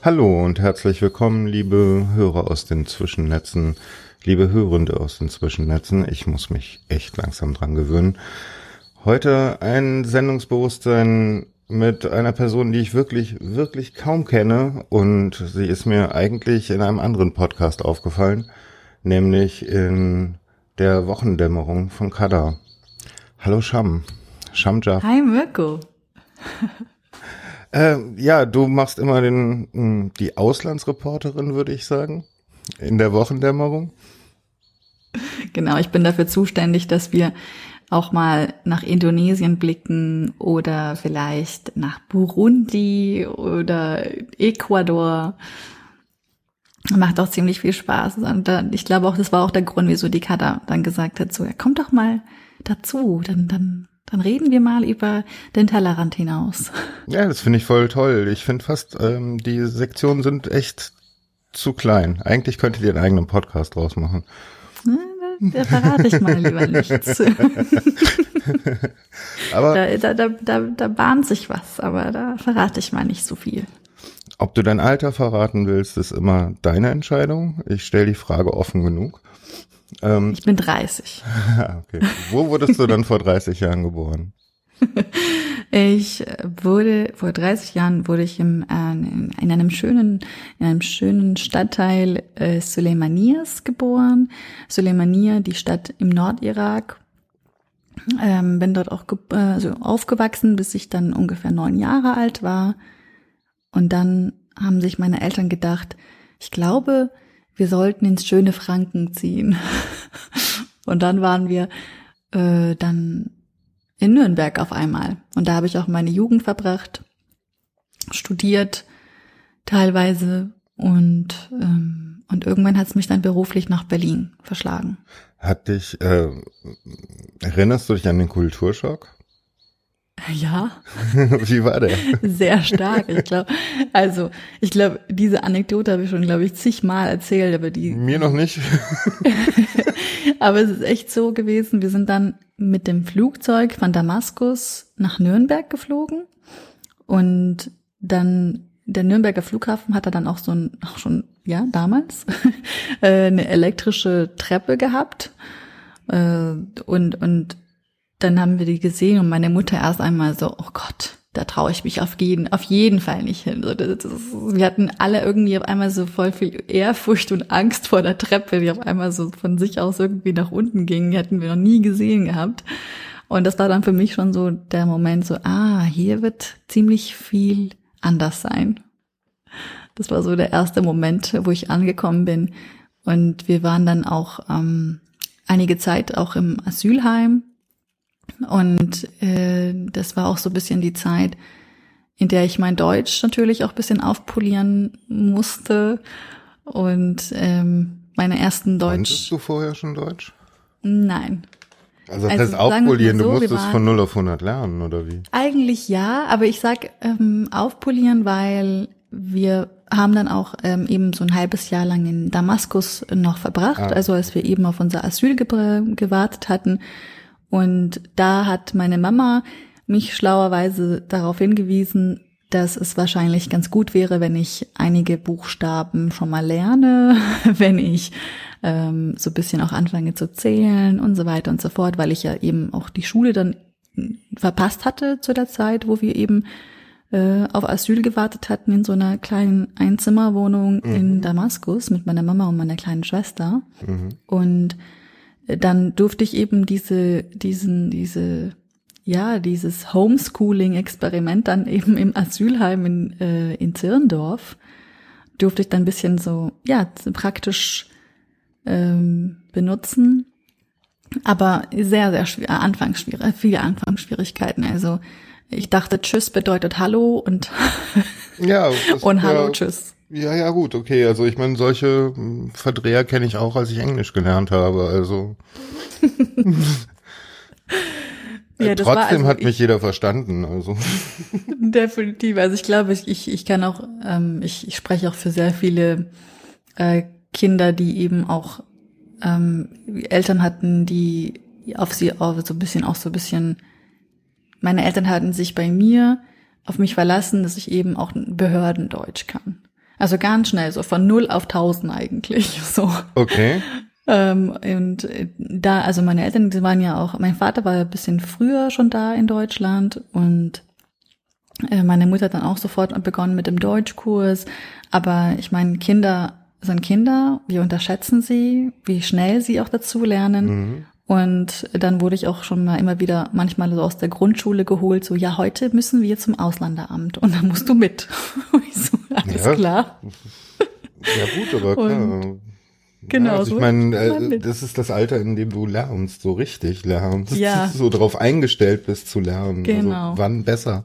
Hallo und herzlich willkommen, liebe Hörer aus den Zwischennetzen, liebe Hörende aus den Zwischennetzen. Ich muss mich echt langsam dran gewöhnen. Heute ein Sendungsbewusstsein mit einer Person, die ich wirklich, wirklich kaum kenne und sie ist mir eigentlich in einem anderen Podcast aufgefallen, nämlich in der Wochendämmerung von Kada. Hallo Sham. Sham. Hi Mirko. Äh, ja, du machst immer den, hm, die Auslandsreporterin, würde ich sagen, in der Wochendämmerung. Genau, ich bin dafür zuständig, dass wir auch mal nach Indonesien blicken oder vielleicht nach Burundi oder Ecuador. Macht auch ziemlich viel Spaß. Und ich glaube auch, das war auch der Grund, wieso die Kata dann gesagt hat, so, ja, komm doch mal dazu, dann, dann dann reden wir mal über den Tellerrand hinaus. Ja, das finde ich voll toll. Ich finde fast, ähm, die Sektionen sind echt zu klein. Eigentlich könntet ihr einen eigenen Podcast draus machen. Da verrate ich mal lieber nichts. aber da, da, da, da, da bahnt sich was, aber da verrate ich mal nicht so viel. Ob du dein Alter verraten willst, ist immer deine Entscheidung. Ich stelle die Frage offen genug. Ähm, ich bin 30. okay. Wo wurdest du dann vor 30 Jahren geboren? Ich wurde vor 30 Jahren wurde ich im, äh, in einem schönen in einem schönen Stadtteil äh, Suleimanias geboren. Suleimania, die Stadt im Nordirak. Ähm, bin dort auch äh, also aufgewachsen, bis ich dann ungefähr neun Jahre alt war. Und dann haben sich meine Eltern gedacht, ich glaube, wir sollten ins schöne Franken ziehen. Und dann waren wir äh, dann in Nürnberg auf einmal. Und da habe ich auch meine Jugend verbracht, studiert teilweise und ähm, und irgendwann hat es mich dann beruflich nach Berlin verschlagen. Hat dich äh, erinnerst du dich an den Kulturschock? Ja. Wie war der? Sehr stark, ich glaube. Also, ich glaube, diese Anekdote habe ich schon, glaube ich, zigmal erzählt, aber die. Mir noch nicht. aber es ist echt so gewesen. Wir sind dann mit dem Flugzeug von Damaskus nach Nürnberg geflogen und dann der Nürnberger Flughafen hatte dann auch so ein, auch schon, ja, damals, äh, eine elektrische Treppe gehabt. Äh, und, und dann haben wir die gesehen und meine Mutter erst einmal so, oh Gott, da traue ich mich auf jeden, auf jeden Fall nicht hin. So, das, das, wir hatten alle irgendwie auf einmal so voll viel Ehrfurcht und Angst vor der Treppe, die auf einmal so von sich aus irgendwie nach unten ging. Die hatten wir noch nie gesehen gehabt. Und das war dann für mich schon so der Moment so, ah, hier wird ziemlich viel anders sein. Das war so der erste Moment, wo ich angekommen bin. Und wir waren dann auch ähm, einige Zeit auch im Asylheim und äh, das war auch so ein bisschen die Zeit, in der ich mein Deutsch natürlich auch ein bisschen aufpolieren musste. Und ähm, meine ersten Deutsch. Konntest du vorher schon Deutsch? Nein. Also das also, heißt aufpolieren, so, du musstest von 0 auf 100 lernen, oder wie? Eigentlich ja, aber ich sag ähm, aufpolieren, weil wir haben dann auch ähm, eben so ein halbes Jahr lang in Damaskus noch verbracht, ah. also als wir eben auf unser Asyl gewartet hatten. Und da hat meine Mama mich schlauerweise darauf hingewiesen, dass es wahrscheinlich ganz gut wäre, wenn ich einige Buchstaben schon mal lerne, wenn ich ähm, so ein bisschen auch anfange zu zählen und so weiter und so fort, weil ich ja eben auch die Schule dann verpasst hatte zu der Zeit, wo wir eben äh, auf Asyl gewartet hatten in so einer kleinen Einzimmerwohnung mhm. in Damaskus mit meiner Mama und meiner kleinen Schwester. Mhm. Und dann durfte ich eben diese, diesen, diese, ja, dieses Homeschooling-Experiment dann eben im Asylheim in, äh, in Zirndorf, durfte ich dann ein bisschen so, ja, praktisch ähm, benutzen. Aber sehr, sehr schwer, Anfangsschwierig, viele Anfangsschwierigkeiten. Also ich dachte, Tschüss bedeutet Hallo und, ja, und Hallo, ja, Tschüss. Ja, ja, gut, okay. Also ich meine, solche hm, Verdreher kenne ich auch, als ich Englisch gelernt habe. Also ja, trotzdem also hat mich jeder verstanden. Also definitiv. Also ich glaube, ich, ich kann auch, ähm, ich, ich spreche auch für sehr viele äh, Kinder, die eben auch ähm, Eltern hatten, die auf sie auch so ein bisschen auch so ein bisschen. Meine Eltern hatten sich bei mir auf mich verlassen, dass ich eben auch Behördendeutsch kann. Also ganz schnell, so von null auf tausend eigentlich, so. Okay. Ähm, und da, also meine Eltern, die waren ja auch, mein Vater war ein bisschen früher schon da in Deutschland und äh, meine Mutter hat dann auch sofort begonnen mit dem Deutschkurs. Aber ich meine, Kinder sind Kinder, wir unterschätzen sie, wie schnell sie auch dazu lernen. Mhm. Und dann wurde ich auch schon mal immer wieder manchmal so aus der Grundschule geholt, so, ja, heute müssen wir zum Auslanderamt und dann musst du mit. so, alles ja. klar. Ja gut, aber klar. Und Genau. Ja, also ich meine, äh, das ist das Alter, in dem du lernst, so richtig lernst. Ja. So darauf eingestellt bist zu lernen. Also genau. Also wann besser?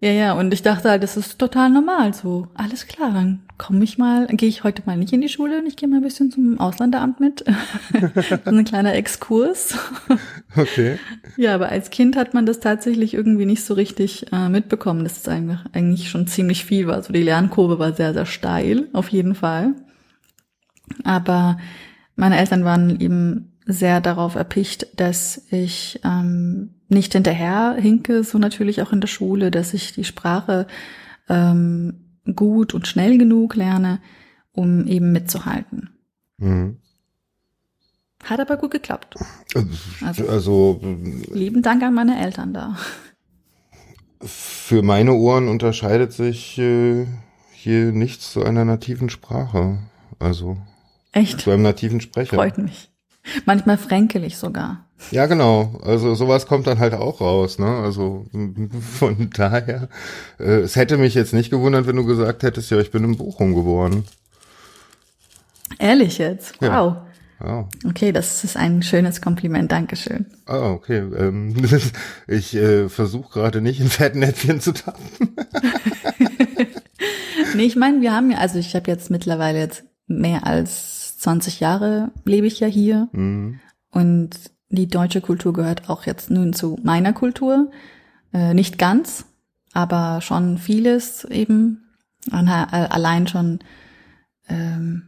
Ja, ja, und ich dachte halt, das ist total normal so. Alles klar, dann komme ich mal, gehe ich heute mal nicht in die Schule und ich gehe mal ein bisschen zum Auslanderamt mit. so ein kleiner Exkurs. Okay. Ja, aber als Kind hat man das tatsächlich irgendwie nicht so richtig äh, mitbekommen, dass es eigentlich, eigentlich schon ziemlich viel war. Also die Lernkurve war sehr, sehr steil, auf jeden Fall. Aber meine Eltern waren eben sehr darauf erpicht, dass ich ähm, nicht hinterher hinke, so natürlich auch in der Schule, dass ich die Sprache ähm, gut und schnell genug lerne, um eben mitzuhalten. Mhm. Hat aber gut geklappt. Also, also lieben Dank an meine Eltern da. Für meine Ohren unterscheidet sich äh, hier nichts zu einer nativen Sprache. Also Echt? Zu einem nativen Sprecher. Freut mich. Manchmal fränkelig sogar. Ja, genau. Also sowas kommt dann halt auch raus, ne? Also von daher, äh, es hätte mich jetzt nicht gewundert, wenn du gesagt hättest, ja, ich bin in Bochum geboren. Ehrlich jetzt? Wow. Ja. Oh. Okay, das ist ein schönes Kompliment, Dankeschön. Ah, okay. Ähm, ich äh, versuche gerade nicht in Fettnäpfchen zu tappen. nee, ich meine, wir haben ja, also ich habe jetzt mittlerweile jetzt mehr als 20 Jahre lebe ich ja hier mhm. und die deutsche Kultur gehört auch jetzt nun zu meiner Kultur. Äh, nicht ganz, aber schon vieles eben. Allein schon, ähm,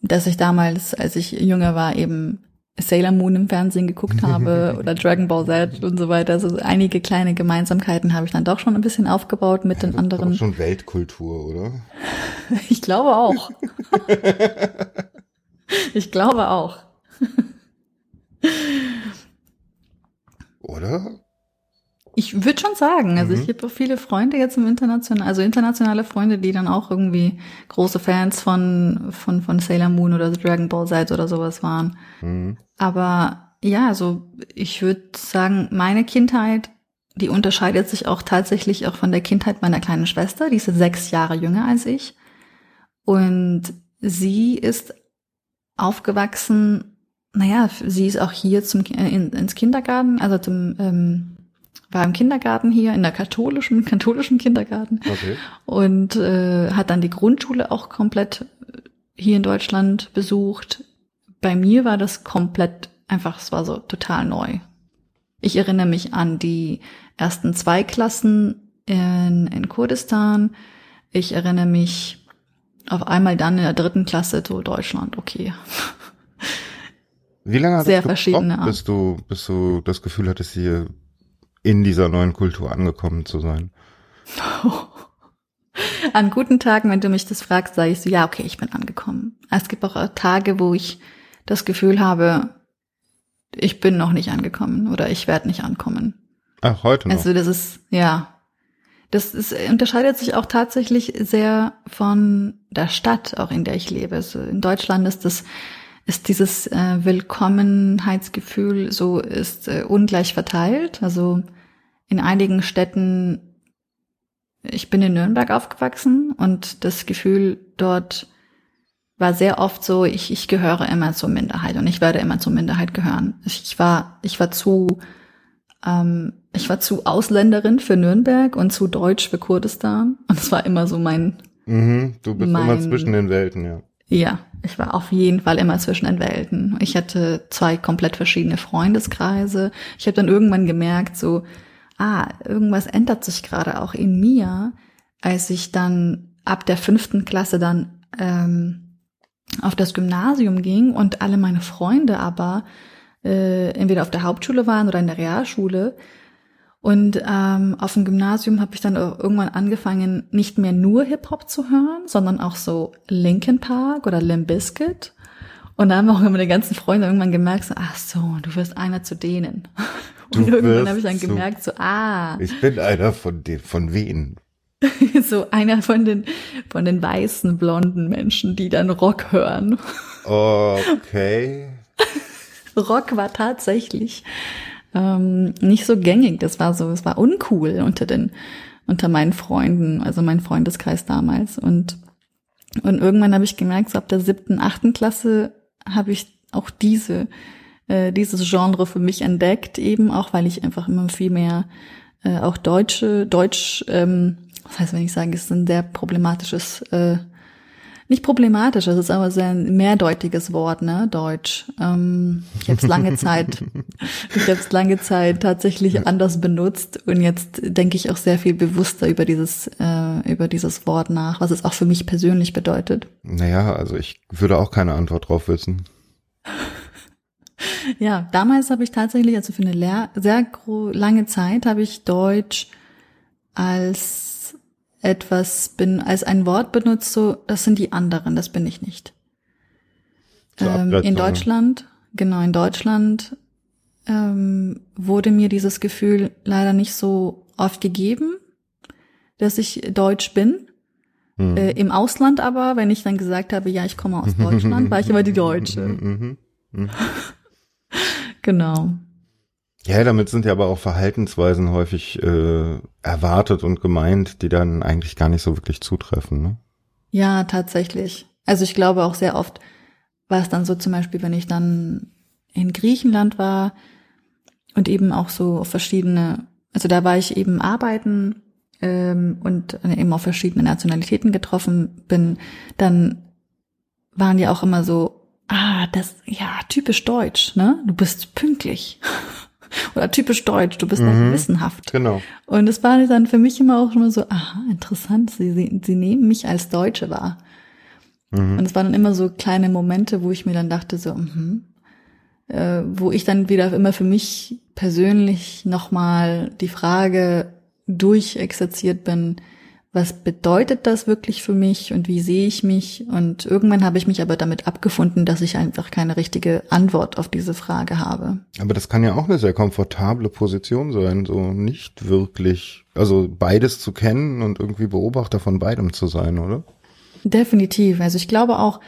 dass ich damals, als ich jünger war, eben Sailor Moon im Fernsehen geguckt habe oder Dragon Ball Z und so weiter. Also einige kleine Gemeinsamkeiten habe ich dann doch schon ein bisschen aufgebaut mit den anderen. Das ist schon Weltkultur, oder? Ich glaube auch. Ich glaube auch. Oder? Ich würde schon sagen, also mhm. ich habe viele Freunde jetzt im internationalen, also internationale Freunde, die dann auch irgendwie große Fans von von von Sailor Moon oder Dragon Ball Z oder sowas waren. Mhm. Aber ja, also ich würde sagen, meine Kindheit, die unterscheidet sich auch tatsächlich auch von der Kindheit meiner kleinen Schwester, die ist sechs Jahre jünger als ich. Und sie ist aufgewachsen, naja, sie ist auch hier zum in, ins Kindergarten, also zum ähm, war im Kindergarten hier in der katholischen katholischen Kindergarten okay. und äh, hat dann die Grundschule auch komplett hier in Deutschland besucht. Bei mir war das komplett einfach, es war so total neu. Ich erinnere mich an die ersten zwei Klassen in, in Kurdistan. Ich erinnere mich auf einmal dann in der dritten Klasse so Deutschland, okay. Wie lange hat Sehr verschiedene gebraucht, bis du, bis du das Gefühl hattest, hier in dieser neuen Kultur angekommen zu sein? An guten Tagen, wenn du mich das fragst, sage ich so, ja, okay, ich bin angekommen. Es gibt auch Tage, wo ich das Gefühl habe, ich bin noch nicht angekommen oder ich werde nicht ankommen. Ach, heute noch. Also das ist, ja, das ist, unterscheidet sich auch tatsächlich sehr von der Stadt, auch in der ich lebe. Also in Deutschland ist das ist dieses äh, Willkommenheitsgefühl so ist äh, ungleich verteilt. Also in einigen Städten, ich bin in Nürnberg aufgewachsen und das Gefühl dort war sehr oft so, ich, ich gehöre immer zur Minderheit und ich werde immer zur Minderheit gehören. Ich war, ich war zu ähm, ich war zu Ausländerin für Nürnberg und zu Deutsch für Kurdistan. Und es war immer so mein. Mhm, du bist mein, immer zwischen den Welten, ja. Ja, ich war auf jeden Fall immer zwischen den Welten. Ich hatte zwei komplett verschiedene Freundeskreise. Ich habe dann irgendwann gemerkt, so, ah, irgendwas ändert sich gerade auch in mir, als ich dann ab der fünften Klasse dann ähm, auf das Gymnasium ging und alle meine Freunde aber äh, entweder auf der Hauptschule waren oder in der Realschule. Und ähm, auf dem Gymnasium habe ich dann irgendwann angefangen, nicht mehr nur Hip-Hop zu hören, sondern auch so Linkin Park oder Limp Bizkit. Und da haben auch immer meine ganzen Freunde irgendwann gemerkt, so, ach so, du wirst einer zu denen. Und du irgendwann habe ich dann gemerkt, so, ah. Ich bin einer von den, von wen? so einer von den, von den weißen, blonden Menschen, die dann Rock hören. Okay. Rock war tatsächlich ähm, nicht so gängig. Das war so, es war uncool unter den, unter meinen Freunden, also mein Freundeskreis damals. Und, und irgendwann habe ich gemerkt, so ab der siebten, achten Klasse habe ich auch diese, äh, dieses Genre für mich entdeckt, eben auch, weil ich einfach immer viel mehr äh, auch deutsche, Deutsch, ähm, was heißt, wenn ich sage, es ist ein sehr problematisches äh, nicht problematisch, es ist aber sehr ein mehrdeutiges Wort, ne, Deutsch. Ähm, ich habe es lange Zeit, ich habe es lange Zeit tatsächlich anders benutzt und jetzt denke ich auch sehr viel bewusster über dieses äh, über dieses Wort nach, was es auch für mich persönlich bedeutet. Naja, also ich würde auch keine Antwort drauf wissen. ja, damals habe ich tatsächlich, also für eine Lehr sehr lange Zeit habe ich Deutsch als etwas bin, als ein Wort benutzt, so, das sind die anderen, das bin ich nicht. Ähm, in Deutschland, genau, in Deutschland ähm, wurde mir dieses Gefühl leider nicht so oft gegeben, dass ich Deutsch bin. Mhm. Äh, Im Ausland aber, wenn ich dann gesagt habe, ja, ich komme aus Deutschland, war ich immer die Deutsche. Mhm. Mhm. genau. Ja, damit sind ja aber auch Verhaltensweisen häufig äh, erwartet und gemeint, die dann eigentlich gar nicht so wirklich zutreffen. Ne? Ja, tatsächlich. Also ich glaube auch sehr oft war es dann so zum Beispiel, wenn ich dann in Griechenland war und eben auch so verschiedene, also da war ich eben arbeiten ähm, und eben auf verschiedene Nationalitäten getroffen bin, dann waren die auch immer so, ah, das, ja, typisch deutsch, ne? Du bist pünktlich. Oder typisch deutsch, du bist mhm, gewissenhaft. Genau. Und es war dann für mich immer auch immer so, aha, interessant, sie, sie, sie nehmen mich als Deutsche wahr. Mhm. Und es waren dann immer so kleine Momente, wo ich mir dann dachte, so, mhm, äh, wo ich dann wieder immer für mich persönlich nochmal die Frage durchexerziert bin, was bedeutet das wirklich für mich und wie sehe ich mich? Und irgendwann habe ich mich aber damit abgefunden, dass ich einfach keine richtige Antwort auf diese Frage habe. Aber das kann ja auch eine sehr komfortable Position sein, so nicht wirklich, also beides zu kennen und irgendwie Beobachter von beidem zu sein, oder? Definitiv. Also ich glaube auch,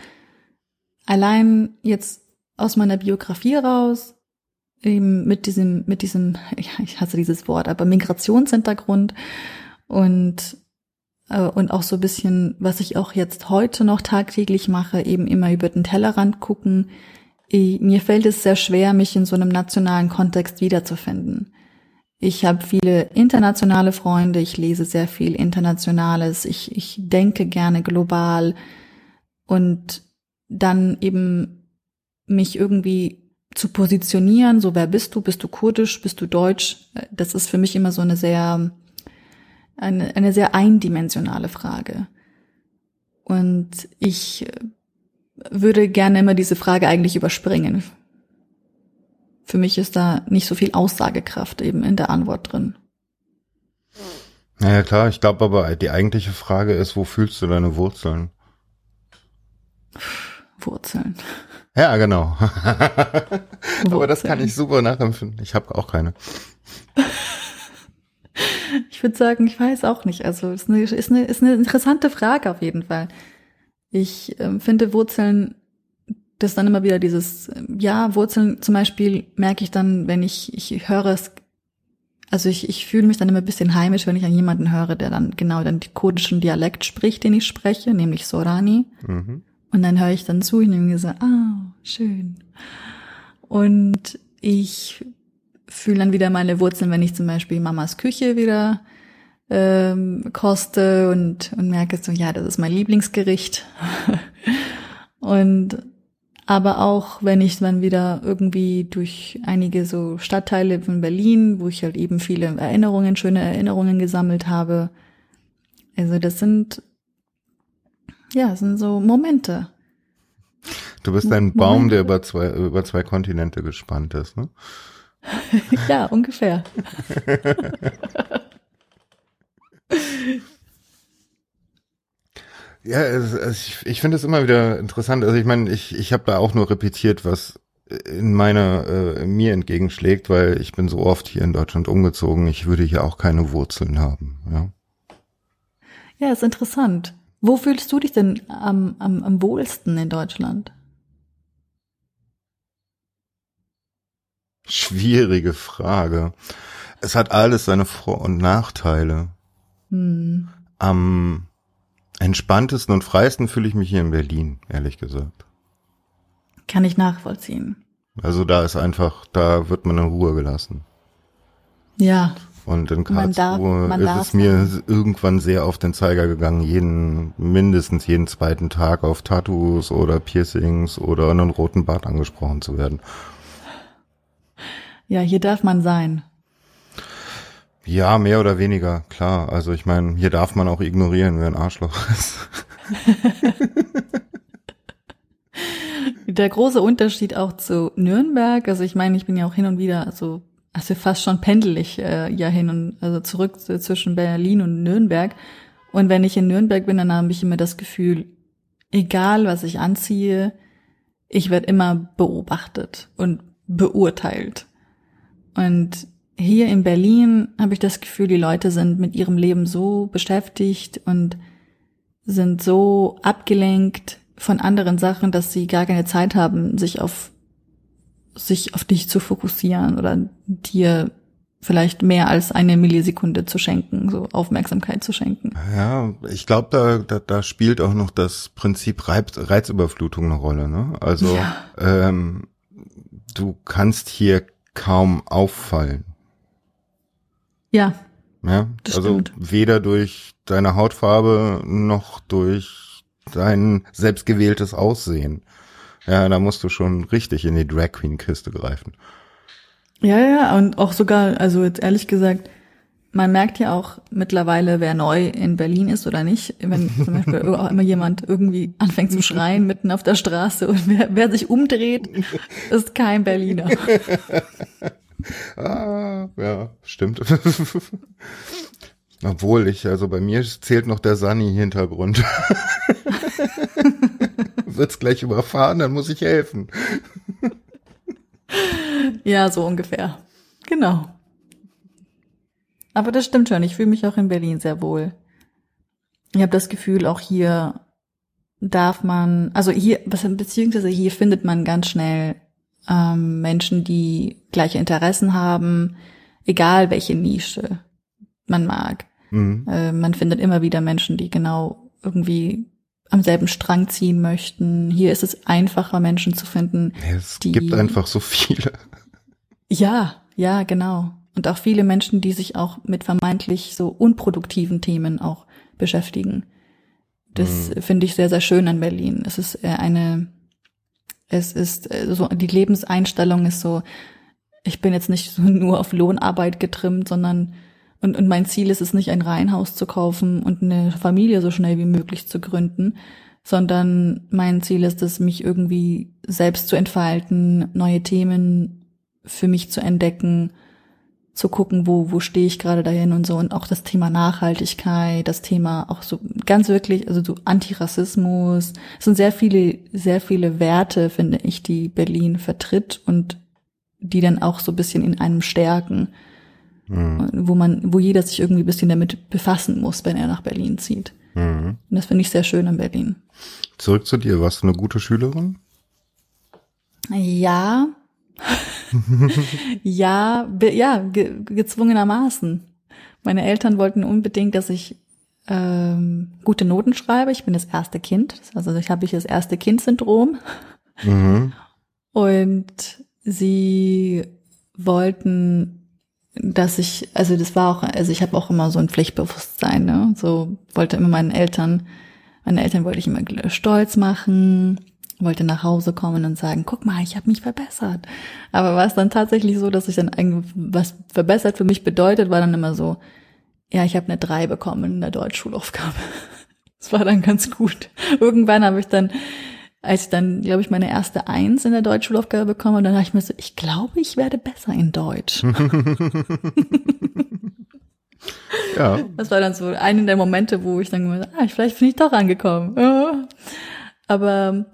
allein jetzt aus meiner Biografie raus, eben mit diesem, mit diesem, ich hasse dieses Wort, aber Migrationshintergrund und und auch so ein bisschen, was ich auch jetzt heute noch tagtäglich mache, eben immer über den Tellerrand gucken. Mir fällt es sehr schwer, mich in so einem nationalen Kontext wiederzufinden. Ich habe viele internationale Freunde, ich lese sehr viel Internationales, ich, ich denke gerne global und dann eben mich irgendwie zu positionieren, so wer bist du, bist du kurdisch, bist du deutsch, das ist für mich immer so eine sehr eine, eine sehr eindimensionale Frage. Und ich würde gerne immer diese Frage eigentlich überspringen. Für mich ist da nicht so viel Aussagekraft eben in der Antwort drin. Naja klar, ich glaube aber die eigentliche Frage ist, wo fühlst du deine Wurzeln? Wurzeln. Ja, genau. aber das kann ich super nachempfinden. Ich habe auch keine. Ich würde sagen, ich weiß auch nicht. Also ist eine, ist eine, ist eine interessante Frage auf jeden Fall. Ich ähm, finde Wurzeln, das dann immer wieder dieses, ja, Wurzeln zum Beispiel merke ich dann, wenn ich, ich höre es, also ich, ich fühle mich dann immer ein bisschen heimisch, wenn ich an jemanden höre, der dann genau den kurdischen Dialekt spricht, den ich spreche, nämlich Sorani. Mhm. Und dann höre ich dann zu, ich nehme mir so, ah, schön. Und ich fühle dann wieder meine Wurzeln, wenn ich zum Beispiel Mamas Küche wieder ähm, koste und, und merke so, ja, das ist mein Lieblingsgericht. und aber auch wenn ich dann wieder irgendwie durch einige so Stadtteile von Berlin, wo ich halt eben viele Erinnerungen, schöne Erinnerungen gesammelt habe. Also das sind, ja, das sind so Momente. Du bist ein Baum, der über zwei, über zwei Kontinente gespannt ist, ne? ja, ungefähr. ja, es, ich, ich finde es immer wieder interessant. Also ich meine, ich, ich habe da auch nur repetiert, was in meiner äh, mir entgegenschlägt, weil ich bin so oft hier in Deutschland umgezogen. Ich würde hier auch keine Wurzeln haben. Ja, ja ist interessant. Wo fühlst du dich denn am, am, am wohlsten in Deutschland? Schwierige Frage. Es hat alles seine Vor- und Nachteile. Hm. Am entspanntesten und freiesten fühle ich mich hier in Berlin, ehrlich gesagt. Kann ich nachvollziehen. Also da ist einfach, da wird man in Ruhe gelassen. Ja. Und in Karlsruhe darf, ist es mir machen. irgendwann sehr auf den Zeiger gegangen, jeden, mindestens jeden zweiten Tag auf Tattoos oder Piercings oder einen roten Bart angesprochen zu werden. Ja, hier darf man sein. Ja, mehr oder weniger, klar. Also ich meine, hier darf man auch ignorieren, wer ein Arschloch ist. Der große Unterschied auch zu Nürnberg, also ich meine, ich bin ja auch hin und wieder, also, also fast schon pendelig äh, ja hin und also zurück zu, zwischen Berlin und Nürnberg. Und wenn ich in Nürnberg bin, dann habe ich immer das Gefühl, egal was ich anziehe, ich werde immer beobachtet und beurteilt. Und hier in Berlin habe ich das Gefühl, die Leute sind mit ihrem Leben so beschäftigt und sind so abgelenkt von anderen Sachen, dass sie gar keine Zeit haben, sich auf sich auf dich zu fokussieren oder dir vielleicht mehr als eine Millisekunde zu schenken, so Aufmerksamkeit zu schenken. Ja, ich glaube, da, da, da spielt auch noch das Prinzip Reiz, Reizüberflutung eine Rolle. Ne? Also ja. ähm, du kannst hier kaum auffallen. Ja. Ja, also stimmt. weder durch deine Hautfarbe noch durch dein selbstgewähltes Aussehen. Ja, da musst du schon richtig in die Drag Queen Kiste greifen. Ja, ja, und auch sogar, also jetzt ehrlich gesagt, man merkt ja auch mittlerweile, wer neu in Berlin ist oder nicht. Wenn zum Beispiel auch immer jemand irgendwie anfängt zu schreien mitten auf der Straße und wer, wer sich umdreht, ist kein Berliner. ah, ja, stimmt. Obwohl ich, also bei mir zählt noch der Sunny-Hintergrund. Wird's gleich überfahren, dann muss ich helfen. ja, so ungefähr. Genau. Aber das stimmt schon. Ich fühle mich auch in Berlin sehr wohl. Ich habe das Gefühl, auch hier darf man, also hier, beziehungsweise hier findet man ganz schnell ähm, Menschen, die gleiche Interessen haben, egal welche Nische man mag. Mhm. Äh, man findet immer wieder Menschen, die genau irgendwie am selben Strang ziehen möchten. Hier ist es einfacher, Menschen zu finden. Es die, gibt einfach so viele. Ja, ja, genau. Und auch viele Menschen, die sich auch mit vermeintlich so unproduktiven Themen auch beschäftigen. Das mhm. finde ich sehr, sehr schön an Berlin. Es ist eine es ist äh, so, die Lebenseinstellung ist so, ich bin jetzt nicht so nur auf Lohnarbeit getrimmt, sondern und, und mein Ziel ist es nicht, ein Reihenhaus zu kaufen und eine Familie so schnell wie möglich zu gründen, sondern mein Ziel ist es, mich irgendwie selbst zu entfalten, neue Themen für mich zu entdecken zu gucken, wo, wo stehe ich gerade dahin und so. Und auch das Thema Nachhaltigkeit, das Thema auch so ganz wirklich, also so Antirassismus. Es sind sehr viele, sehr viele Werte, finde ich, die Berlin vertritt und die dann auch so ein bisschen in einem stärken. Mhm. Wo man, wo jeder sich irgendwie ein bisschen damit befassen muss, wenn er nach Berlin zieht. Mhm. Und das finde ich sehr schön an Berlin. Zurück zu dir, warst du eine gute Schülerin? Ja, ja, ja, ge gezwungenermaßen. Meine Eltern wollten unbedingt, dass ich ähm, gute Noten schreibe. Ich bin das erste Kind, also ich habe ich das erste Kind-Syndrom. Mhm. Und sie wollten, dass ich, also das war auch, also ich habe auch immer so ein Pflichtbewusstsein, ne? So wollte immer meinen Eltern, meine Eltern wollte ich immer stolz machen wollte nach Hause kommen und sagen, guck mal, ich habe mich verbessert. Aber war es dann tatsächlich so, dass ich dann was verbessert für mich bedeutet, war dann immer so, ja, ich habe eine drei bekommen in der Deutschschulaufgabe. Das war dann ganz gut. Irgendwann habe ich dann als ich dann, glaube ich, meine erste Eins in der Deutschschulaufgabe bekomme, dann dachte ich mir so, ich glaube, ich werde besser in Deutsch. ja. Das war dann so einer der Momente, wo ich dann ah, vielleicht bin ich doch angekommen. Aber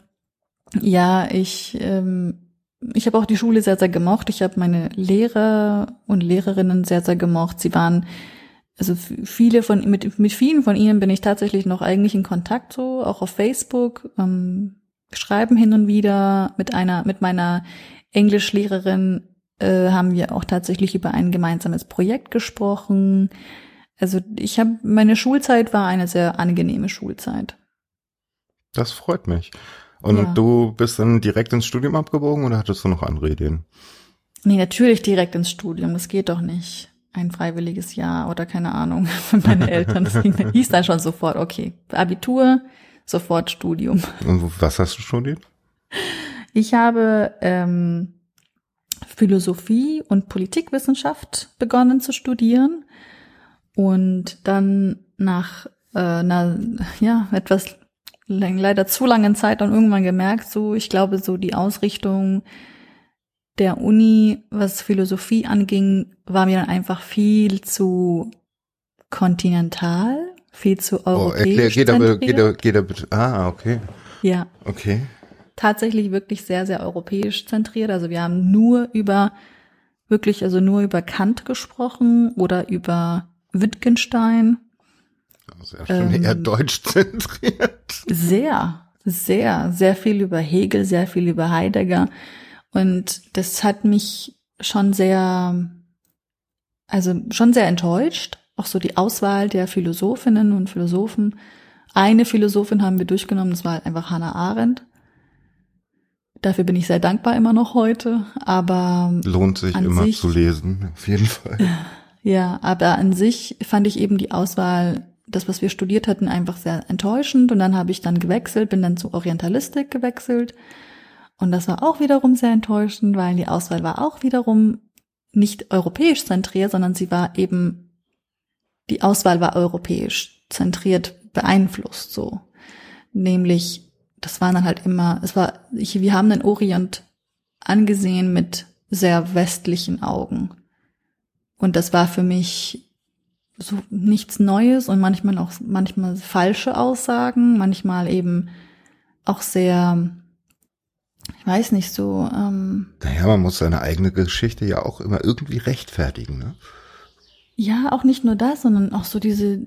ja, ich, ähm, ich habe auch die Schule sehr, sehr gemocht. Ich habe meine Lehrer und Lehrerinnen sehr, sehr gemocht. Sie waren, also viele von, mit, mit vielen von ihnen bin ich tatsächlich noch eigentlich in Kontakt so, auch auf Facebook, ähm, schreiben hin und wieder mit einer, mit meiner Englischlehrerin äh, haben wir auch tatsächlich über ein gemeinsames Projekt gesprochen. Also ich habe, meine Schulzeit war eine sehr angenehme Schulzeit. Das freut mich. Und ja. du bist dann direkt ins Studium abgebogen oder hattest du noch andere Ideen? Nee, natürlich direkt ins Studium. Das geht doch nicht. Ein freiwilliges Jahr oder keine Ahnung. Meine Eltern, das hieß dann schon sofort, okay, Abitur, sofort Studium. Und was hast du studiert? Ich habe ähm, Philosophie und Politikwissenschaft begonnen zu studieren und dann nach äh, einer ja etwas leider zu langen Zeit dann irgendwann gemerkt, so ich glaube so die Ausrichtung der Uni, was Philosophie anging, war mir dann einfach viel zu kontinental, viel zu europäisch. Oh, erklär, geht aber, geht aber, bitte. Ah, okay. Ja. Okay. Tatsächlich wirklich sehr, sehr europäisch zentriert. Also wir haben nur über, wirklich, also nur über Kant gesprochen oder über Wittgenstein also ja schon ähm, eher deutsch zentriert. Sehr, sehr, sehr viel über Hegel, sehr viel über Heidegger. Und das hat mich schon sehr, also schon sehr enttäuscht. Auch so die Auswahl der Philosophinnen und Philosophen. Eine Philosophin haben wir durchgenommen, das war halt einfach Hannah Arendt. Dafür bin ich sehr dankbar immer noch heute, aber. Lohnt sich immer sich, zu lesen, auf jeden Fall. Ja, aber an sich fand ich eben die Auswahl das, was wir studiert hatten, einfach sehr enttäuschend. Und dann habe ich dann gewechselt, bin dann zu Orientalistik gewechselt. Und das war auch wiederum sehr enttäuschend, weil die Auswahl war auch wiederum nicht europäisch zentriert, sondern sie war eben, die Auswahl war europäisch zentriert beeinflusst so. Nämlich, das waren dann halt immer, es war, ich, wir haben den Orient angesehen mit sehr westlichen Augen. Und das war für mich so nichts Neues und manchmal auch manchmal falsche Aussagen, manchmal eben auch sehr, ich weiß nicht so. Ähm, naja, man muss seine eigene Geschichte ja auch immer irgendwie rechtfertigen, ne? Ja, auch nicht nur das, sondern auch so diese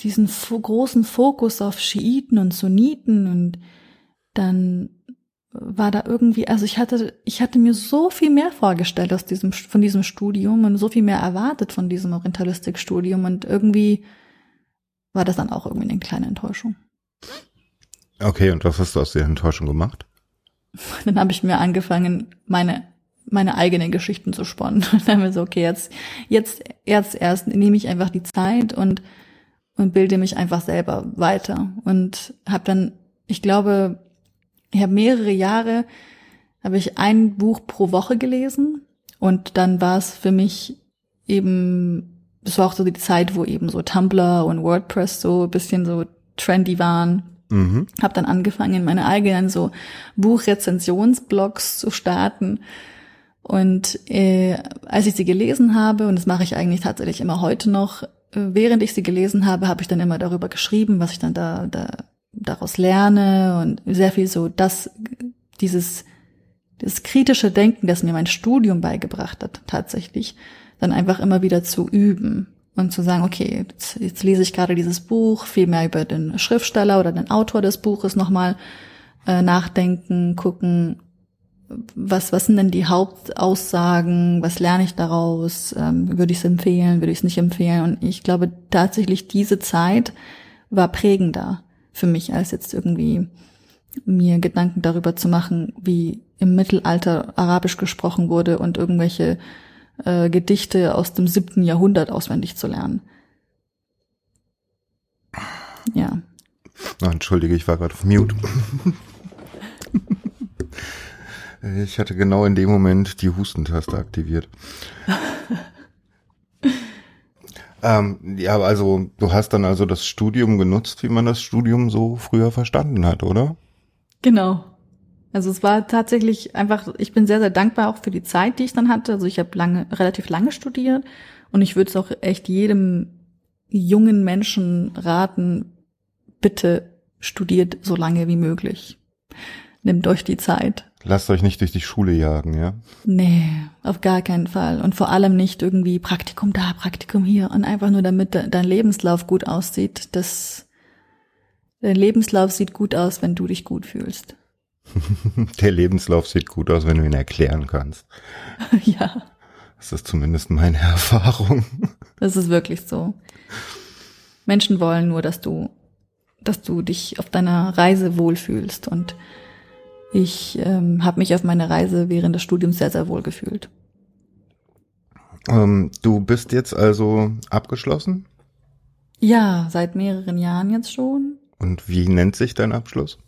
diesen großen Fokus auf Schiiten und Sunniten und dann war da irgendwie, also ich hatte, ich hatte mir so viel mehr vorgestellt aus diesem, von diesem Studium und so viel mehr erwartet von diesem Orientalistikstudium und irgendwie war das dann auch irgendwie eine kleine Enttäuschung. Okay, und was hast du aus der Enttäuschung gemacht? Dann habe ich mir angefangen, meine meine eigenen Geschichten zu sponnen. dann haben wir so, okay, jetzt jetzt jetzt erst nehme ich einfach die Zeit und und bilde mich einfach selber weiter und habe dann, ich glaube, ich habe mehrere Jahre, habe ich ein Buch pro Woche gelesen und dann war es für mich eben, das war auch so die Zeit, wo eben so Tumblr und WordPress so ein bisschen so trendy waren. Mhm. Habe dann angefangen, meine eigenen so Buchrezensionsblogs zu starten. Und äh, als ich sie gelesen habe, und das mache ich eigentlich tatsächlich immer heute noch, äh, während ich sie gelesen habe, habe ich dann immer darüber geschrieben, was ich dann da, da daraus lerne und sehr viel so das, dieses, das kritische Denken, das mir mein Studium beigebracht hat, tatsächlich, dann einfach immer wieder zu üben und zu sagen, okay, jetzt, jetzt lese ich gerade dieses Buch, viel mehr über den Schriftsteller oder den Autor des Buches nochmal äh, nachdenken, gucken, was, was sind denn die Hauptaussagen, was lerne ich daraus, ähm, würde ich es empfehlen, würde ich es nicht empfehlen. Und ich glaube tatsächlich, diese Zeit war prägender für mich, als jetzt irgendwie mir Gedanken darüber zu machen, wie im Mittelalter Arabisch gesprochen wurde und irgendwelche äh, Gedichte aus dem siebten Jahrhundert auswendig zu lernen. Ja. Oh, entschuldige, ich war gerade auf Mute. ich hatte genau in dem Moment die Hustentaste aktiviert. Ähm, ja, also du hast dann also das Studium genutzt, wie man das Studium so früher verstanden hat, oder? Genau. Also es war tatsächlich einfach, ich bin sehr, sehr dankbar auch für die Zeit, die ich dann hatte. Also ich habe lange, relativ lange studiert und ich würde es auch echt jedem jungen Menschen raten, bitte studiert so lange wie möglich. Nehmt euch die Zeit. Lasst euch nicht durch die Schule jagen, ja? Nee, auf gar keinen Fall. Und vor allem nicht irgendwie Praktikum da, Praktikum hier und einfach nur damit dein Lebenslauf gut aussieht. Das, dein Lebenslauf sieht gut aus, wenn du dich gut fühlst. Der Lebenslauf sieht gut aus, wenn du ihn erklären kannst. ja. Das ist zumindest meine Erfahrung. Das ist wirklich so. Menschen wollen nur, dass du, dass du dich auf deiner Reise wohlfühlst und ich ähm, habe mich auf meiner Reise während des Studiums sehr, sehr wohl gefühlt. Ähm, du bist jetzt also abgeschlossen? Ja, seit mehreren Jahren jetzt schon. Und wie nennt sich dein Abschluss?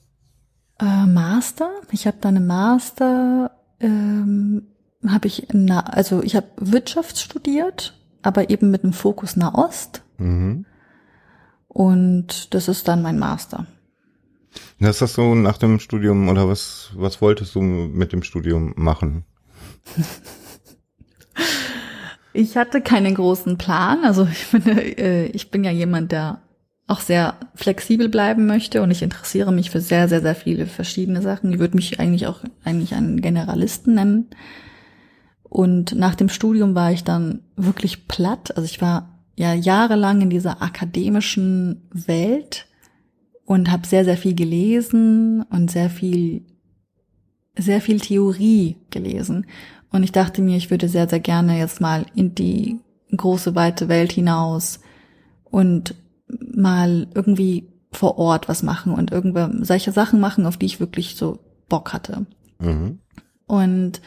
Äh, Master. Ich habe dann eine Master, ähm, habe ich, na, also ich habe Wirtschaft studiert, aber eben mit dem Fokus Nahost. Mhm. Und das ist dann mein Master. Das hast du nach dem Studium oder was, was wolltest du mit dem Studium machen? Ich hatte keinen großen Plan. Also ich bin, äh, ich bin ja jemand, der auch sehr flexibel bleiben möchte und ich interessiere mich für sehr, sehr, sehr viele verschiedene Sachen. Ich würde mich eigentlich auch eigentlich einen Generalisten nennen. Und nach dem Studium war ich dann wirklich platt. Also ich war ja jahrelang in dieser akademischen Welt und habe sehr, sehr viel gelesen und sehr viel, sehr viel Theorie gelesen. Und ich dachte mir, ich würde sehr, sehr gerne jetzt mal in die große, weite Welt hinaus und mal irgendwie vor Ort was machen und irgendwelche solche Sachen machen, auf die ich wirklich so Bock hatte. Mhm. Und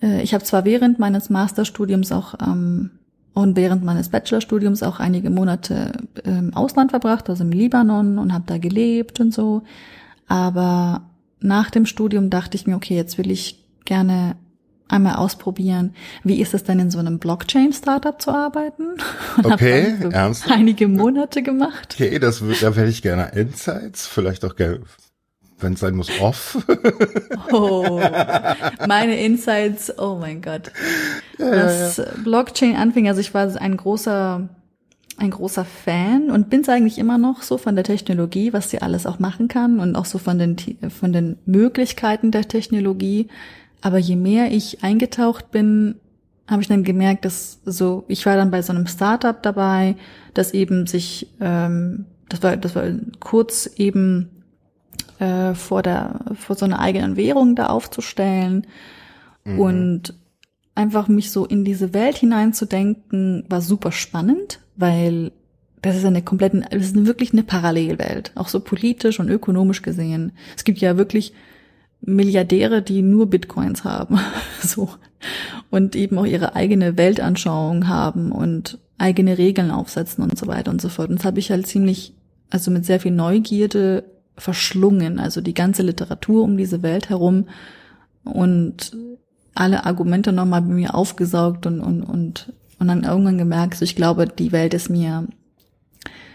äh, ich habe zwar während meines Masterstudiums auch ähm, und während meines Bachelorstudiums auch einige Monate im Ausland verbracht, also im Libanon und habe da gelebt und so. Aber nach dem Studium dachte ich mir, okay, jetzt will ich gerne einmal ausprobieren, wie ist es denn in so einem Blockchain-Startup zu arbeiten? Und okay, so ernst? Einige Monate gemacht. Okay, das da werde ich gerne Insights, vielleicht auch gerne wenn es sein muss, off. oh, meine Insights, oh mein Gott. Ja, ja, ja. Blockchain anfing, also ich war ein großer, ein großer Fan und bin es eigentlich immer noch so von der Technologie, was sie alles auch machen kann und auch so von den, von den Möglichkeiten der Technologie. Aber je mehr ich eingetaucht bin, habe ich dann gemerkt, dass so, ich war dann bei so einem Startup dabei, das eben sich, ähm, das war, das war kurz eben äh, vor der vor so einer eigenen Währung da aufzustellen mhm. und einfach mich so in diese Welt hineinzudenken war super spannend, weil das ist eine komplette, das ist wirklich eine Parallelwelt, auch so politisch und ökonomisch gesehen. Es gibt ja wirklich Milliardäre, die nur Bitcoins haben, so und eben auch ihre eigene Weltanschauung haben und eigene Regeln aufsetzen und so weiter und so fort. Und das habe ich halt ziemlich, also mit sehr viel Neugierde verschlungen, also die ganze Literatur um diese Welt herum und alle Argumente nochmal bei mir aufgesaugt und, und, und, und dann irgendwann gemerkt, so ich glaube, die Welt ist mir,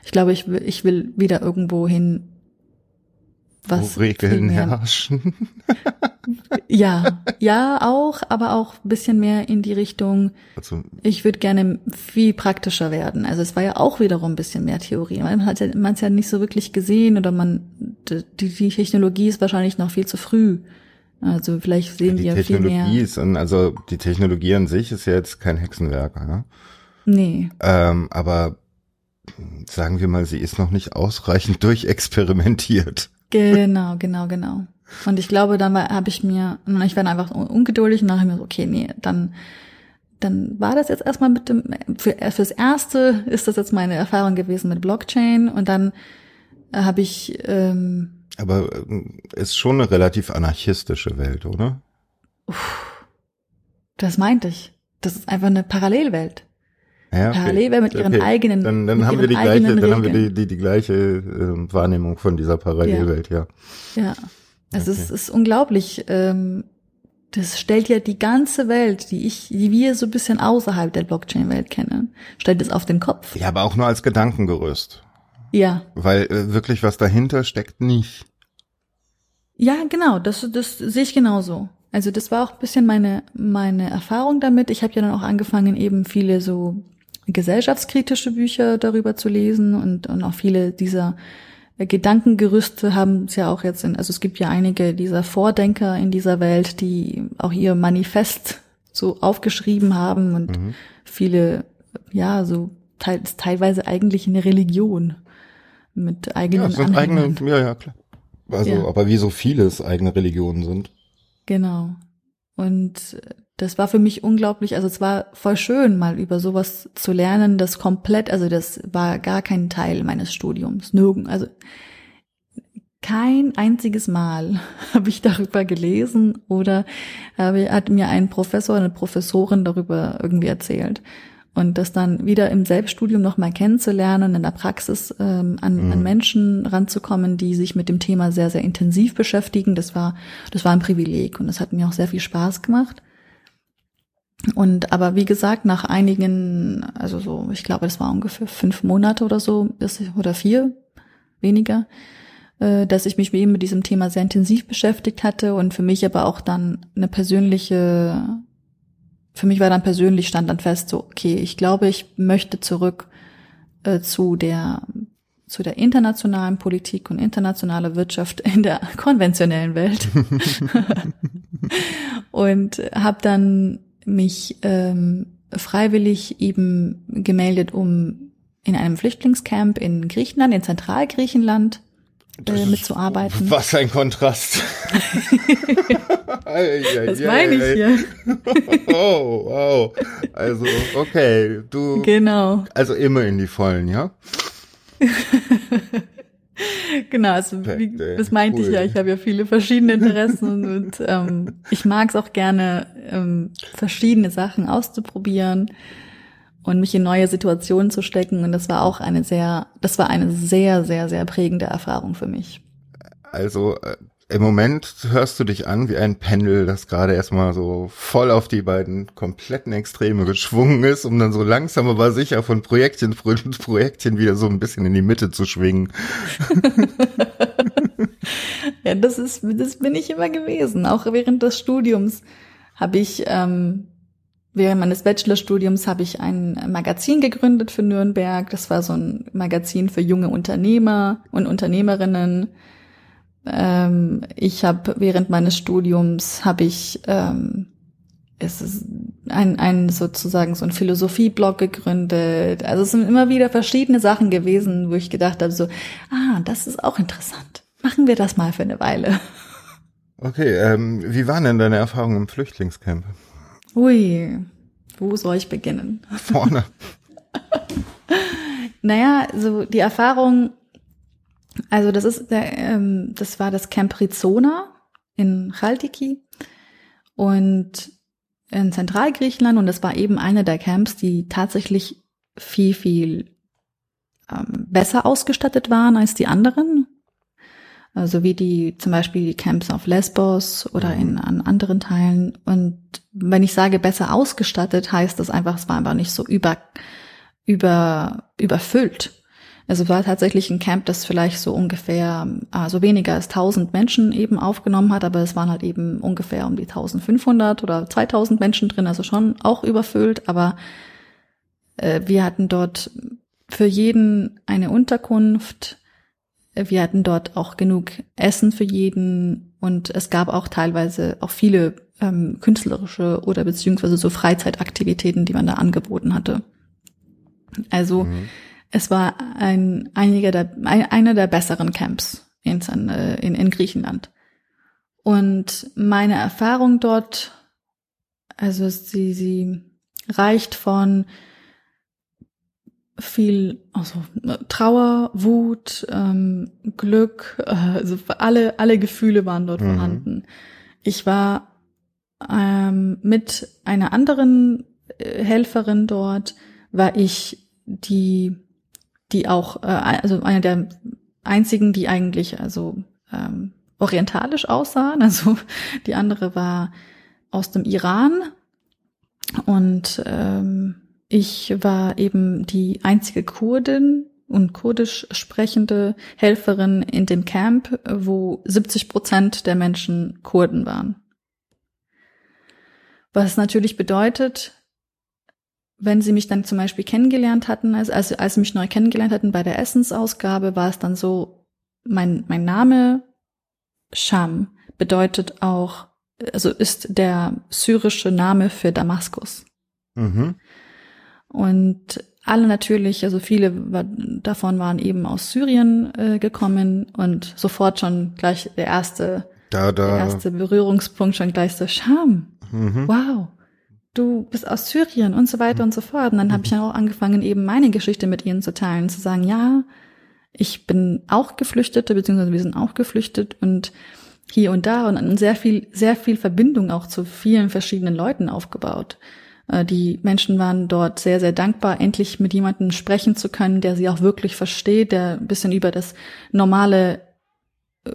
ich glaube, ich will, ich will wieder irgendwo hin, was. Wo Regeln herrschen. ja, ja, auch, aber auch ein bisschen mehr in die Richtung, also, ich würde gerne viel praktischer werden. Also es war ja auch wiederum ein bisschen mehr Theorie. Man hat ja, man ja nicht so wirklich gesehen oder man, die, die Technologie ist wahrscheinlich noch viel zu früh. Also vielleicht sehen ja, wir viel mehr. Technologie ist, also die Technologie an sich ist ja jetzt kein Hexenwerk, ja? Nee. Ähm, aber sagen wir mal, sie ist noch nicht ausreichend durchexperimentiert. Genau, genau, genau. Und ich glaube, dann habe ich mir, ich werde einfach ungeduldig und dann habe ich mir so, okay, nee, dann, dann war das jetzt erstmal mit dem, für, fürs Erste ist das jetzt meine Erfahrung gewesen mit Blockchain und dann äh, habe ich. Ähm, Aber äh, ist schon eine relativ anarchistische Welt, oder? Uff, das meinte ich. Das ist einfach eine Parallelwelt. Ja, okay. Parallelwelt mit ihren okay. eigenen. Dann, dann haben wir die gleiche, dann haben wir die, die, die gleiche äh, Wahrnehmung von dieser Parallelwelt, ja. Ja. ja. Also okay. es ist unglaublich. Ähm, das stellt ja die ganze Welt, die ich, die wir so ein bisschen außerhalb der Blockchain-Welt kennen, stellt es auf den Kopf. Ja, aber auch nur als Gedankengerüst. Ja. Weil äh, wirklich was dahinter steckt nicht. Ja, genau, das, das sehe ich genauso. Also das war auch ein bisschen meine, meine Erfahrung damit. Ich habe ja dann auch angefangen, eben viele so gesellschaftskritische Bücher darüber zu lesen und, und auch viele dieser Gedankengerüste haben es ja auch jetzt in, also es gibt ja einige dieser Vordenker in dieser Welt, die auch ihr Manifest so aufgeschrieben haben und mhm. viele, ja, so teils, teilweise eigentlich eine Religion mit eigenen ja, eigene, ja, ja, klar. Also, ja. aber wie so vieles eigene Religionen sind. Genau. Und das war für mich unglaublich, also es war voll schön, mal über sowas zu lernen, das komplett, also das war gar kein Teil meines Studiums, nirgend, also kein einziges Mal habe ich darüber gelesen oder habe, hat mir ein Professor, eine Professorin darüber irgendwie erzählt. Und das dann wieder im Selbststudium nochmal kennenzulernen, in der Praxis ähm, an, mhm. an Menschen ranzukommen, die sich mit dem Thema sehr, sehr intensiv beschäftigen, das war, das war ein Privileg und das hat mir auch sehr viel Spaß gemacht. Und aber wie gesagt, nach einigen, also so, ich glaube, das war ungefähr fünf Monate oder so, bis, oder vier, weniger, äh, dass ich mich eben mit diesem Thema sehr intensiv beschäftigt hatte und für mich aber auch dann eine persönliche für mich war dann persönlich stand dann fest, so, okay, ich glaube, ich möchte zurück äh, zu der zu der internationalen Politik und internationale Wirtschaft in der konventionellen Welt. Und habe dann mich ähm, freiwillig eben gemeldet, um in einem Flüchtlingscamp in Griechenland, in Zentralgriechenland äh, mitzuarbeiten. Was ein Kontrast. das meine ich hier. oh, wow. Also, okay, du. Genau. Also immer in die Vollen, ja? genau, also wie, das meinte cool. ich ja. Ich habe ja viele verschiedene Interessen und, und ähm, ich mag es auch gerne, ähm, verschiedene Sachen auszuprobieren und mich in neue Situationen zu stecken. Und das war auch eine sehr, das war eine sehr, sehr, sehr prägende Erfahrung für mich. Also äh, im Moment hörst du dich an wie ein Pendel, das gerade erstmal so voll auf die beiden kompletten Extreme geschwungen ist, um dann so langsam aber sicher von Projektchen zu Projektchen wieder so ein bisschen in die Mitte zu schwingen. ja, das ist, das bin ich immer gewesen. Auch während des Studiums habe ich ähm, Während meines Bachelorstudiums habe ich ein Magazin gegründet für Nürnberg. Das war so ein Magazin für junge Unternehmer und Unternehmerinnen. Ähm, ich habe während meines Studiums habe ich ähm, es ist ein, ein sozusagen so ein Philosophieblog gegründet. Also es sind immer wieder verschiedene Sachen gewesen, wo ich gedacht habe so, ah, das ist auch interessant. Machen wir das mal für eine Weile. Okay, ähm, wie waren denn deine Erfahrungen im Flüchtlingscamp? Ui, wo soll ich beginnen? Vorne. naja, so die Erfahrung, also das ist der, ähm, das war das Camp Rizona in Chaltiki und in Zentralgriechenland und das war eben eine der Camps, die tatsächlich viel, viel ähm, besser ausgestattet waren als die anderen. Also wie die zum Beispiel die Camps auf Lesbos oder in an anderen Teilen. Und wenn ich sage besser ausgestattet, heißt das einfach, es war einfach nicht so über über überfüllt. Also war tatsächlich ein Camp, das vielleicht so ungefähr, also weniger als 1000 Menschen eben aufgenommen hat, aber es waren halt eben ungefähr um die 1500 oder 2000 Menschen drin, also schon auch überfüllt, aber äh, wir hatten dort für jeden eine Unterkunft, wir hatten dort auch genug Essen für jeden und es gab auch teilweise auch viele ähm, künstlerische oder beziehungsweise so Freizeitaktivitäten, die man da angeboten hatte. Also mhm. Es war ein einiger der ein, einer der besseren Camps in, äh, in, in Griechenland. Und meine Erfahrung dort, also sie, sie reicht von viel also Trauer, Wut, ähm, Glück, äh, also alle alle Gefühle waren dort mhm. vorhanden. Ich war ähm, mit einer anderen äh, Helferin dort, war ich die die auch äh, also eine der einzigen, die eigentlich also ähm, orientalisch aussahen. Also die andere war aus dem Iran und ähm, ich war eben die einzige Kurdin und kurdisch sprechende Helferin in dem Camp, wo 70 Prozent der Menschen Kurden waren. Was natürlich bedeutet, wenn sie mich dann zum Beispiel kennengelernt hatten, also als, als sie mich neu kennengelernt hatten bei der Essensausgabe, war es dann so, mein, mein Name Sham bedeutet auch, also ist der syrische Name für Damaskus. Mhm. Und alle natürlich, also viele davon waren eben aus Syrien äh, gekommen und sofort schon gleich der erste, da, da. der erste Berührungspunkt schon gleich so Scham. Mhm. Wow, du bist aus Syrien und so weiter und so fort. Und dann habe ich dann auch angefangen, eben meine Geschichte mit ihnen zu teilen, zu sagen, ja, ich bin auch Geflüchtete, beziehungsweise wir sind auch geflüchtet und hier und da und sehr viel, sehr viel Verbindung auch zu vielen verschiedenen Leuten aufgebaut. Äh, die Menschen waren dort sehr, sehr dankbar, endlich mit jemandem sprechen zu können, der sie auch wirklich versteht, der ein bisschen über das normale, äh,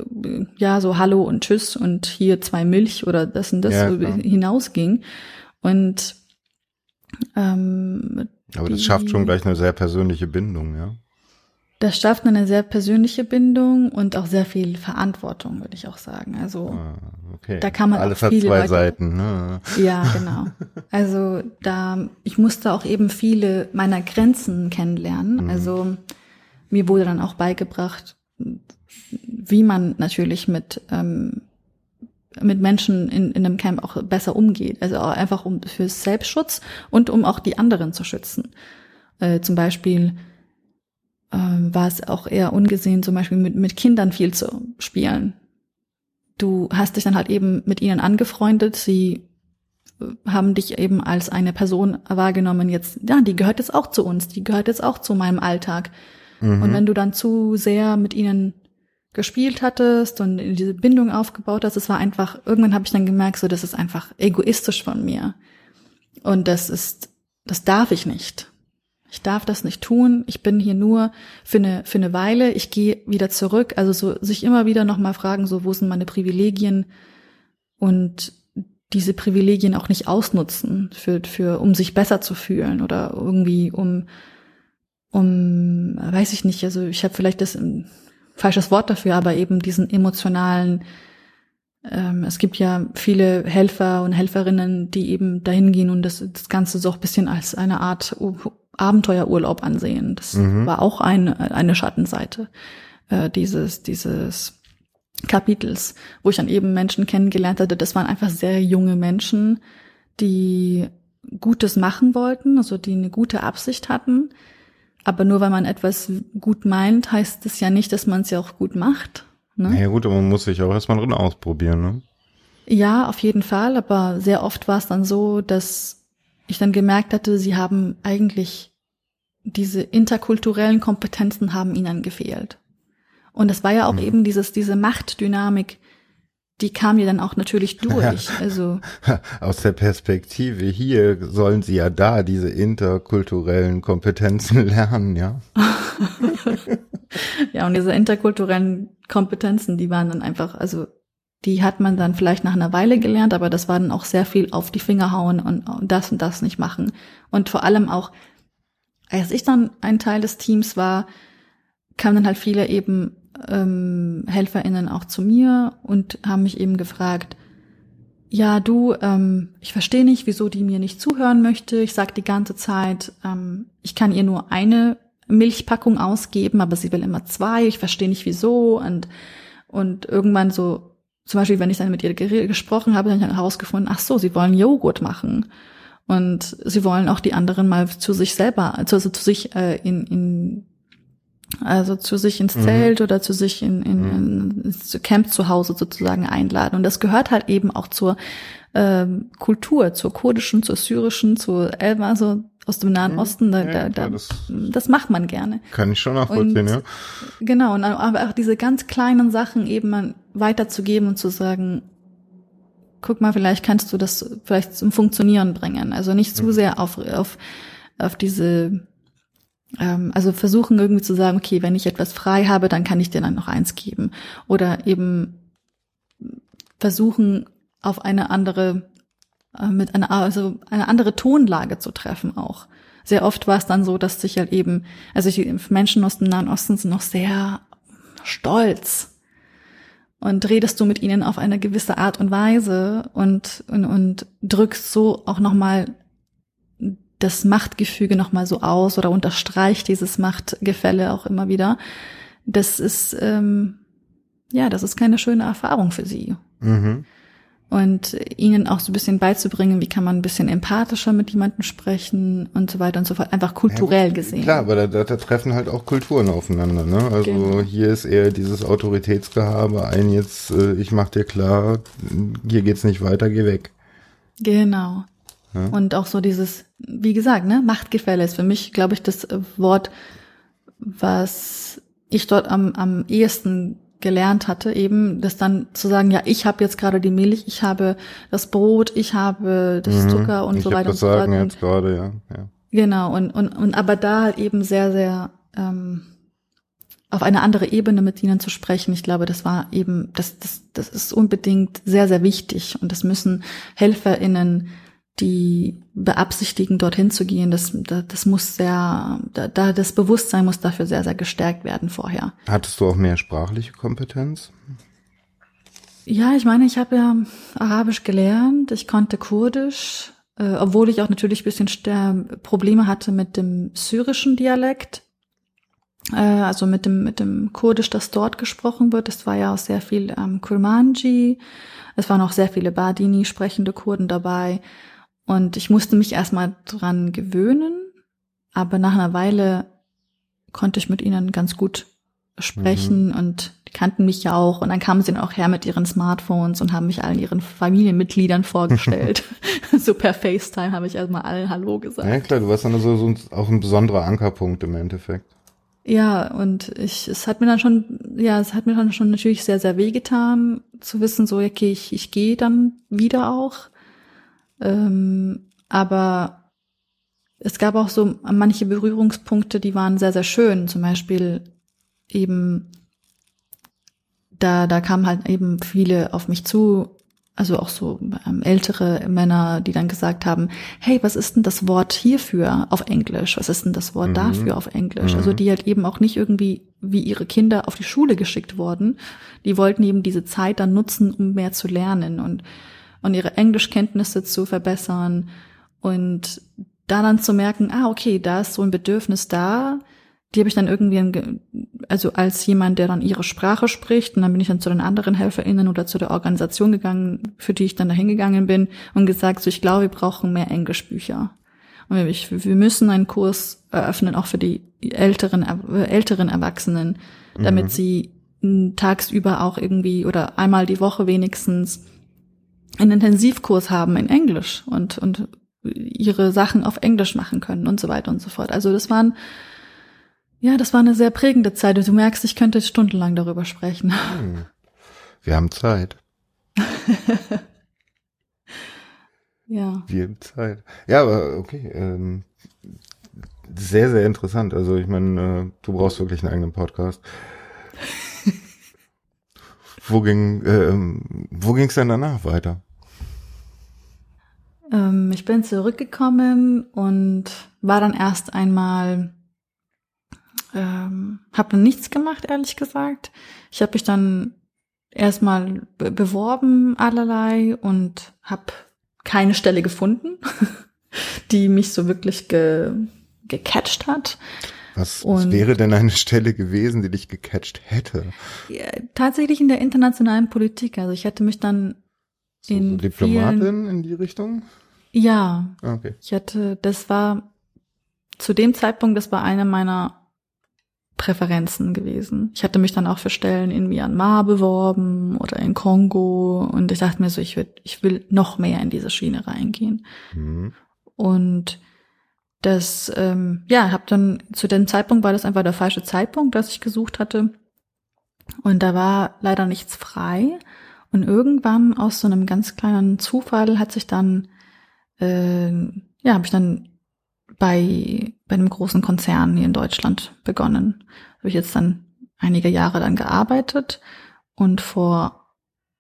ja, so Hallo und Tschüss und hier zwei Milch oder das und das ja, hinausging. Und ähm, aber das schafft schon gleich eine sehr persönliche Bindung, ja. Das schafft eine sehr persönliche Bindung und auch sehr viel Verantwortung, würde ich auch sagen. Also ah, okay. da kann man alles auch viele hat zwei Leute, Seiten. Ne? Ja, genau. Also da ich musste auch eben viele meiner Grenzen kennenlernen. Mhm. Also mir wurde dann auch beigebracht, wie man natürlich mit ähm, mit Menschen in, in einem Camp auch besser umgeht. Also auch einfach um für Selbstschutz und um auch die anderen zu schützen. Äh, zum Beispiel ähm, war es auch eher ungesehen, zum Beispiel mit, mit Kindern viel zu spielen. Du hast dich dann halt eben mit ihnen angefreundet, sie äh, haben dich eben als eine Person wahrgenommen, jetzt, ja, die gehört jetzt auch zu uns, die gehört jetzt auch zu meinem Alltag. Mhm. Und wenn du dann zu sehr mit ihnen gespielt hattest und diese Bindung aufgebaut hast, es war einfach, irgendwann habe ich dann gemerkt, so, das ist einfach egoistisch von mir. Und das ist, das darf ich nicht. Ich darf das nicht tun. Ich bin hier nur für eine, für eine Weile. Ich gehe wieder zurück. Also so, sich immer wieder nochmal fragen, so, wo sind meine Privilegien? Und diese Privilegien auch nicht ausnutzen für, für, um sich besser zu fühlen oder irgendwie um, um, weiß ich nicht, also ich habe vielleicht das ein falsches Wort dafür, aber eben diesen emotionalen, ähm, es gibt ja viele Helfer und Helferinnen, die eben dahin gehen und das, das Ganze so ein bisschen als eine Art Abenteuerurlaub ansehen. Das mhm. war auch eine, eine Schattenseite äh, dieses, dieses Kapitels, wo ich dann eben Menschen kennengelernt hatte. Das waren einfach sehr junge Menschen, die Gutes machen wollten, also die eine gute Absicht hatten. Aber nur weil man etwas gut meint, heißt es ja nicht, dass man es ja auch gut macht. Ne? Ja gut, aber man muss sich auch erstmal drin ausprobieren, ne? Ja, auf jeden Fall, aber sehr oft war es dann so, dass ich dann gemerkt hatte, sie haben eigentlich diese interkulturellen Kompetenzen haben ihnen gefehlt. Und das war ja auch mhm. eben dieses, diese Machtdynamik, die kam ja dann auch natürlich durch. Also aus der Perspektive hier sollen sie ja da diese interkulturellen Kompetenzen lernen, ja. ja, und diese interkulturellen Kompetenzen, die waren dann einfach, also die hat man dann vielleicht nach einer Weile gelernt, aber das war dann auch sehr viel auf die Finger hauen und, das und das nicht machen. Und vor allem auch, als ich dann ein Teil des Teams war, kamen dann halt viele eben ähm, HelferInnen auch zu mir und haben mich eben gefragt, ja, du, ähm, ich verstehe nicht, wieso die mir nicht zuhören möchte. Ich sag die ganze Zeit, ähm, ich kann ihr nur eine Milchpackung ausgeben, aber sie will immer zwei. Ich verstehe nicht wieso. Und, und irgendwann so zum Beispiel, wenn ich dann mit ihr gesprochen habe, dann habe ich herausgefunden, ach so, sie wollen Joghurt machen. Und sie wollen auch die anderen mal zu sich selber, also zu sich äh, in, in also zu sich ins mhm. Zelt oder zu sich in, in, mhm. ins Camp zu Hause sozusagen einladen. Und das gehört halt eben auch zur ähm, Kultur, zur kurdischen, zur syrischen, zur Elba, so aus dem Nahen mhm. Osten. Da, ja, da, das, das, macht man gerne. Kann ich schon nachvollziehen, und, ja. Genau, und aber auch diese ganz kleinen Sachen eben weiterzugeben und zu sagen, guck mal, vielleicht kannst du das vielleicht zum Funktionieren bringen. Also nicht zu mhm. sehr auf, auf, auf diese also versuchen irgendwie zu sagen, okay, wenn ich etwas frei habe, dann kann ich dir dann noch eins geben. Oder eben versuchen, auf eine andere, äh, mit einer, also eine andere Tonlage zu treffen auch. sehr oft war es dann so, dass sich halt eben, also die Menschen aus dem Nahen Osten sind noch sehr stolz. Und redest du mit ihnen auf eine gewisse Art und Weise und, und, und drückst so auch nochmal das Machtgefüge nochmal so aus oder unterstreicht dieses Machtgefälle auch immer wieder. Das ist, ähm, ja, das ist keine schöne Erfahrung für sie. Mhm und ihnen auch so ein bisschen beizubringen, wie kann man ein bisschen empathischer mit jemandem sprechen und so weiter und so fort, einfach kulturell ja, gesehen. Klar, aber da, da, da treffen halt auch Kulturen aufeinander. Ne? Also genau. hier ist eher dieses Autoritätsgehabe, ein jetzt, äh, ich mach dir klar, hier geht's nicht weiter, geh weg. Genau. Ja? Und auch so dieses, wie gesagt, ne, Machtgefälle ist für mich, glaube ich, das Wort, was ich dort am, am ehesten gelernt hatte, eben das dann zu sagen, ja, ich habe jetzt gerade die Milch, ich habe das Brot, ich habe das mhm, Zucker und so weiter und so fort. jetzt gerade, ja, ja. Genau, und, und, und aber da halt eben sehr, sehr ähm, auf eine andere Ebene mit ihnen zu sprechen, ich glaube, das war eben, das, das, das ist unbedingt sehr, sehr wichtig. Und das müssen HelferInnen die beabsichtigen, dorthin zu gehen, das, das muss sehr, da, das Bewusstsein muss dafür sehr, sehr gestärkt werden vorher. Hattest du auch mehr sprachliche Kompetenz? Ja, ich meine, ich habe ja Arabisch gelernt, ich konnte Kurdisch, äh, obwohl ich auch natürlich bisschen Probleme hatte mit dem syrischen Dialekt, äh, also mit dem, mit dem Kurdisch, das dort gesprochen wird. Es war ja auch sehr viel ähm, Kurmanji, es waren auch sehr viele Badini sprechende Kurden dabei. Und ich musste mich erstmal dran gewöhnen, aber nach einer Weile konnte ich mit ihnen ganz gut sprechen mhm. und die kannten mich ja auch und dann kamen sie dann auch her mit ihren Smartphones und haben mich allen ihren Familienmitgliedern vorgestellt. so per FaceTime habe ich erstmal allen Hallo gesagt. Ja klar, du warst dann so, so auch ein besonderer Ankerpunkt im Endeffekt. Ja, und ich, es hat mir dann schon, ja, es hat mir dann schon natürlich sehr, sehr wehgetan, zu wissen, so, okay, ich, ich gehe dann wieder auch. Ähm, aber es gab auch so manche Berührungspunkte, die waren sehr, sehr schön. Zum Beispiel eben, da, da kamen halt eben viele auf mich zu, also auch so ähm, ältere Männer, die dann gesagt haben, hey, was ist denn das Wort hierfür auf Englisch? Was ist denn das Wort mhm. dafür auf Englisch? Also mhm. Also die halt eben auch nicht irgendwie wie ihre Kinder auf die Schule geschickt wurden. Die wollten eben diese Zeit dann nutzen, um mehr zu lernen. Und und ihre Englischkenntnisse zu verbessern und da dann zu merken, ah, okay, da ist so ein Bedürfnis da, die habe ich dann irgendwie, also als jemand, der dann ihre Sprache spricht, und dann bin ich dann zu den anderen HelferInnen oder zu der Organisation gegangen, für die ich dann dahin gegangen bin und gesagt, so, ich glaube, wir brauchen mehr Englischbücher. Und wir, wir müssen einen Kurs eröffnen, auch für die älteren, älteren Erwachsenen, damit mhm. sie tagsüber auch irgendwie oder einmal die Woche wenigstens einen Intensivkurs haben in Englisch und, und ihre Sachen auf Englisch machen können und so weiter und so fort. Also das waren, ja, das war eine sehr prägende Zeit. Du merkst, ich könnte stundenlang darüber sprechen. Hm. Wir haben Zeit. ja. Wir haben Zeit. Ja, aber okay. Ähm, sehr, sehr interessant. Also ich meine, äh, du brauchst wirklich einen eigenen Podcast. wo ging, äh, wo ging's denn danach weiter? Ähm, ich bin zurückgekommen und war dann erst einmal, ähm, habe nichts gemacht, ehrlich gesagt. Ich habe mich dann erstmal be beworben allerlei und habe keine Stelle gefunden, die mich so wirklich ge gecatcht hat. Was, was wäre denn eine Stelle gewesen, die dich gecatcht hätte? Ja, tatsächlich in der internationalen Politik. Also ich hätte mich dann so, in so Diplomatin vielen, in die Richtung? Ja. Ah, okay. Ich hatte, das war zu dem Zeitpunkt, das war eine meiner Präferenzen gewesen. Ich hatte mich dann auch für Stellen in Myanmar beworben oder in Kongo und ich dachte mir so, ich will, ich will noch mehr in diese Schiene reingehen. Mhm. Und das, ähm, ja, habe dann zu dem Zeitpunkt war das einfach der falsche Zeitpunkt, dass ich gesucht hatte. Und da war leider nichts frei. Und irgendwann aus so einem ganz kleinen Zufall hat sich dann, äh, ja, habe ich dann bei, bei einem großen Konzern hier in Deutschland begonnen. Habe ich jetzt dann einige Jahre dann gearbeitet und vor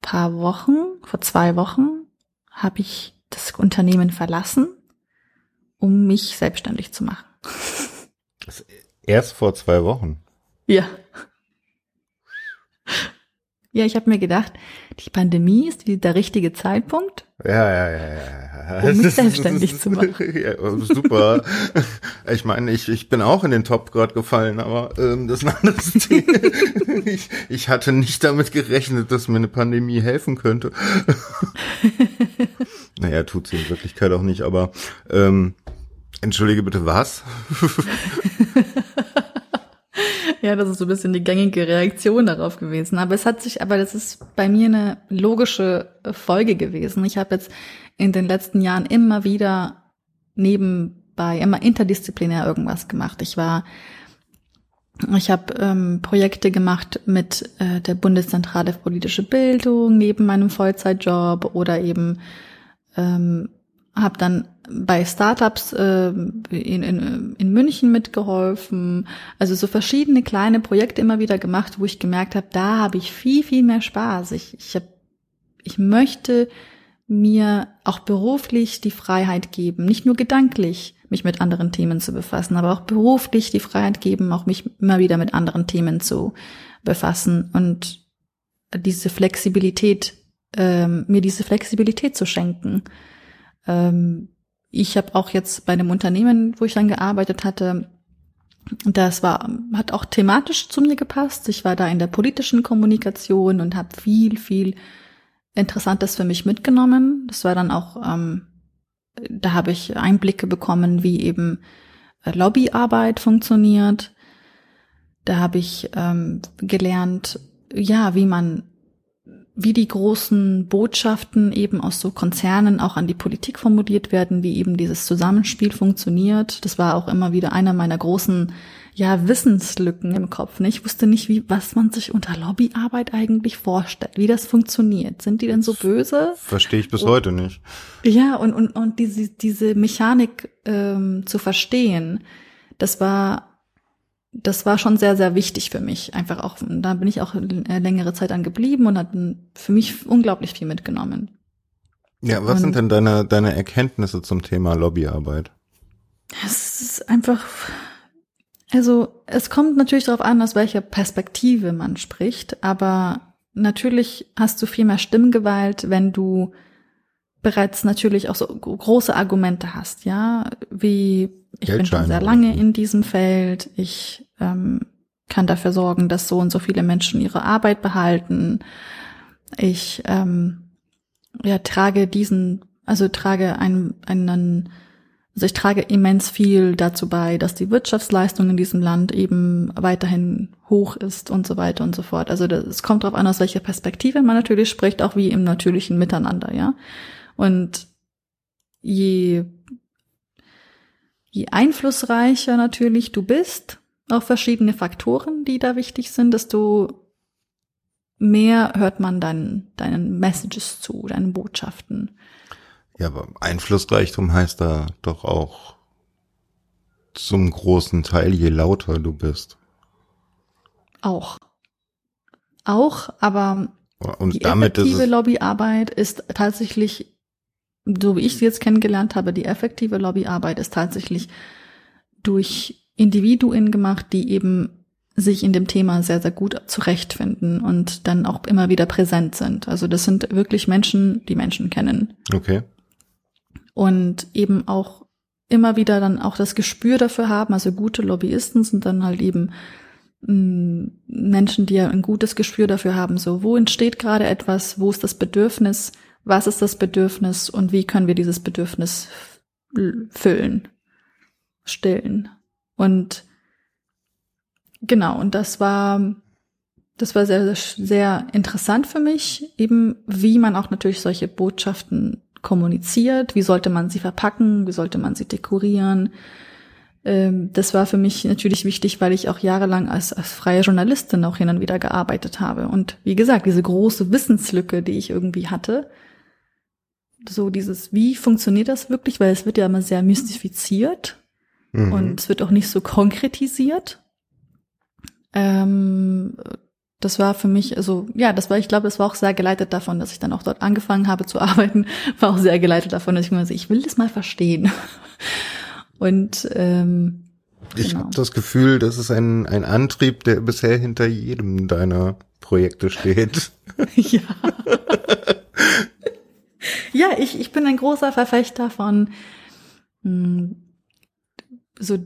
paar Wochen, vor zwei Wochen, habe ich das Unternehmen verlassen um mich selbstständig zu machen. Erst vor zwei Wochen. Ja. Ja, ich habe mir gedacht, die Pandemie ist der richtige Zeitpunkt. Ja, ja, ja, ja. Um mich selbstständig zu machen. Ja, super. Ich meine, ich, ich bin auch in den Top gerade gefallen, aber ähm, das ist ein anderes Thema. Ich, ich hatte nicht damit gerechnet, dass mir eine Pandemie helfen könnte. Naja, tut sie in Wirklichkeit auch nicht, aber ähm, entschuldige bitte, was? Ja, das ist so ein bisschen die gängige Reaktion darauf gewesen. Aber es hat sich, aber das ist bei mir eine logische Folge gewesen. Ich habe jetzt in den letzten Jahren immer wieder nebenbei, immer interdisziplinär irgendwas gemacht. Ich war, ich habe ähm, Projekte gemacht mit äh, der Bundeszentrale für politische Bildung neben meinem Vollzeitjob oder eben ähm, habe dann bei Startups äh, in, in, in München mitgeholfen. Also so verschiedene kleine Projekte immer wieder gemacht, wo ich gemerkt habe, da habe ich viel, viel mehr Spaß. Ich, ich, hab, ich möchte mir auch beruflich die Freiheit geben, nicht nur gedanklich mich mit anderen Themen zu befassen, aber auch beruflich die Freiheit geben, auch mich immer wieder mit anderen Themen zu befassen und diese Flexibilität, ähm, mir diese Flexibilität zu schenken. Ähm, ich habe auch jetzt bei einem Unternehmen, wo ich dann gearbeitet hatte, das war, hat auch thematisch zu mir gepasst. Ich war da in der politischen Kommunikation und habe viel, viel Interessantes für mich mitgenommen. Das war dann auch, ähm, da habe ich Einblicke bekommen, wie eben äh, Lobbyarbeit funktioniert. Da habe ich ähm, gelernt, ja, wie man wie die großen Botschaften eben aus so Konzernen auch an die Politik formuliert werden, wie eben dieses Zusammenspiel funktioniert. Das war auch immer wieder einer meiner großen ja, Wissenslücken im Kopf. Ne? Ich wusste nicht, wie, was man sich unter Lobbyarbeit eigentlich vorstellt, wie das funktioniert. Sind die denn so böse? Verstehe ich bis und, heute nicht. Ja, und, und, und diese, diese Mechanik ähm, zu verstehen, das war das war schon sehr, sehr wichtig für mich. Einfach auch, da bin ich auch längere Zeit an geblieben und hat für mich unglaublich viel mitgenommen. Ja, was und sind denn deine, deine Erkenntnisse zum Thema Lobbyarbeit? Es ist einfach, also es kommt natürlich darauf an, aus welcher Perspektive man spricht, aber natürlich hast du viel mehr Stimmgewalt, wenn du bereits natürlich auch so große Argumente hast, ja, wie ich bin schon sehr lange in diesem Feld, ich ähm, kann dafür sorgen, dass so und so viele Menschen ihre Arbeit behalten. Ich ähm, ja, trage diesen, also trage einen, einen, also ich trage immens viel dazu bei, dass die Wirtschaftsleistung in diesem Land eben weiterhin hoch ist und so weiter und so fort. Also es kommt darauf an, aus welcher Perspektive man natürlich spricht, auch wie im natürlichen Miteinander, ja. Und je, je einflussreicher natürlich du bist, auch verschiedene Faktoren, die da wichtig sind, desto mehr hört man dann deinen Messages zu, deinen Botschaften. Ja, aber Einflussreichtum heißt da doch auch zum großen Teil, je lauter du bist. Auch. Auch, aber Und die damit effektive Lobbyarbeit ist tatsächlich, so wie ich sie jetzt kennengelernt habe, die effektive Lobbyarbeit ist tatsächlich durch Individuen gemacht, die eben sich in dem Thema sehr, sehr gut zurechtfinden und dann auch immer wieder präsent sind. Also das sind wirklich Menschen, die Menschen kennen. Okay. Und eben auch immer wieder dann auch das Gespür dafür haben. Also gute Lobbyisten sind dann halt eben mh, mm, Menschen, die ja ein gutes Gespür dafür haben. So, wo entsteht gerade etwas? Wo ist das Bedürfnis? Was ist das Bedürfnis? Und wie können wir dieses Bedürfnis füllen? Stillen? Und genau, und das war, das war sehr, sehr interessant für mich, eben wie man auch natürlich solche Botschaften kommuniziert, wie sollte man sie verpacken, wie sollte man sie dekorieren. Ähm, das war für mich natürlich wichtig, weil ich auch jahrelang als, als freie Journalistin auch hin und wieder gearbeitet habe. Und wie gesagt, diese große Wissenslücke, die ich irgendwie hatte, so dieses, wie funktioniert das wirklich, weil es wird ja immer sehr mystifiziert Mhm. Und es wird auch nicht so konkretisiert. Ähm, das war für mich, also ja, das war, ich glaube, es war auch sehr geleitet davon, dass ich dann auch dort angefangen habe zu arbeiten, war auch sehr geleitet davon, dass ich mir so, ich will das mal verstehen. Und ähm, ich genau. habe das Gefühl, das ist ein, ein Antrieb, der bisher hinter jedem deiner Projekte steht. ja. ja, ich, ich bin ein großer Verfechter von mh, hm, so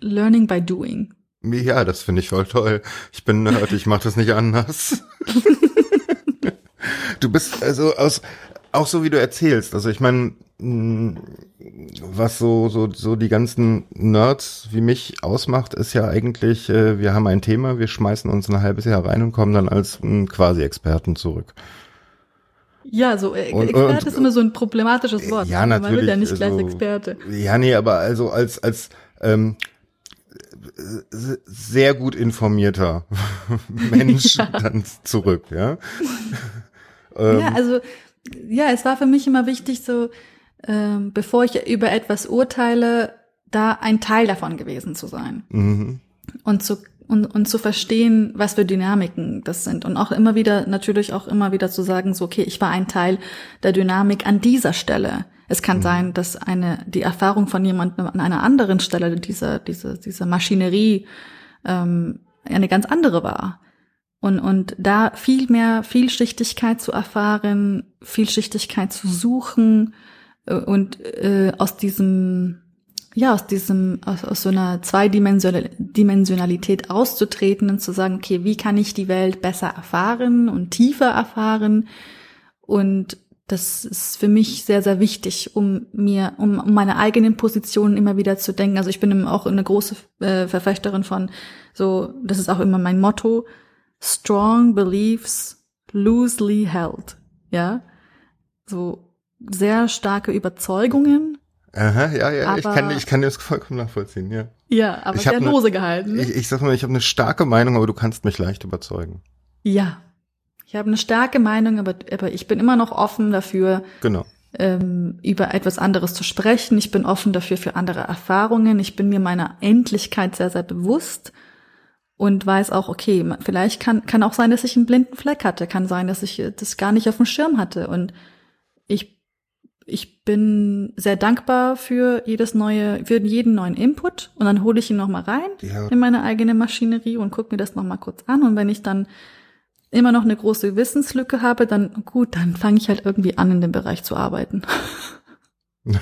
Learning by Doing. Ja, das finde ich voll toll. Ich bin Nerd, ich mache das nicht anders. du bist also aus auch so wie du erzählst. Also ich meine, hm, was so so so die ganzen Nerds wie mich ausmacht, ist ja eigentlich, äh, wir haben ein Thema, wir schmeißen uns ein halbes Jahr rein und kommen dann als hm, quasi Experten zurück. Ja, so äh, und, Experte und, ist immer so ein problematisches Wort. Ja, natürlich. Man wird ja nicht gleich also, Experte. Ja, nee, aber also als als ähm, sehr gut informierter Mensch ja. dann zurück, ja. ähm, ja, also ja, es war für mich immer wichtig, so ähm, bevor ich über etwas urteile, da ein Teil davon gewesen zu sein mhm. und zu und, und zu verstehen, was für Dynamiken das sind und auch immer wieder natürlich auch immer wieder zu sagen, so okay, ich war ein Teil der Dynamik an dieser Stelle. Es kann mhm. sein, dass eine die Erfahrung von jemandem an einer anderen Stelle dieser diese diese Maschinerie ähm, eine ganz andere war. Und, und da viel mehr Vielschichtigkeit zu erfahren, Vielschichtigkeit zu suchen äh, und äh, aus diesem, ja, aus diesem, aus, aus so einer Zweidimensionalität auszutreten und zu sagen, okay, wie kann ich die Welt besser erfahren und tiefer erfahren? Und das ist für mich sehr, sehr wichtig, um mir, um, um meine eigenen Positionen immer wieder zu denken. Also ich bin auch eine große äh, Verfechterin von so, das ist auch immer mein Motto, strong beliefs loosely held. Ja, so sehr starke Überzeugungen. Aha, ja, ja, aber, ich kann, ich kann das vollkommen nachvollziehen, ja. Ja, aber ich sehr ne, lose gehalten. Ne? Ich, ich sag mal, ich habe eine starke Meinung, aber du kannst mich leicht überzeugen. Ja, ich habe eine starke Meinung, aber, aber ich bin immer noch offen dafür, genau. ähm, über etwas anderes zu sprechen. Ich bin offen dafür für andere Erfahrungen. Ich bin mir meiner Endlichkeit sehr, sehr bewusst und weiß auch, okay, vielleicht kann, kann auch sein, dass ich einen blinden Fleck hatte, kann sein, dass ich das gar nicht auf dem Schirm hatte und ich, ich bin sehr dankbar für jedes neue, für jeden neuen Input und dann hole ich ihn nochmal rein ja. in meine eigene Maschinerie und gucke mir das nochmal kurz an und wenn ich dann immer noch eine große Wissenslücke habe, dann gut, dann fange ich halt irgendwie an, in dem Bereich zu arbeiten.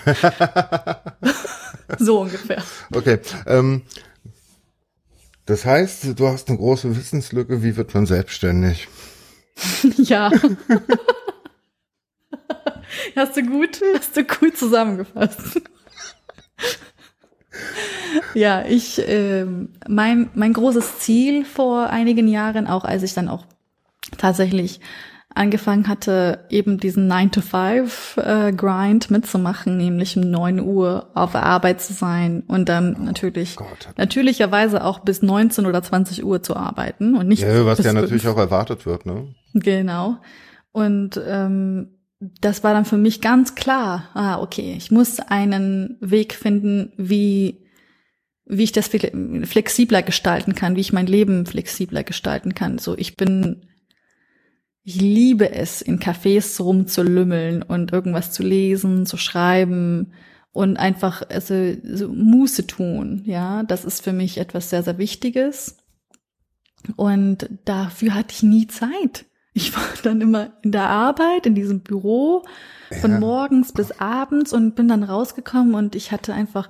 so ungefähr. Okay. Ähm, das heißt, du hast eine große Wissenslücke. Wie wird man selbstständig? ja. Hast du gut, hast du gut zusammengefasst. ja, ich, äh, mein, mein großes Ziel vor einigen Jahren, auch als ich dann auch tatsächlich angefangen hatte, eben diesen 9-to-5-Grind äh, mitzumachen, nämlich um 9 Uhr auf Arbeit zu sein und dann oh natürlich, Gott. natürlicherweise auch bis 19 oder 20 Uhr zu arbeiten und nicht Ja, was ja natürlich auch erwartet wird, ne? Genau. Und ähm, das war dann für mich ganz klar, ah, okay, ich muss einen Weg finden, wie wie ich das flexibler gestalten kann, wie ich mein Leben flexibler gestalten kann. So, ich bin ich liebe es, in Cafés rumzulümmeln und irgendwas zu lesen, zu schreiben und einfach also, so Muße tun. Ja, das ist für mich etwas sehr, sehr Wichtiges. Und dafür hatte ich nie Zeit. Ich war dann immer in der Arbeit, in diesem Büro, von ja. morgens bis abends und bin dann rausgekommen und ich hatte einfach,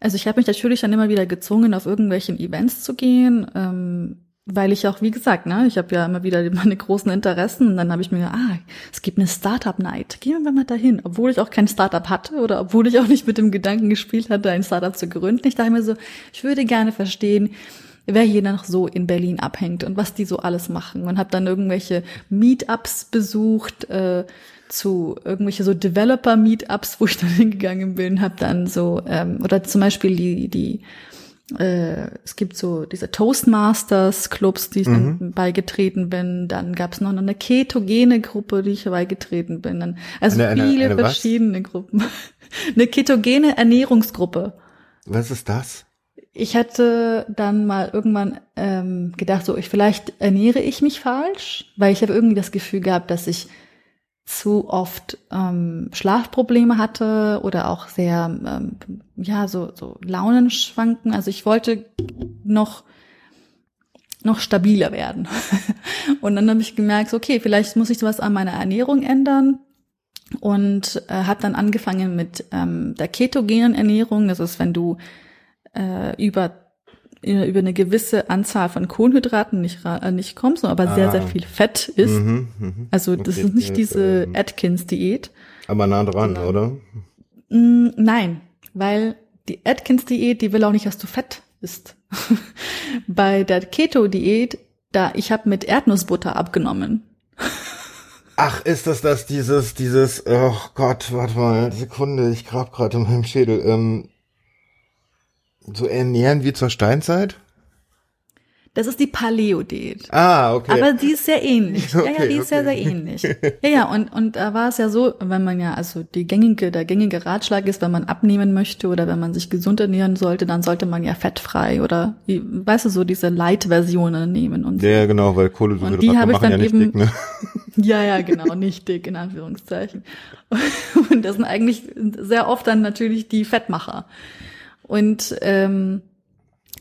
also ich habe mich natürlich dann immer wieder gezwungen, auf irgendwelchen Events zu gehen. Ähm, weil ich auch, wie gesagt, ne, ich habe ja immer wieder meine großen Interessen und dann habe ich mir gedacht, ah, es gibt eine Startup-Night, gehen wir mal dahin, obwohl ich auch kein Startup hatte oder obwohl ich auch nicht mit dem Gedanken gespielt hatte, ein Startup zu gründen. Ich dachte mir so, ich würde gerne verstehen, wer hier noch so in Berlin abhängt und was die so alles machen und habe dann irgendwelche Meetups besucht, äh, zu irgendwelche so Developer-Meetups, wo ich dann hingegangen bin, habe dann so ähm, oder zum Beispiel die die äh, es gibt so diese Toastmasters Clubs, die ich mhm. dann beigetreten bin. Dann gab es noch eine ketogene Gruppe, die ich beigetreten bin. Dann, also eine, viele eine, eine verschiedene was? Gruppen. eine ketogene Ernährungsgruppe. Was ist das? Ich hatte dann mal irgendwann ähm, gedacht, so ich vielleicht ernähre ich mich falsch, weil ich habe irgendwie das Gefühl gehabt, dass ich zu oft ähm, Schlafprobleme hatte oder auch sehr ähm, ja so so Launenschwanken. Also ich wollte noch noch stabiler werden. und dann habe ich gemerkt, okay, vielleicht muss ich sowas an meiner Ernährung ändern und äh, habe dann angefangen mit ähm, der ketogenen Ernährung. Das ist, wenn du äh, über äh, über eine gewisse Anzahl von Kohlenhydraten nicht, äh, nicht kommst, aber ah. sehr, sehr viel Fett ist. Mhm, mh. Also das okay. ist nicht diese ähm, Atkins-Diät. Aber nah dran, genau. oder? Mm, nein, weil die Atkins-Diät, die will auch nicht, dass du Fett isst. Bei der Keto-Diät, da ich habe mit Erdnussbutter abgenommen. Ach, ist das das, dieses, dieses, oh Gott, warte mal, Sekunde, ich grab gerade in meinem Schädel. Ähm, so ernähren wie zur Steinzeit? Das ist die Paleo-Diät. Ah, okay. Aber die ist sehr ähnlich. Okay, ja, ja, die ist okay. sehr, sehr ähnlich. Ja, ja, und, und da war es ja so, wenn man ja, also die gängige, der gängige Ratschlag ist, wenn man abnehmen möchte oder wenn man sich gesund ernähren sollte, dann sollte man ja fettfrei oder, weißt du, so diese Light-Versionen nehmen und so. Ja, genau, weil Kohlenhydrate und die habe ich dann ja nicht eben, dick, ne? Ja, ja, genau, nicht dick, in Anführungszeichen. Und das sind eigentlich sehr oft dann natürlich die Fettmacher. Und ähm,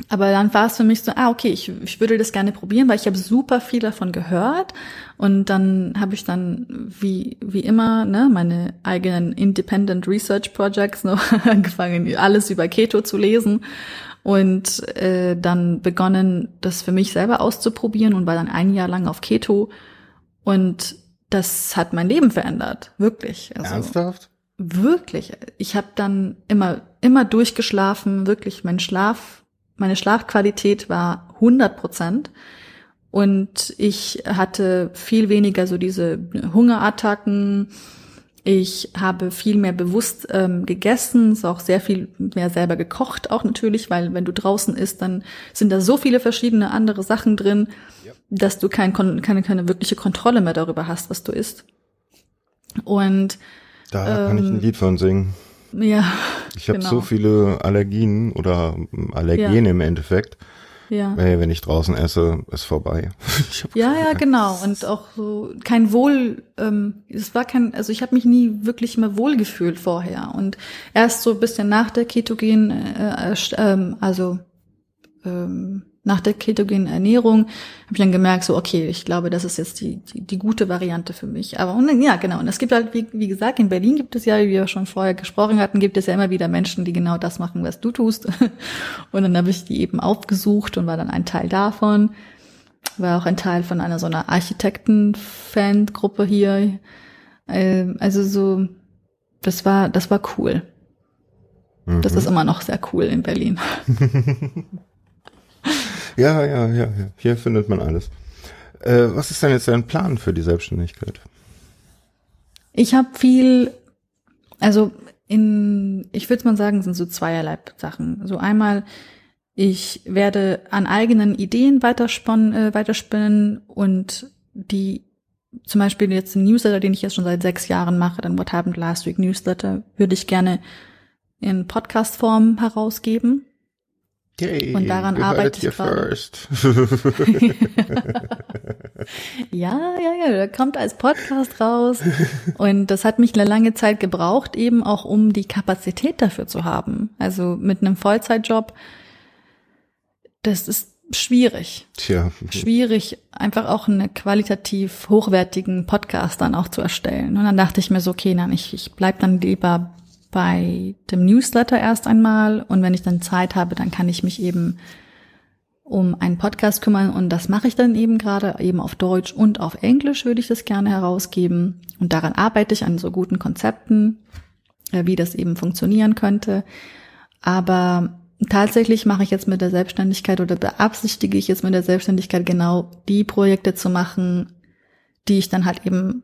aber dann war es für mich so, ah, okay, ich, ich würde das gerne probieren, weil ich habe super viel davon gehört. Und dann habe ich dann, wie, wie immer, ne, meine eigenen Independent Research Projects noch angefangen, alles über Keto zu lesen. Und äh, dann begonnen, das für mich selber auszuprobieren und war dann ein Jahr lang auf Keto. Und das hat mein Leben verändert, wirklich. Also, Ernsthaft? Wirklich. Ich habe dann immer immer durchgeschlafen, wirklich mein Schlaf, meine Schlafqualität war 100 Prozent. Und ich hatte viel weniger so diese Hungerattacken. Ich habe viel mehr bewusst ähm, gegessen, ist auch sehr viel mehr selber gekocht, auch natürlich, weil wenn du draußen isst, dann sind da so viele verschiedene andere Sachen drin, ja. dass du kein, keine, keine wirkliche Kontrolle mehr darüber hast, was du isst. Und da kann ich ein ähm, Lied von singen. Ja. Ich habe genau. so viele Allergien oder Allergene ja. im Endeffekt. Ja. Hey, wenn ich draußen esse, ist vorbei. ja, ja, genau. Und auch so kein Wohl, ähm, es war kein, also ich habe mich nie wirklich mehr wohl gefühlt vorher. Und erst so ein bisschen nach der Ketogen, äh, äh, also ähm, nach der ketogenen Ernährung habe ich dann gemerkt, so okay, ich glaube, das ist jetzt die, die, die gute Variante für mich. Aber und, ja, genau. Und es gibt halt, wie, wie gesagt, in Berlin gibt es ja, wie wir schon vorher gesprochen hatten, gibt es ja immer wieder Menschen, die genau das machen, was du tust. Und dann habe ich die eben aufgesucht und war dann ein Teil davon. War auch ein Teil von einer so einer Architekten-Fan-Gruppe hier. Ähm, also so, das war, das war cool. Das ist mhm. immer noch sehr cool in Berlin. Ja, ja, ja, ja. Hier findet man alles. Äh, was ist denn jetzt dein Plan für die Selbstständigkeit? Ich habe viel, also in, ich würde mal sagen, sind so zweierlei Sachen. So einmal, ich werde an eigenen Ideen weitersponnen, äh, weiterspinnen und die zum Beispiel jetzt ein Newsletter, den ich jetzt schon seit sechs Jahren mache, dann What Happened Last Week Newsletter, würde ich gerne in Podcast-Form herausgeben. Yay, und daran arbeite ich gerade. ja, ja, ja, der kommt als Podcast raus. Und das hat mich eine lange Zeit gebraucht, eben auch um die Kapazität dafür zu haben. Also mit einem Vollzeitjob, das ist schwierig. Tja. Schwierig, einfach auch einen qualitativ hochwertigen Podcast dann auch zu erstellen. Und dann dachte ich mir so, okay, nein, ich, ich bleib dann lieber bei dem Newsletter erst einmal. Und wenn ich dann Zeit habe, dann kann ich mich eben um einen Podcast kümmern. Und das mache ich dann eben gerade, eben auf Deutsch und auf Englisch würde ich das gerne herausgeben. Und daran arbeite ich an so guten Konzepten, äh, wie das eben funktionieren könnte. Aber tatsächlich mache ich jetzt mit der Selbstständigkeit oder beabsichtige ich jetzt mit der Selbstständigkeit genau die Projekte zu machen, die ich dann halt eben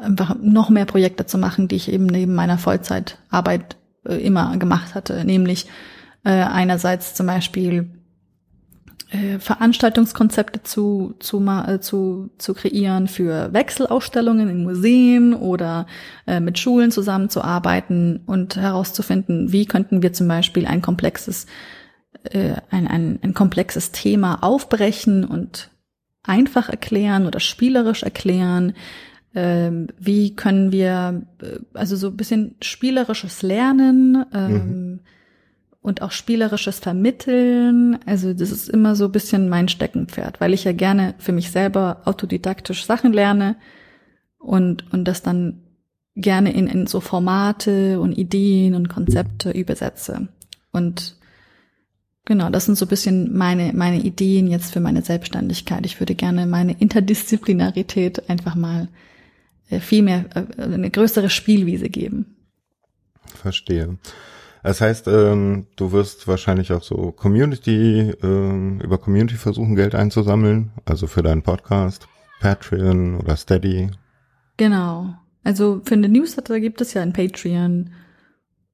einfach noch mehr Projekte zu machen, die ich eben neben meiner Vollzeitarbeit äh, immer gemacht hatte, nämlich äh, einerseits zum Beispiel äh, Veranstaltungskonzepte zu, zu, äh, zu, zu kreieren für Wechselausstellungen in Museen oder äh, mit Schulen zusammenzuarbeiten und herauszufinden, wie könnten wir zum Beispiel ein komplexes, äh, ein, ein, ein komplexes Thema aufbrechen und einfach erklären oder spielerisch erklären, ähm, wie können wir, äh, also so ein bisschen spielerisches Lernen ähm, mhm. und auch spielerisches Vermitteln. Also das ist immer so ein bisschen mein Steckenpferd, weil ich ja gerne für mich selber autodidaktisch Sachen lerne und, und das dann gerne in, in so Formate und Ideen und Konzepte übersetze. Und genau, das sind so ein bisschen meine, meine Ideen jetzt für meine Selbstständigkeit. Ich würde gerne meine Interdisziplinarität einfach mal viel mehr, äh, eine größere Spielwiese geben. Verstehe. Das heißt, ähm, du wirst wahrscheinlich auch so Community, ähm, über Community versuchen, Geld einzusammeln, also für deinen Podcast, Patreon oder Steady. Genau. Also für eine Newsletter gibt es ja ein Patreon.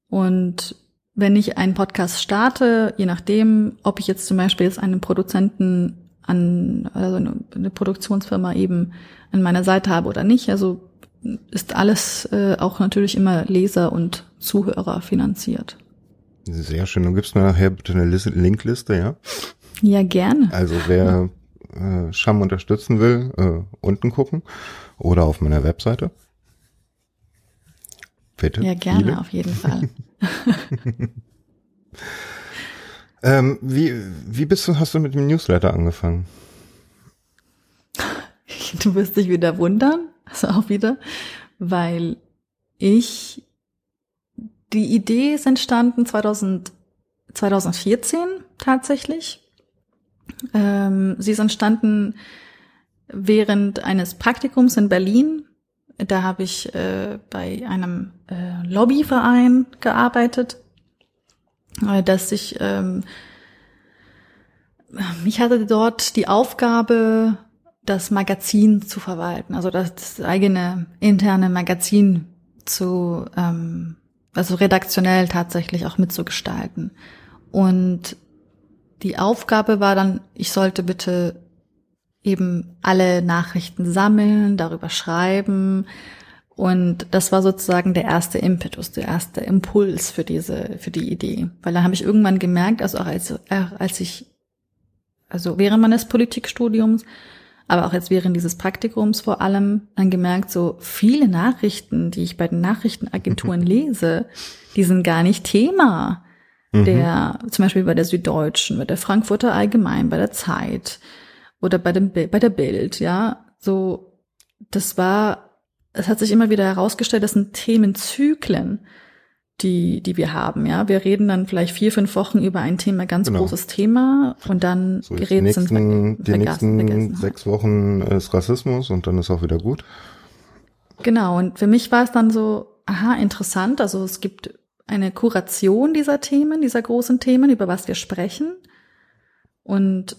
Und wenn ich einen Podcast starte, je nachdem, ob ich jetzt zum Beispiel jetzt einen Produzenten an, also eine, eine Produktionsfirma eben an meiner Seite habe oder nicht, also ist alles äh, auch natürlich immer Leser und Zuhörer finanziert. Sehr schön. Du gibst mir nachher bitte eine Linkliste, ja? Ja, gerne. Also wer äh, Scham unterstützen will, äh, unten gucken oder auf meiner Webseite. Bitte. Ja, gerne, viele. auf jeden Fall. ähm, wie, wie bist du, hast du mit dem Newsletter angefangen? Du wirst dich wieder wundern, also auch wieder, weil ich, die Idee ist entstanden 2000, 2014 tatsächlich. Ähm, sie ist entstanden während eines Praktikums in Berlin da habe ich äh, bei einem äh, Lobbyverein gearbeitet, dass ich ähm, ich hatte dort die Aufgabe, das Magazin zu verwalten, also das, das eigene interne Magazin zu, ähm, also redaktionell tatsächlich auch mitzugestalten. Und die Aufgabe war dann, ich sollte bitte eben alle Nachrichten sammeln, darüber schreiben. Und das war sozusagen der erste Impetus, der erste Impuls für diese, für die Idee. Weil da habe ich irgendwann gemerkt, also auch als, als ich, also während meines Politikstudiums, aber auch jetzt während dieses Praktikums vor allem, dann gemerkt, so viele Nachrichten, die ich bei den Nachrichtenagenturen lese, die sind gar nicht Thema. Mhm. Der, zum Beispiel bei der Süddeutschen, bei der Frankfurter Allgemein, bei der Zeit oder bei dem bei der Bild, ja, so das war es hat sich immer wieder herausgestellt, das sind Themenzyklen, die die wir haben, ja. Wir reden dann vielleicht vier, fünf Wochen über ein Thema, ganz genau. großes Thema und dann so gerät nächsten, sind die nächsten sechs Wochen ist Rassismus und dann ist auch wieder gut. Genau, und für mich war es dann so, aha, interessant, also es gibt eine Kuration dieser Themen, dieser großen Themen, über was wir sprechen. Und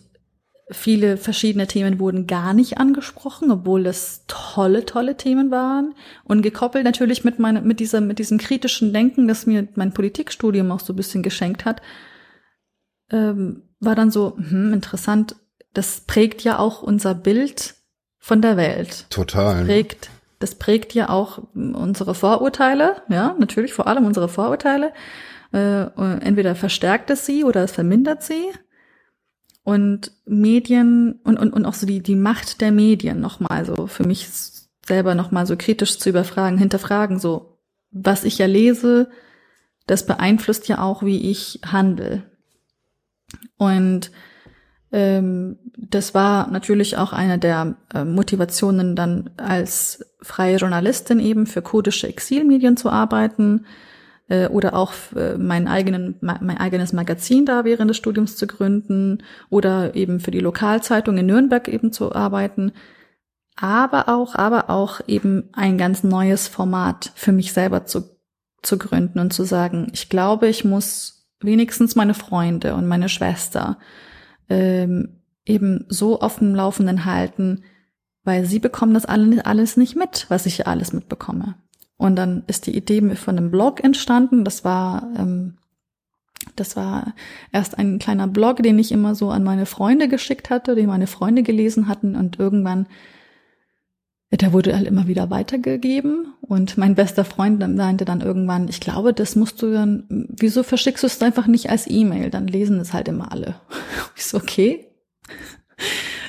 Viele verschiedene Themen wurden gar nicht angesprochen, obwohl das tolle, tolle Themen waren. Und gekoppelt natürlich mit meinem, mit diesem, mit diesem kritischen Denken, das mir mein Politikstudium auch so ein bisschen geschenkt hat, ähm, war dann so, hm, interessant, das prägt ja auch unser Bild von der Welt. Total. Das prägt, das prägt ja auch unsere Vorurteile, ja, natürlich vor allem unsere Vorurteile. Äh, entweder verstärkt es sie oder es vermindert sie. Und Medien und, und, und auch so die, die Macht der Medien nochmal so für mich selber nochmal so kritisch zu überfragen, hinterfragen, so was ich ja lese, das beeinflusst ja auch, wie ich handle. Und ähm, das war natürlich auch eine der äh, Motivationen, dann als freie Journalistin eben für kurdische Exilmedien zu arbeiten äh, oder auch äh, mein, eigenen, mein eigenes Magazin da während des Studiums zu gründen oder eben für die Lokalzeitung in Nürnberg eben zu arbeiten. Aber auch, aber auch eben ein ganz neues Format für mich selber zu, zu gründen und zu sagen, ich glaube, ich muss wenigstens meine Freunde und meine Schwester ähm, eben so auf dem Laufenden halten, weil sie bekommen das alles nicht mit, was ich alles mitbekomme. Und dann ist die Idee von einem Blog entstanden. Das war, ähm, das war erst ein kleiner Blog, den ich immer so an meine Freunde geschickt hatte, den meine Freunde gelesen hatten und irgendwann, der wurde halt immer wieder weitergegeben und mein bester Freund dann meinte dann irgendwann, ich glaube, das musst du dann, wieso verschickst du es einfach nicht als E-Mail? Dann lesen es halt immer alle. Ich so, okay,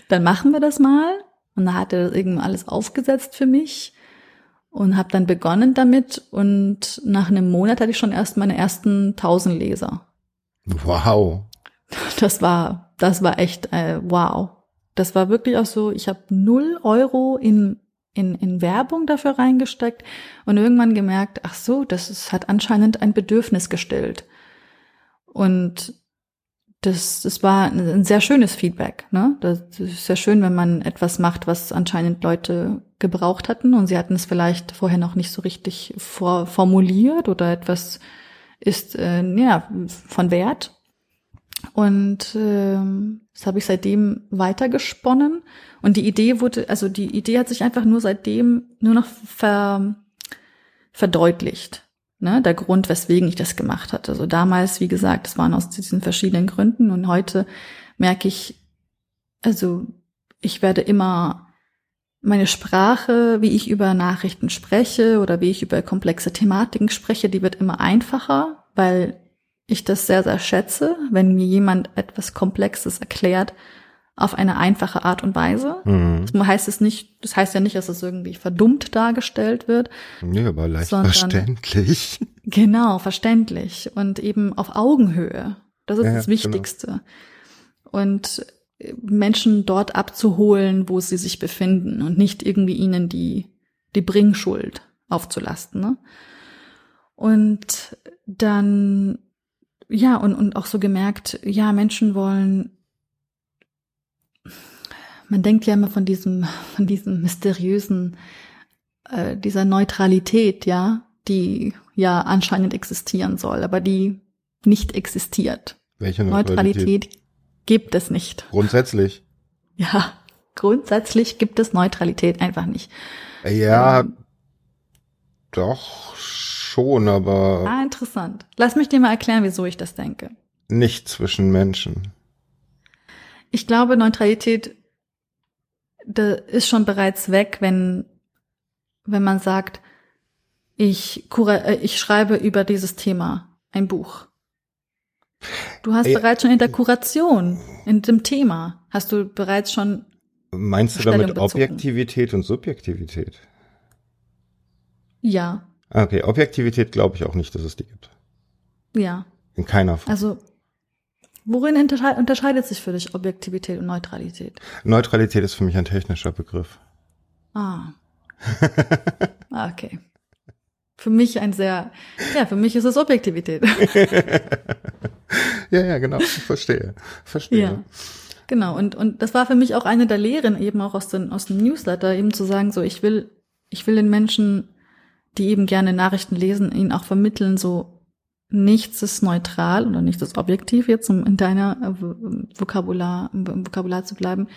dann machen wir das mal. Und da hat er irgendwann alles aufgesetzt für mich und habe dann begonnen damit und nach einem Monat hatte ich schon erst meine ersten 1000 Leser. Wow. Das war, das war echt äh, wow. Das war wirklich auch so, ich habe null Euro in, in, in Werbung dafür reingesteckt und irgendwann gemerkt, ach so, das ist, hat anscheinend ein Bedürfnis gestillt. Und das, das war ein sehr schönes Feedback. Ne? Das ist sehr schön, wenn man etwas macht, was anscheinend Leute gebraucht hatten und sie hatten es vielleicht vorher noch nicht so richtig vor, formuliert oder etwas ist äh, ja von Wert. Und äh, das habe ich seitdem weitergesponnen. Und die Idee wurde, also die Idee hat sich einfach nur seitdem nur noch ver, verdeutlicht ne, der Grund, weswegen ich das gemacht hatte. Also damals, wie gesagt, es waren aus diesen verschiedenen Gründen und heute merke ich, also ich werde immer meine Sprache, wie ich über Nachrichten spreche oder wie ich über komplexe Thematiken spreche, die wird immer einfacher, weil ich das sehr, sehr schätze, wenn mir jemand etwas Komplexes erklärt, auf eine einfache Art und Weise. Mhm. Das heißt es nicht, das heißt ja nicht, dass es irgendwie verdummt dargestellt wird. Nee, aber leicht sondern, verständlich. Genau, verständlich und eben auf Augenhöhe. Das ist ja, das genau. Wichtigste. Genau. Und Menschen dort abzuholen, wo sie sich befinden und nicht irgendwie ihnen die, die Bringschuld aufzulasten. Ne? Und dann, ja, und, und auch so gemerkt, ja, Menschen wollen man denkt ja immer von diesem, von diesem mysteriösen, äh, dieser Neutralität, ja, die ja anscheinend existieren soll, aber die nicht existiert. Welche Neutralität? Neutralität gibt es nicht. Grundsätzlich. Ja, grundsätzlich gibt es Neutralität einfach nicht. Ja, ähm, doch schon, aber. Ah, interessant. Lass mich dir mal erklären, wieso ich das denke. Nicht zwischen Menschen. Ich glaube, Neutralität da ist schon bereits weg, wenn, wenn man sagt, ich, äh, ich schreibe über dieses Thema ein Buch. Du hast ja. bereits schon in der Kuration, in dem Thema, hast du bereits schon. Meinst du damit bezogen. Objektivität und Subjektivität? Ja. Okay, Objektivität glaube ich auch nicht, dass es die gibt. Ja. In keiner Form. Also Worin unterscheidet sich für dich Objektivität und Neutralität? Neutralität ist für mich ein technischer Begriff. Ah. ah. okay. Für mich ein sehr, ja, für mich ist es Objektivität. ja, ja, genau. Verstehe. Verstehe. Ja. Genau. Und, und das war für mich auch eine der Lehren eben auch aus, den, aus dem Newsletter, eben zu sagen, so, ich will, ich will den Menschen, die eben gerne Nachrichten lesen, ihnen auch vermitteln, so, nichts ist neutral oder nichts ist objektiv, jetzt um in deiner äh, Vokabular, im Vokabular zu bleiben.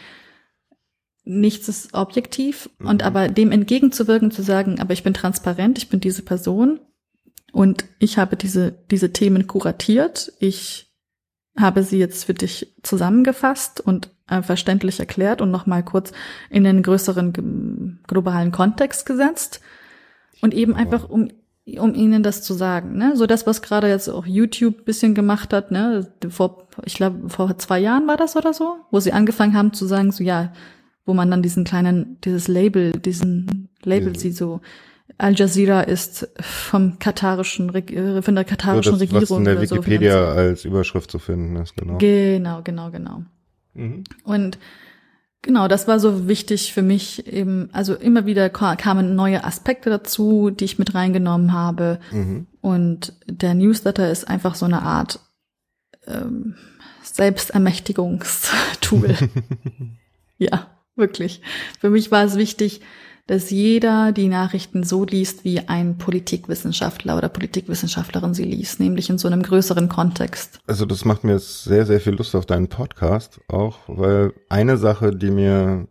Nichts ist objektiv mhm. und aber dem entgegenzuwirken, zu sagen, aber ich bin transparent, ich bin diese Person und ich habe diese, diese Themen kuratiert, ich habe sie jetzt für dich zusammengefasst und äh, verständlich erklärt und nochmal kurz in den größeren globalen Kontext gesetzt und eben einfach um um ihnen das zu sagen. Ne? So das, was gerade jetzt auch YouTube bisschen gemacht hat, ne? vor, ich glaube, vor zwei Jahren war das oder so, wo sie angefangen haben zu sagen, so ja, wo man dann diesen kleinen, dieses Label, diesen Label ja. sieht so, Al Jazeera ist vom katarischen, äh, von der katarischen so das, Regierung. Was in der Wikipedia so als Überschrift zu finden ist, genau. Genau, genau, genau. Mhm. Und Genau, das war so wichtig für mich eben. Also immer wieder kamen neue Aspekte dazu, die ich mit reingenommen habe. Mhm. Und der Newsletter ist einfach so eine Art ähm, Selbstermächtigungstool. ja, wirklich. Für mich war es wichtig, dass jeder die Nachrichten so liest, wie ein Politikwissenschaftler oder Politikwissenschaftlerin sie liest, nämlich in so einem größeren Kontext. Also das macht mir sehr, sehr viel Lust auf deinen Podcast auch, weil eine Sache, die mir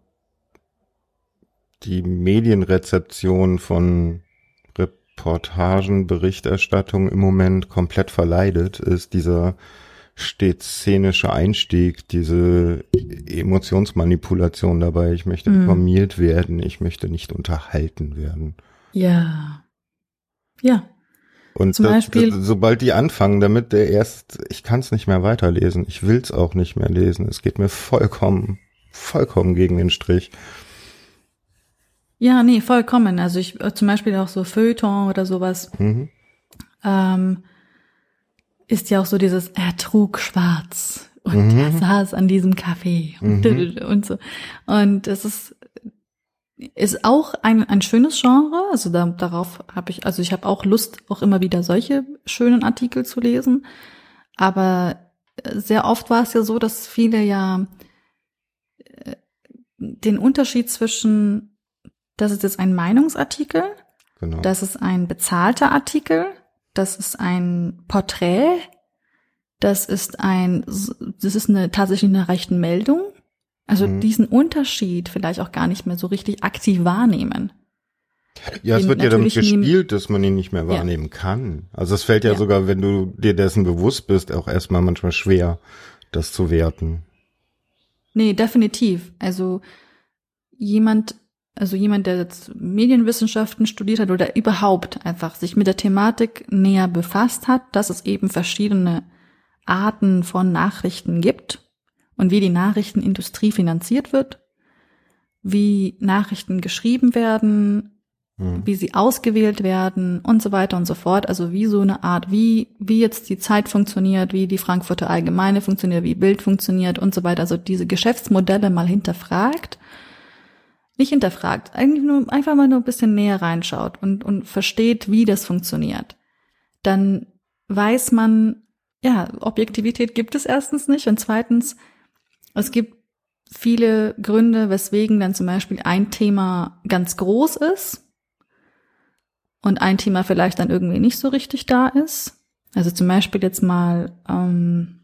die Medienrezeption von Reportagen, Berichterstattung im Moment komplett verleidet, ist dieser stets szenische Einstieg, diese Emotionsmanipulation dabei. Ich möchte mhm. informiert werden, ich möchte nicht unterhalten werden. Ja. Ja. Und Zum das, Beispiel, das, sobald die anfangen damit, der erst, ich kann es nicht mehr weiterlesen, ich will es auch nicht mehr lesen. Es geht mir vollkommen, vollkommen gegen den Strich. Ja, nee, vollkommen. Also ich äh, zum Beispiel auch so Feuilleton oder sowas. Mhm. Ähm, ist ja auch so dieses, er trug schwarz und mhm. er saß an diesem Café und, mhm. und so. Und es ist, ist auch ein, ein schönes Genre. Also da, darauf habe ich, also ich habe auch Lust, auch immer wieder solche schönen Artikel zu lesen. Aber sehr oft war es ja so, dass viele ja äh, den Unterschied zwischen, das ist jetzt ein Meinungsartikel, genau. das ist ein bezahlter Artikel das ist ein Porträt, das ist ein, das ist eine tatsächlich eine rechte Meldung. Also mhm. diesen Unterschied vielleicht auch gar nicht mehr so richtig aktiv wahrnehmen. Ja, es wird ja damit gespielt, dass man ihn nicht mehr wahrnehmen ja. kann. Also es fällt ja, ja, sogar, wenn du dir dessen bewusst bist, auch erstmal manchmal schwer, das zu werten. Nee, definitiv. Also jemand also jemand, der jetzt Medienwissenschaften studiert hat oder überhaupt einfach sich mit der Thematik näher befasst hat, dass es eben verschiedene Arten von Nachrichten gibt und wie die Nachrichtenindustrie finanziert wird, wie Nachrichten geschrieben werden, hm. wie sie ausgewählt werden und so weiter und so fort. Also wie so eine Art, wie, wie jetzt die Zeit funktioniert, wie die Frankfurter Allgemeine funktioniert, wie Bild funktioniert und so weiter. Also diese Geschäftsmodelle mal hinterfragt nicht hinterfragt, eigentlich nur einfach mal nur ein bisschen näher reinschaut und, und versteht, wie das funktioniert, dann weiß man, ja, Objektivität gibt es erstens nicht und zweitens, es gibt viele Gründe, weswegen dann zum Beispiel ein Thema ganz groß ist und ein Thema vielleicht dann irgendwie nicht so richtig da ist. Also zum Beispiel jetzt mal, ähm,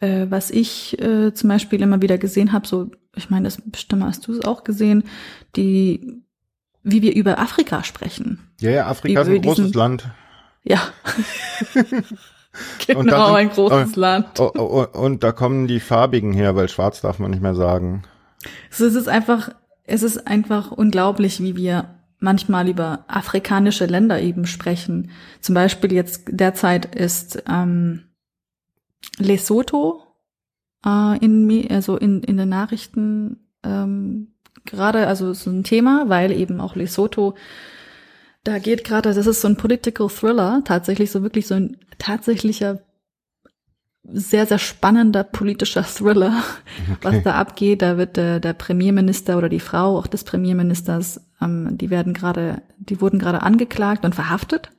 äh, was ich äh, zum Beispiel immer wieder gesehen habe, so ich meine, das bestimmt hast du es auch gesehen, die, wie wir über Afrika sprechen. Ja, ja, Afrika ist ein großes diesen, Land. Ja. genau, sind, ein großes Land. Oh, oh, oh, und da kommen die Farbigen her, weil schwarz darf man nicht mehr sagen. So, es ist einfach, es ist einfach unglaublich, wie wir manchmal über afrikanische Länder eben sprechen. Zum Beispiel jetzt derzeit ist ähm, Lesotho äh, in, also in, in den Nachrichten ähm, gerade, also so ein Thema, weil eben auch Lesotho, da geht gerade, das ist so ein Political Thriller, tatsächlich so wirklich so ein tatsächlicher sehr, sehr spannender politischer Thriller, okay. was da abgeht. Da wird der, der Premierminister oder die Frau auch des Premierministers, ähm, die werden gerade, die wurden gerade angeklagt und verhaftet,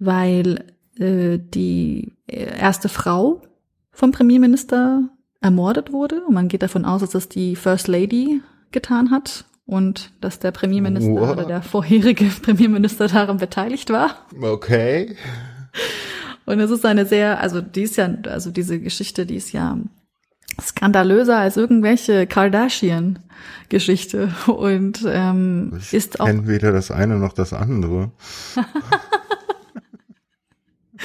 weil äh, die erste Frau vom Premierminister ermordet wurde. Und man geht davon aus, dass das die First Lady getan hat und dass der Premierminister wow. oder der vorherige Premierminister daran beteiligt war. Okay. Und es ist eine sehr, also die ist ja, also diese Geschichte, die ist ja skandalöser als irgendwelche Kardashian-Geschichte und ähm, ich ist auch weder das eine noch das andere.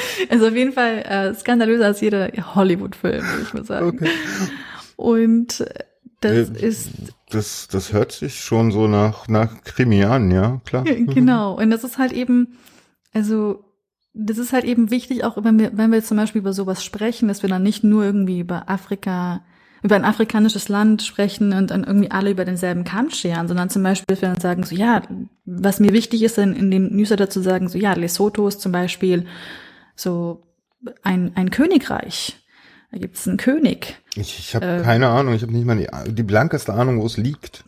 Also auf jeden Fall äh, skandalöser als jeder Hollywood-Film, würde ich mal sagen. Okay. Und das äh, ist. Das, das hört sich schon so nach, nach Krimi an, ja, klar. Genau. Und das ist halt eben, also, das ist halt eben wichtig, auch wenn wir, wenn wir zum Beispiel über sowas sprechen, dass wir dann nicht nur irgendwie über Afrika, über ein afrikanisches Land sprechen und dann irgendwie alle über denselben Kamm scheren, sondern zum Beispiel, dass wir dann sagen, so, ja, was mir wichtig ist, in, in dem Newsletter zu sagen, so, ja, Lesotho ist zum Beispiel so ein, ein Königreich. Da gibt es einen König. Ich, ich habe äh, keine Ahnung, ich habe nicht mal die, die blankeste Ahnung, wo es liegt.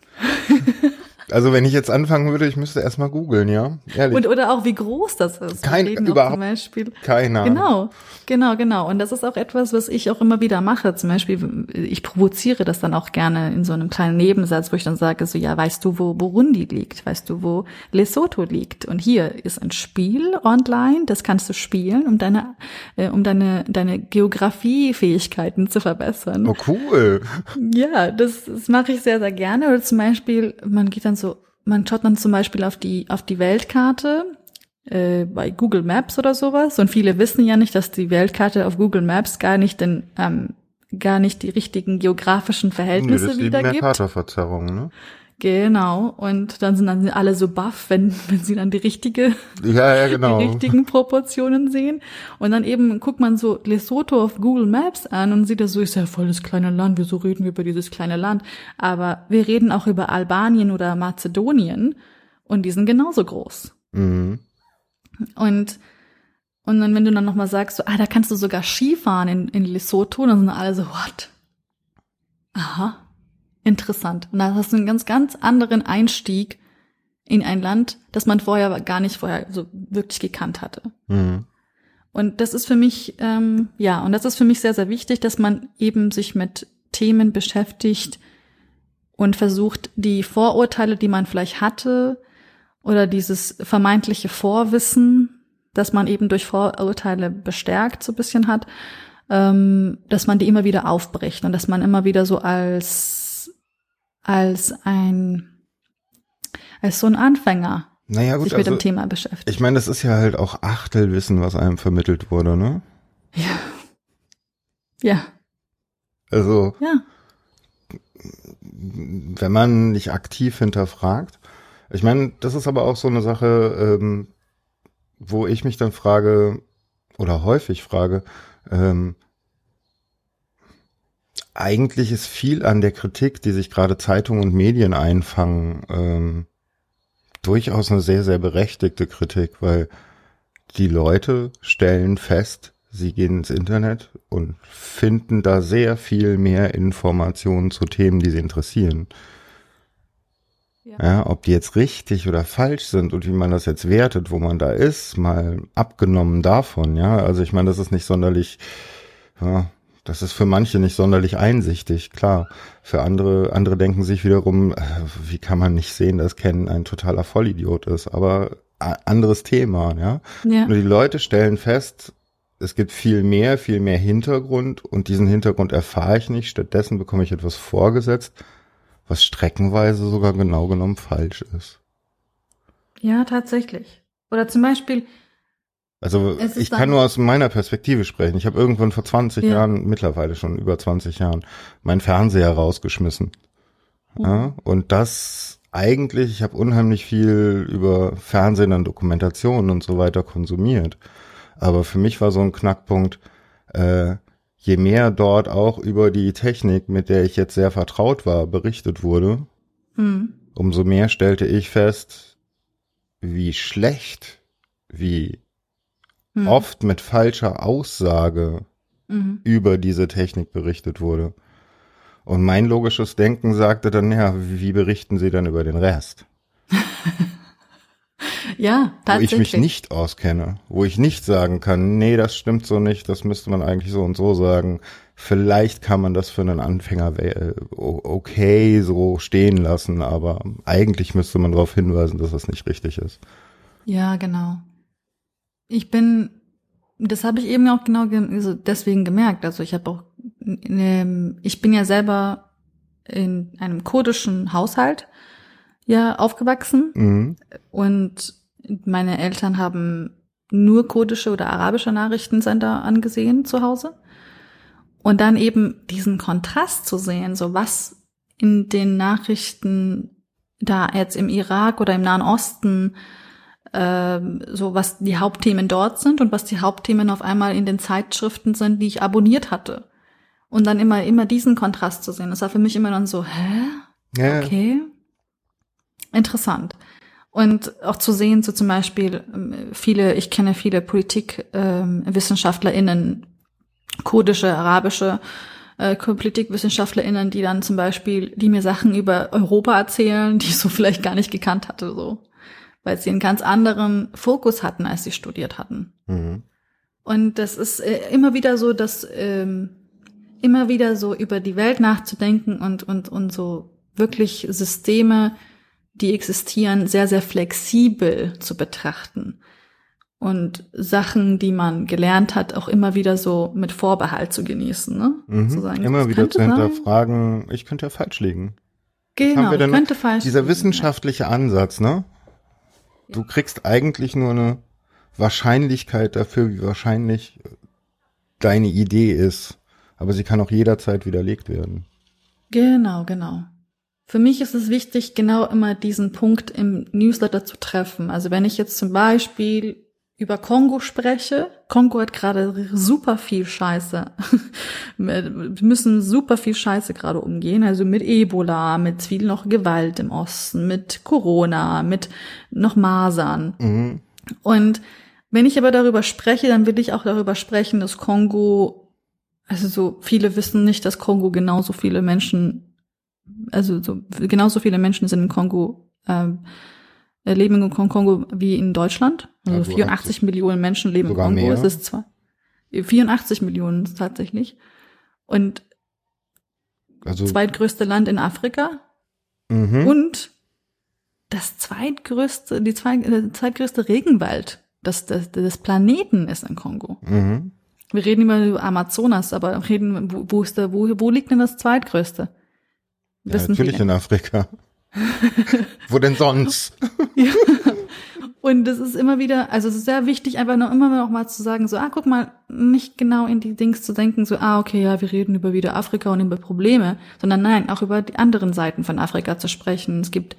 Also wenn ich jetzt anfangen würde, ich müsste erstmal googeln, ja. Ehrlich. Und oder auch wie groß das ist. Kein, überhaupt, zum Beispiel. Keine Ahnung. Genau, genau, genau. Und das ist auch etwas, was ich auch immer wieder mache. Zum Beispiel, ich provoziere das dann auch gerne in so einem kleinen Nebensatz, wo ich dann sage, so ja, weißt du, wo Burundi liegt? Weißt du, wo Lesotho liegt? Und hier ist ein Spiel online, das kannst du spielen, um deine, äh, um deine, deine Geografiefähigkeiten zu verbessern. Oh cool. Ja, das, das mache ich sehr, sehr gerne. Oder zum Beispiel, man geht dann so, man schaut dann zum Beispiel auf die, auf die Weltkarte äh, bei Google Maps oder sowas. Und viele wissen ja nicht, dass die Weltkarte auf Google Maps gar nicht den, ähm, gar nicht die richtigen geografischen Verhältnisse nee, das wiedergibt. Mercator-Verzerrung, ne? Genau, und dann sind dann alle so baff, wenn, wenn sie dann die richtige, ja, ja, genau. die richtigen Proportionen sehen. Und dann eben guckt man so Lesotho auf Google Maps an und sieht das so, ist ja voll das kleine Land, wieso reden wir über dieses kleine Land? Aber wir reden auch über Albanien oder Mazedonien und die sind genauso groß. Mhm. Und, und dann, wenn du dann nochmal sagst, so, ah, da kannst du sogar Skifahren in, in Lesotho, dann sind alle so, what? Aha interessant. Und da hast du einen ganz, ganz anderen Einstieg in ein Land, das man vorher gar nicht vorher so wirklich gekannt hatte. Mhm. Und das ist für mich, ähm, ja, und das ist für mich sehr, sehr wichtig, dass man eben sich mit Themen beschäftigt und versucht, die Vorurteile, die man vielleicht hatte, oder dieses vermeintliche Vorwissen, das man eben durch Vorurteile bestärkt so ein bisschen hat, ähm, dass man die immer wieder aufbricht und dass man immer wieder so als als ein, als so ein Anfänger naja, gut, sich mit also, dem Thema beschäftigt. Ich meine, das ist ja halt auch Achtelwissen, was einem vermittelt wurde, ne? Ja. Ja. Also. Ja. Wenn man nicht aktiv hinterfragt. Ich meine, das ist aber auch so eine Sache, ähm, wo ich mich dann frage, oder häufig frage, ähm, eigentlich ist viel an der Kritik, die sich gerade Zeitungen und Medien einfangen, ähm, durchaus eine sehr, sehr berechtigte Kritik, weil die Leute stellen fest, sie gehen ins Internet und finden da sehr viel mehr Informationen zu Themen, die sie interessieren. Ja. ja, ob die jetzt richtig oder falsch sind und wie man das jetzt wertet, wo man da ist, mal abgenommen davon, ja. Also ich meine, das ist nicht sonderlich, ja, das ist für manche nicht sonderlich einsichtig, klar. Für andere, andere denken sich wiederum, äh, wie kann man nicht sehen, dass Ken ein totaler Vollidiot ist, aber anderes Thema, ja. ja. Nur die Leute stellen fest, es gibt viel mehr, viel mehr Hintergrund und diesen Hintergrund erfahre ich nicht. Stattdessen bekomme ich etwas vorgesetzt, was streckenweise sogar genau genommen falsch ist. Ja, tatsächlich. Oder zum Beispiel, also ich kann nur aus meiner Perspektive sprechen. Ich habe irgendwann vor 20 ja. Jahren, mittlerweile schon über 20 Jahren, meinen Fernseher rausgeschmissen. Mhm. Ja, und das eigentlich, ich habe unheimlich viel über Fernsehen und Dokumentationen und so weiter konsumiert. Aber für mich war so ein Knackpunkt, äh, je mehr dort auch über die Technik, mit der ich jetzt sehr vertraut war, berichtet wurde, mhm. umso mehr stellte ich fest, wie schlecht, wie mhm. oft mit falscher Aussage mhm. über diese Technik berichtet wurde. Und mein logisches Denken sagte dann, ja, wie berichten Sie dann über den Rest? ja, tatsächlich. Wo ich mich nicht auskenne, wo ich nicht sagen kann, nee, das stimmt so nicht, das müsste man eigentlich so und so sagen. Vielleicht kann man das für einen Anfänger okay so stehen lassen, aber eigentlich müsste man darauf hinweisen, dass das nicht richtig ist. Ja, genau. Ich bin, das habe ich eben auch genau ge also deswegen gemerkt. Also ich habe auch, ähm, ich bin ja selber in einem kurdischen Haushalt ja aufgewachsen mhm. und meine Eltern haben nur kurdische oder arabische Nachrichtensender angesehen zu Hause. Und dann eben diesen Kontrast zu sehen, so was in den Nachrichten da jetzt im Irak oder im Nahen Osten so was die Hauptthemen dort sind und was die Hauptthemen auf einmal in den Zeitschriften sind, die ich abonniert hatte. Und dann immer, immer diesen Kontrast zu sehen. Das war für mich immer dann so, hä? Ja. Okay. Interessant. Und auch zu sehen, so zum Beispiel, ähm, viele, ich kenne viele PolitikwissenschaftlerInnen, ähm, kurdische, arabische äh, PolitikwissenschaftlerInnen, die dann zum Beispiel, die mir Sachen über Europa erzählen, die ich so vielleicht gar nicht gekannt hatte, so weil sie einen ganz anderen Fokus hatten, als sie studiert hatten. Mhm. Und das ist äh, immer wieder so, dass ähm, immer wieder so über die Welt nachzudenken und und und so wirklich Systeme, die existieren, sehr sehr flexibel zu betrachten und Sachen, die man gelernt hat, auch immer wieder so mit Vorbehalt zu genießen, ne? Mhm. Zu sagen, immer wieder zu hinterfragen, ich könnte ja falsch liegen. Genau, ich könnte falsch Dieser wissenschaftliche Ansatz, ne? Du kriegst eigentlich nur eine Wahrscheinlichkeit dafür, wie wahrscheinlich deine Idee ist. Aber sie kann auch jederzeit widerlegt werden. Genau, genau. für mich ist es wichtig, genau immer diesen Punkt im Newsletter zu treffen. Also wenn ich jetzt zum Beispiel über Kongo spreche, Kongo hat gerade super viel Scheiße. Wir müssen super viel Scheiße gerade umgehen. Also mit Ebola, mit viel noch Gewalt im Osten, mit Corona, mit noch Masern. Mhm. Und wenn ich aber darüber spreche, dann will ich auch darüber sprechen, dass Kongo, also so viele wissen nicht, dass Kongo genauso viele Menschen, also so genauso viele Menschen sind in Kongo ähm, äh, leben in Kongo wie in Deutschland. Also ja, 84 Millionen Menschen leben in Kongo. Mehr. Es ist zwar 84 Millionen tatsächlich. Und also, zweitgrößte Land in Afrika. Mhm. Und das zweitgrößte, die äh, zweitgrößte Regenwald des, des, des Planeten ist in Kongo. Mhm. Wir reden immer über Amazonas, aber reden, wo, wo ist der, wo, wo liegt denn das zweitgrößte? Ja, natürlich in Afrika. Wo denn sonst? ja. Und es ist immer wieder, also es ist sehr wichtig, einfach nur immer noch mal zu sagen, so, ah, guck mal, nicht genau in die Dings zu denken, so, ah, okay, ja, wir reden über wieder Afrika und über Probleme, sondern nein, auch über die anderen Seiten von Afrika zu sprechen. Es gibt,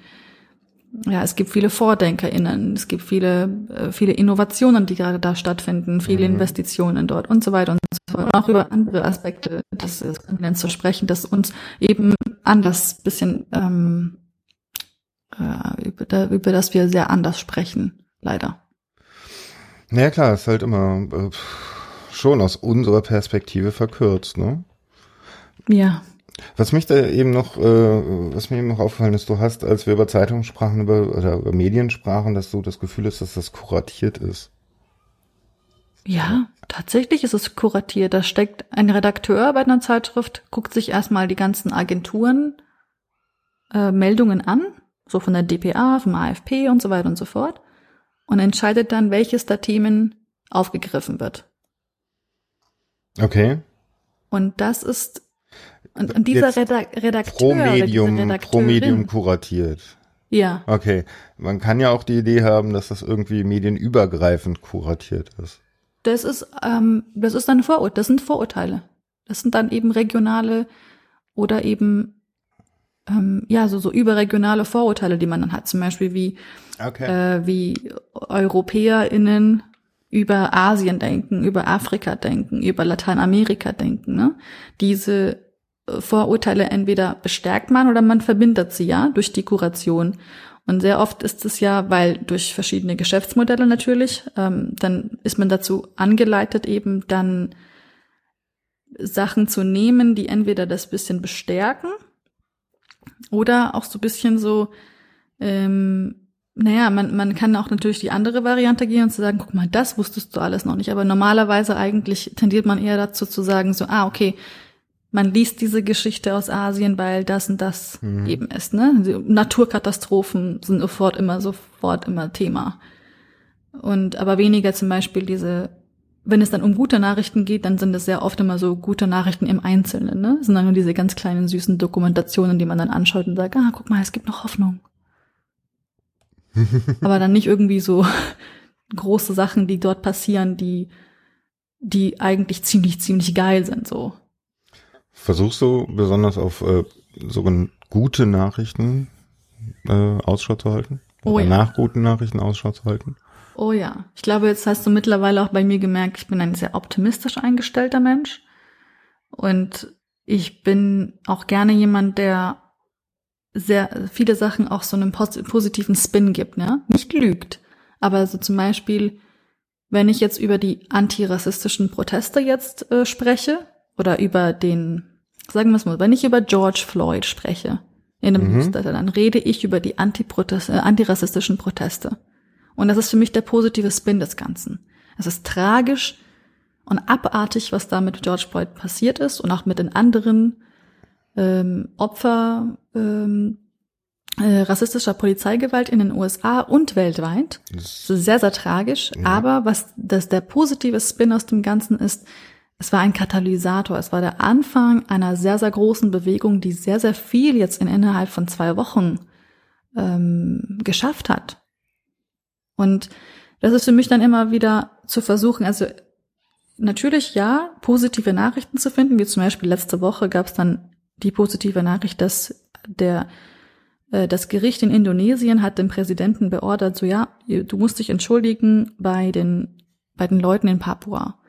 ja, es gibt viele VordenkerInnen, es gibt viele, äh, viele Innovationen, die gerade da stattfinden, viele mhm. Investitionen dort und so weiter und so fort. Und auch über andere Aspekte des, Kontinents zu sprechen, das uns eben anders bisschen, ähm, äh, über, da, über das wir sehr anders sprechen, leider. Naja klar, ist halt immer äh, schon aus unserer Perspektive verkürzt, ne? Ja. Was mich da eben noch, äh, was mir eben noch aufgefallen ist, du hast, als wir über Zeitungen sprachen, über, oder über Medien sprachen, dass du das Gefühl hast, dass das kuratiert ist. Ja, tatsächlich ist es kuratiert. Da steckt ein Redakteur bei einer Zeitschrift, guckt sich erstmal die ganzen Agenturen äh, Meldungen an so von der DPA, vom AFP und so weiter und so fort, und entscheidet dann, welches der Themen aufgegriffen wird. Okay. Und das ist und, und dieser Redakteur, pro Medium, pro Medium kuratiert. Ja. Okay. Man kann ja auch die Idee haben, dass das irgendwie medienübergreifend kuratiert ist. Das ist, ähm, das ist dann Vorurteil, das sind Vorurteile. Das sind dann eben regionale oder eben ähm, ja, so, so überregionale Vorurteile, die man dann hat. Zum Beispiel wie, okay. äh, wie EuropäerInnen über Asien denken, über Afrika denken, über Lateinamerika denken. Ne? Diese äh, Vorurteile entweder bestärkt man oder man verbindet sie ja durch die Kuration. Und sehr oft ist es ja, weil durch verschiedene Geschäftsmodelle natürlich, ähm, dann ist man dazu angeleitet, eben dann Sachen zu nehmen, die entweder das bisschen bestärken oder auch so bisschen so, ähm, naja, man, man kann auch natürlich die andere Variante gehen und zu sagen, guck mal, das wusstest du alles noch nicht. Aber normalerweise eigentlich tendiert man eher dazu zu sagen, so, ah, okay, man liest diese Geschichte aus Asien, weil das und das mhm. eben ist. Ne? Naturkatastrophen sind sofort immer, sofort immer Thema. Und aber weniger zum Beispiel diese wenn es dann um gute Nachrichten geht, dann sind es sehr oft immer so gute Nachrichten im Einzelnen. Ne? Das sind dann nur diese ganz kleinen süßen Dokumentationen, die man dann anschaut und sagt, ah, guck mal, es gibt noch Hoffnung. Aber dann nicht irgendwie so große Sachen, die dort passieren, die, die eigentlich ziemlich, ziemlich geil sind, so. Versuchst du besonders auf äh, sogenannte gute Nachrichten äh, Ausschau zu halten? Oh, Oder ja. nach guten Nachrichten Ausschau zu halten? Oh ja. Ich glaube, jetzt hast du mittlerweile auch bei mir gemerkt, ich bin ein sehr optimistisch eingestellter Mensch. Und ich bin auch gerne jemand, der sehr viele Sachen auch so einen positiven Spin gibt, ne? Nicht lügt. Aber so zum Beispiel, wenn ich jetzt über die antirassistischen Proteste jetzt äh, spreche oder über den, sagen wir es mal, wenn ich über George Floyd spreche in einem mhm. Newsletter, dann rede ich über die Antiprotest, äh, antirassistischen Proteste. Und das ist für mich der positive Spin des Ganzen. Es ist tragisch und abartig, was da mit George Floyd passiert ist und auch mit den anderen ähm, Opfer ähm, äh, rassistischer Polizeigewalt in den USA und weltweit. Das ist sehr, sehr tragisch. Ja. Aber was das der positive Spin aus dem Ganzen ist, es war ein Katalysator. Es war der Anfang einer sehr, sehr großen Bewegung, die sehr, sehr viel jetzt in innerhalb von zwei Wochen ähm, geschafft hat. Und das ist für mich dann immer wieder zu versuchen, also natürlich ja, positive Nachrichten zu finden, wie zum Beispiel letzte Woche gab es dann die positive Nachricht, dass der Äh, das Gericht in Indonesien hat den Präsidenten beordert, so ja, du musst dich entschuldigen bei den, bei den Leuten in Papua,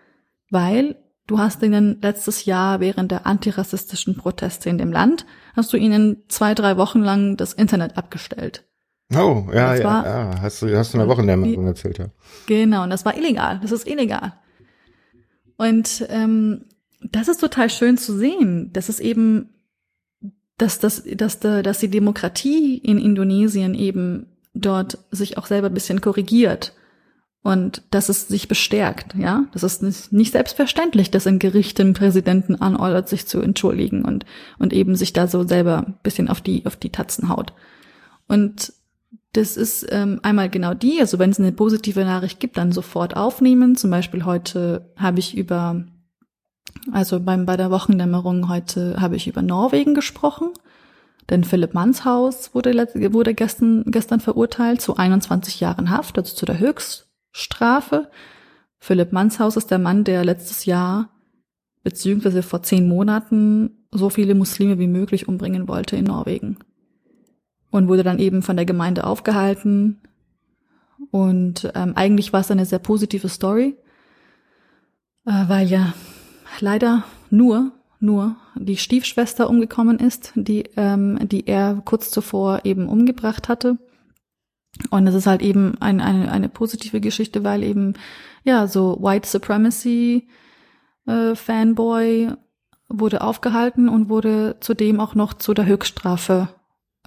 weil du hast ihnen letztes Jahr während der antirassistischen Proteste in dem Land, hast du ihnen zwei, drei Wochen lang das Internet abgestellt. Oh, ja, ja, war, ja, hast du, hast du eine Woche in der Meldung erzählt, ja. Genau, und das war illegal, das ist illegal. Und ähm, das ist total schön zu sehen, dass es eben, dass, dass, dass, dass die Demokratie in Indonesien eben dort sich auch selber ein bisschen korrigiert und dass es sich bestärkt, ja. Das ist nicht, nicht selbstverständlich, dass ein Gericht den Präsidenten anordert, sich zu entschuldigen und, und eben sich da so selber ein bisschen auf die, auf die Tatzen haut. Und das ist ähm, einmal genau die, also wenn es eine positive Nachricht gibt, dann sofort aufnehmen. Zum Beispiel heute habe ich über, also beim, bei der Wochendämmerung heute habe ich über Norwegen gesprochen. Denn Philipp Manshaus wurde, wurde gestern, gestern verurteilt zu 21 Jahren Haft, also zu der Höchststrafe. Philipp Manshaus ist der Mann, der letztes Jahr beziehungsweise vor zehn Monaten so viele Muslime wie möglich umbringen wollte in Norwegen und wurde dann eben von der Gemeinde aufgehalten. Und ähm, eigentlich war es eine sehr positive Story, äh, weil ja leider nur nur die Stiefschwester umgekommen ist, die ähm, die er kurz zuvor eben umgebracht hatte. Und es ist halt eben ein, eine, eine positive Geschichte, weil eben ja so White Supremacy äh, Fanboy wurde aufgehalten und wurde zudem auch noch zu der Höchststrafe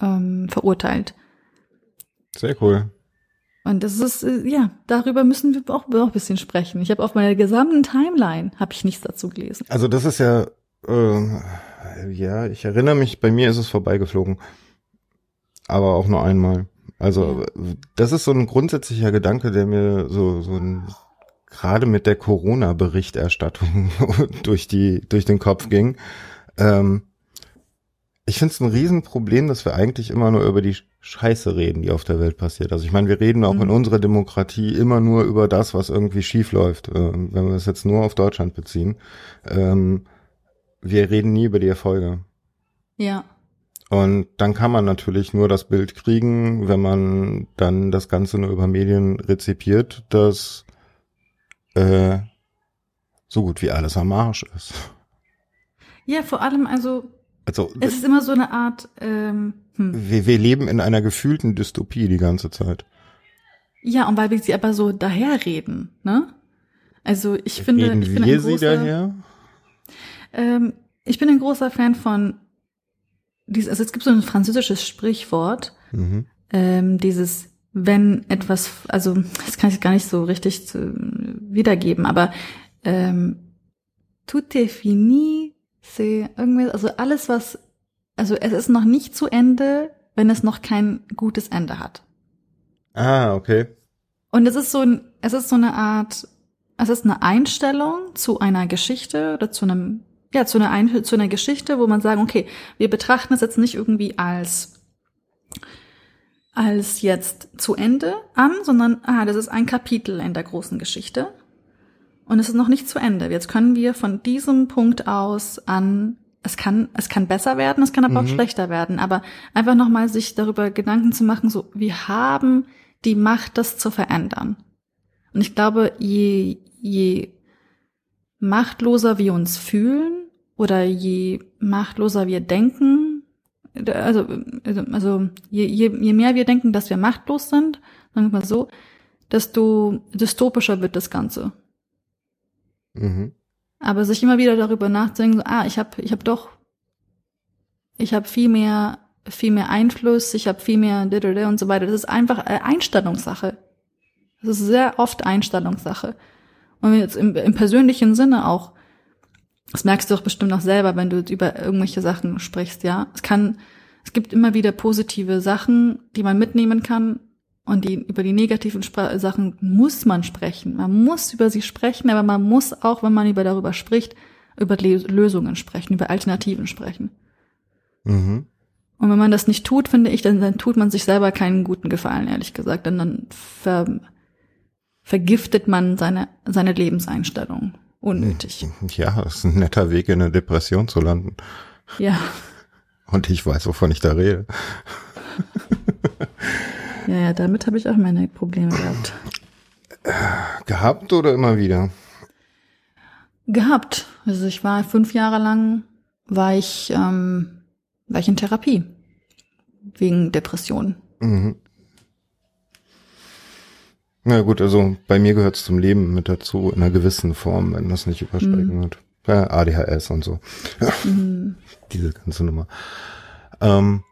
ähm, verurteilt. Sehr cool. Und das ist, äh, ja, darüber müssen wir auch, auch ein bisschen sprechen. Ich habe auf meiner gesamten Timeline, habe ich nichts dazu gelesen. Also das ist ja, äh, ja, ich erinnere mich, bei mir ist es vorbeigeflogen. Aber auch nur einmal. Also ja. das ist so ein grundsätzlicher Gedanke, der mir so, so ein, gerade mit der Corona-Berichterstattung durch die, durch den Kopf ging. Ähm, ich finde es ein Riesenproblem, dass wir eigentlich immer nur über die Scheiße reden, die auf der Welt passiert. Also ich meine, wir reden auch mhm. in unserer Demokratie immer nur über das, was irgendwie schief läuft, äh, wenn wir es jetzt nur auf Deutschland beziehen. Ähm, wir reden nie über die Erfolge. Ja. Und dann kann man natürlich nur das Bild kriegen, wenn man dann das Ganze nur über Medien rezipiert, dass äh, so gut wie alles am Arsch ist. Ja, vor allem also also, es ist immer so eine Art. Ähm, hm. wir, wir leben in einer gefühlten Dystopie die ganze Zeit. Ja, und weil wir sie aber so daherreden, ne? Also ich finde, Reden ich bin wir ein großer, sie daher? Ähm, ich bin ein großer Fan von dies, also es gibt so ein französisches Sprichwort, mhm. ähm, dieses wenn etwas, also das kann ich gar nicht so richtig zu, wiedergeben, aber ähm, tout est fini sehe irgendwie, also alles, was, also es ist noch nicht zu Ende, wenn es noch kein gutes Ende hat. Ah, okay. Und es ist so ein, es ist so eine Art, es ist eine Einstellung zu einer Geschichte oder zu einem, ja, zu einer, Ein zu einer Geschichte, wo man sagen, okay, wir betrachten es jetzt nicht irgendwie als, als jetzt zu Ende an, sondern, ah, das ist ein Kapitel in der großen Geschichte. Und es ist noch nicht zu Ende. Jetzt können wir von diesem Punkt aus an, es kann, es kann besser werden, es kann aber mhm. auch schlechter werden. Aber einfach nochmal sich darüber Gedanken zu machen, so, wir haben die Macht, das zu verändern. Und ich glaube, je, je machtloser wir uns fühlen oder je machtloser wir denken, also, also, also je, je, je mehr wir denken, dass wir machtlos sind, sagen wir mal so, desto dystopischer wird das Ganze. Mhm. Aber sich immer wieder darüber nachzudenken, so, ah, ich habe ich hab doch, ich habe viel mehr, viel mehr Einfluss, ich habe viel mehr und so weiter. Das ist einfach Einstellungssache. Das ist sehr oft Einstellungssache. Und jetzt im, im persönlichen Sinne auch, das merkst du doch bestimmt auch selber, wenn du über irgendwelche Sachen sprichst, ja. Es kann, es gibt immer wieder positive Sachen, die man mitnehmen kann, und die, über die negativen Spra Sachen muss man sprechen. Man muss über sie sprechen, aber man muss auch, wenn man über darüber spricht, über Lösungen sprechen, über Alternativen sprechen. Mhm. Und wenn man das nicht tut, finde ich, dann, dann tut man sich selber keinen guten Gefallen, ehrlich gesagt. Denn dann ver, vergiftet man seine, seine Lebenseinstellung. Unnötig. Ja, das ist ein netter Weg, in eine Depression zu landen. Ja. Und ich weiß, wovon ich da rede. Ja, ja, damit habe ich auch meine Probleme gehabt. Gehabt oder immer wieder? Gehabt. Also ich war fünf Jahre lang, war ich, ähm, war ich in Therapie. Wegen Depressionen. Mhm. Na gut, also bei mir gehört es zum Leben mit dazu, in einer gewissen Form, wenn das nicht übersteigen Mhm. wird. Ja, ADHS und so. Mhm. Diese ganze Nummer. Ähm,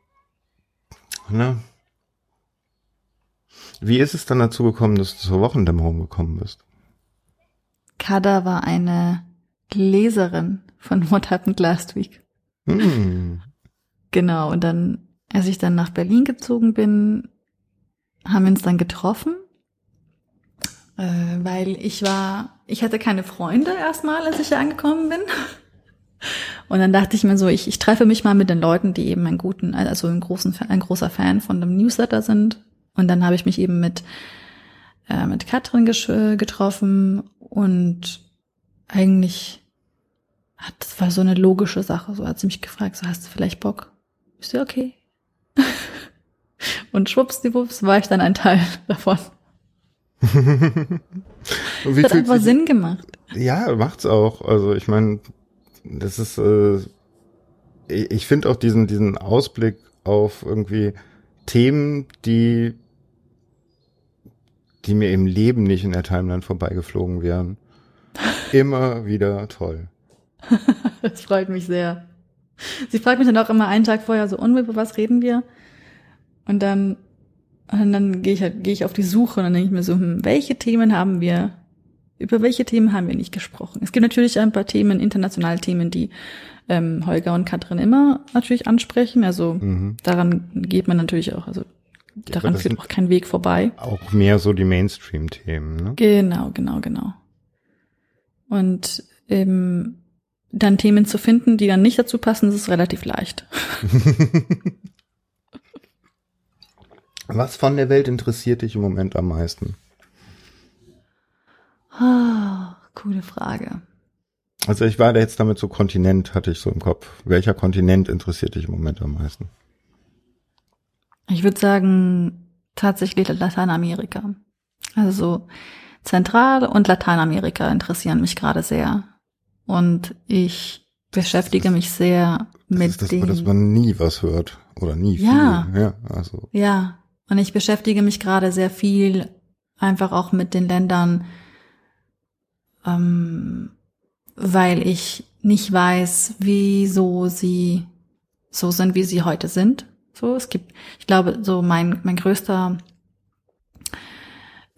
ne? Wie ist es dann dazu gekommen, dass du zur Wochendämmerung gekommen bist? Kada war eine Leserin von What Happened Last Week. Hm. Genau, und dann, als ich dann nach Berlin gezogen bin, haben wir uns dann getroffen, äh, weil ich war, ich hatte keine Freunde erstmal, als ich hier angekommen bin. Und dann dachte ich mir so, ich, ich treffe mich mal mit den Leuten, die eben einen guten, also ein, großen, ein großer Fan von dem Newsletter sind. Und dann habe ich mich eben mit, äh, mit Katrin gesch- getroffen und eigentlich hat, das war so eine logische Sache. So hat sie mich gefragt, so hast du vielleicht Bock? Ich so, okay. und schwuppsdiwupps war ich dann ein Teil davon. Das hat einfach Sinn gemacht. Ja, macht's auch. Also ich meine, das ist, äh, ich, ich finde auch diesen, diesen Ausblick auf irgendwie Themen, die, die mir im Leben nicht in der Timeline vorbeigeflogen wären, immer wieder toll. Das freut mich sehr. Sie fragt mich dann auch immer einen Tag vorher so, und über was reden wir? Und dann, und dann gehe ich halt, gehe ich auf die Suche und dann denke ich mir so, hm, welche Themen haben wir, über welche Themen haben wir nicht gesprochen? Es gibt natürlich ein paar Themen, internationale Themen, die ähm, Holger und Katrin immer natürlich ansprechen. Also Mhm. daran geht man natürlich auch, also daran das führt auch kein Weg vorbei. Auch mehr so die Mainstream-Themen, ne? Genau, genau, genau. Und ähm, dann Themen zu finden, die dann nicht dazu passen, ist relativ leicht. Was von der Welt interessiert dich im Moment am meisten? Ah, coole Frage. Also ich war da jetzt damit so Kontinent, hatte ich so im Kopf. Welcher Kontinent interessiert dich im Moment am meisten? Ich würde sagen, tatsächlich Lateinamerika. Also so Zentral- und Lateinamerika interessieren mich gerade sehr. Und ich beschäftige mich sehr Das mit ist das, den... dass man nie was hört. Oder nie Ja. viel. Ja, also. Ja, und ich beschäftige mich gerade sehr viel einfach auch mit den Ländern, ähm, weil ich nicht weiß, wieso sie so sind, wie sie heute sind. So, es gibt, ich glaube, so mein, mein größter,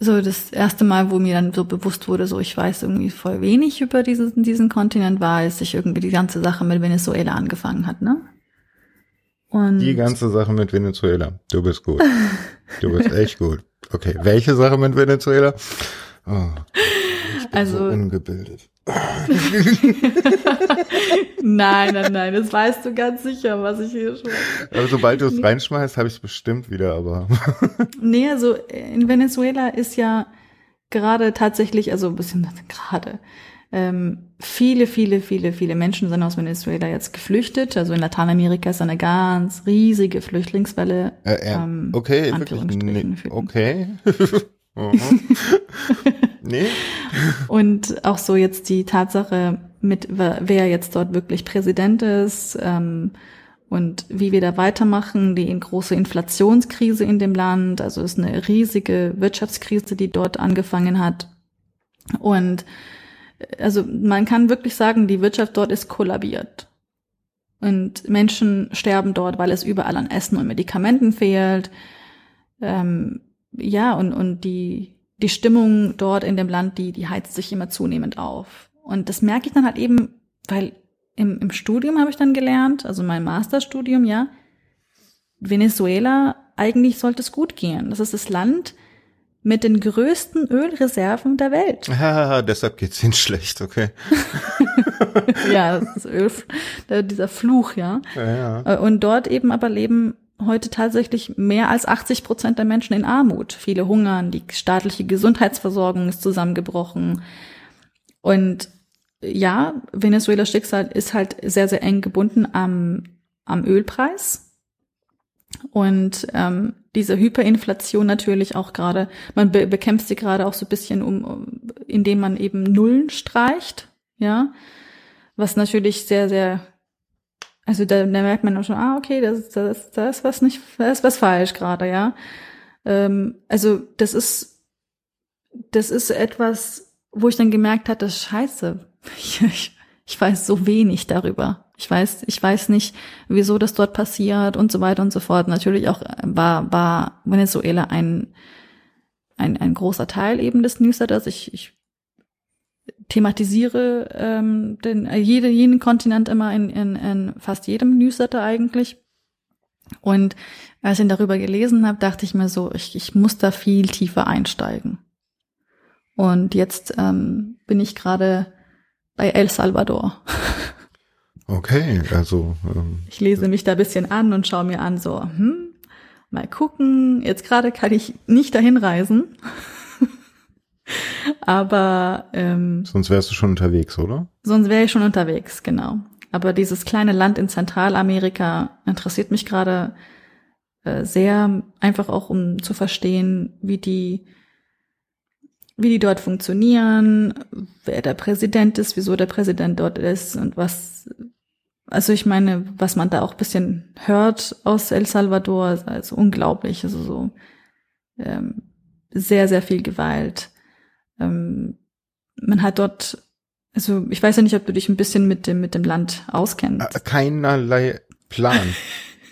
so das erste Mal, wo mir dann so bewusst wurde, so ich weiß irgendwie voll wenig über diesen, diesen Kontinent, war, als sich irgendwie die ganze Sache mit Venezuela angefangen hat, ne? Und Die ganze Sache mit Venezuela. Du bist gut. Du bist echt gut. Okay, welche Sache mit Venezuela? Oh, ich bin so Also- ungebildet. Nein, nein, nein, das weißt du ganz sicher, was ich hier schon. Aber sobald du es reinschmeißt, habe ich es bestimmt wieder, aber Nee, also in Venezuela ist ja gerade tatsächlich, also ein bisschen gerade, ähm, viele, viele, viele, viele Menschen sind aus Venezuela jetzt geflüchtet. Also in Lateinamerika ist eine ganz riesige Flüchtlingswelle. äh, äh, ähm, okay, wirklich, nee, okay. Nee, Und auch so jetzt die Tatsache mit, wer jetzt dort wirklich Präsident ist ähm, und wie wir da weitermachen, die große Inflationskrise in dem Land, also ist eine riesige Wirtschaftskrise, die dort angefangen hat. Und äh, also man kann wirklich sagen, die Wirtschaft dort ist kollabiert. Und Menschen sterben dort, weil es überall an Essen und Medikamenten fehlt. Ähm, ja, und, und die, die Stimmung dort in dem Land, die, die heizt sich immer zunehmend auf. Und das merke ich dann halt eben, weil im, im Studium habe ich dann gelernt, also mein Masterstudium, ja, Venezuela, eigentlich sollte es gut gehen. Das ist das Land mit den größten Ölreserven der Welt. Haha, deshalb geht's ihnen schlecht, okay. ja, das ist Öl, dieser Fluch, ja. Ja, ja. Äh, Und dort eben aber leben heute tatsächlich mehr als 80 Prozent der Menschen in Armut. Viele hungern, die staatliche Gesundheitsversorgung ist zusammengebrochen. Und ja, Venezuelas Schicksal ist halt sehr, sehr eng gebunden am, am Ölpreis. Und ähm, diese Hyperinflation natürlich auch gerade, man be bekämpft sie gerade auch so ein bisschen, um, um, indem man eben Nullen streicht, ja, was natürlich sehr, sehr, also da, da merkt man auch schon, ah, okay, das, das, da ist was nicht, da ist was falsch gerade, ja. Ähm, also das ist, das ist etwas, wo ich dann gemerkt hatte, scheiße, ich, ich, weiß so wenig darüber. Ich weiß, ich weiß nicht, wieso das dort passiert und so weiter und so fort. Natürlich auch war, war Venezuela ein, ein, ein großer Teil eben des Newsletters. Ich, ich thematisiere ähm, den, äh, jede, jeden Kontinent immer in, in, in fast jedem Newsletter eigentlich. Und als ich darüber gelesen habe, dachte ich mir so, ich, ich muss da viel tiefer einsteigen. Und jetzt ähm, bin ich gerade bei El Salvador. Okay, also. Ähm, ich lese mich da ein bisschen an und schaue mir an, so, hm, mal gucken. Jetzt gerade kann ich nicht dahin reisen. Aber ähm, sonst wärst du schon unterwegs, oder? Sonst wäre ich schon unterwegs, genau. Aber dieses kleine Land in Zentralamerika interessiert mich gerade äh, sehr, einfach auch um zu verstehen, wie die wie die dort funktionieren, wer der Präsident ist, wieso der Präsident dort ist und was also ich meine, was man da auch bisschen hört aus El Salvador, ist also unglaublich. Also so ähm, sehr, sehr viel Gewalt. Ähm, man hat dort, also ich weiß ja nicht, ob du dich ein bisschen mit dem, mit dem Land auskennst. Äh, keinerlei Plan.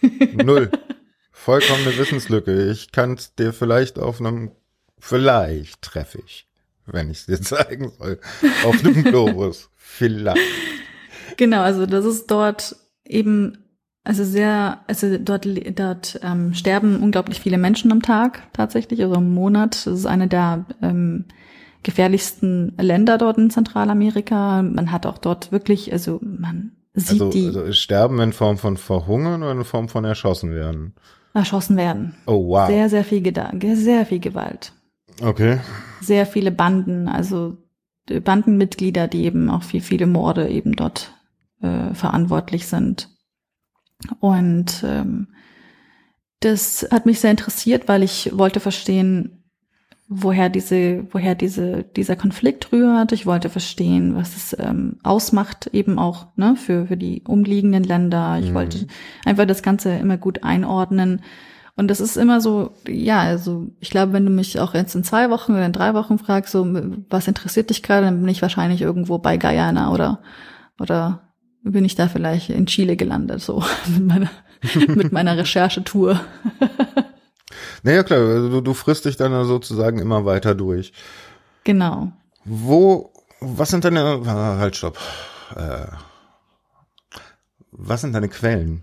Null. Vollkommene Wissenslücke. Ich kann es dir vielleicht auf einem, vielleicht treffe ich, wenn ich es dir zeigen soll, auf einem Globus. Vielleicht. Genau, also das ist dort eben, also sehr, also dort, dort ähm, sterben unglaublich viele Menschen am Tag tatsächlich, also im Monat. Das ist eine der ähm, gefährlichsten Länder dort in Zentralamerika. Man hat auch dort wirklich, also man sieht also, die. Also sterben in Form von Verhungern oder in Form von erschossen werden? Erschossen werden. Oh wow. Sehr, sehr viel, sehr viel Gewalt. Okay. Sehr viele Banden, also Bandenmitglieder, die eben auch viel, viele Morde eben dort äh, verantwortlich sind. Und ähm, das hat mich sehr interessiert, weil ich wollte verstehen, woher diese, woher diese, dieser Konflikt rührt. Ich wollte verstehen, was es ähm, ausmacht, eben auch ne, für, für die umliegenden Länder. Ich mhm. wollte einfach das Ganze immer gut einordnen. Und das ist immer so, ja, also ich glaube, wenn du mich auch jetzt in zwei Wochen oder in drei Wochen fragst, so was interessiert dich gerade, dann bin ich wahrscheinlich irgendwo bei Guyana oder oder bin ich da vielleicht in Chile gelandet, so mit meiner, mit meiner Recherchetour. naja, klar, also du, du frisst dich dann sozusagen immer weiter durch. Genau. Wo, was sind deine, halt, stopp. Äh, was sind deine Quellen?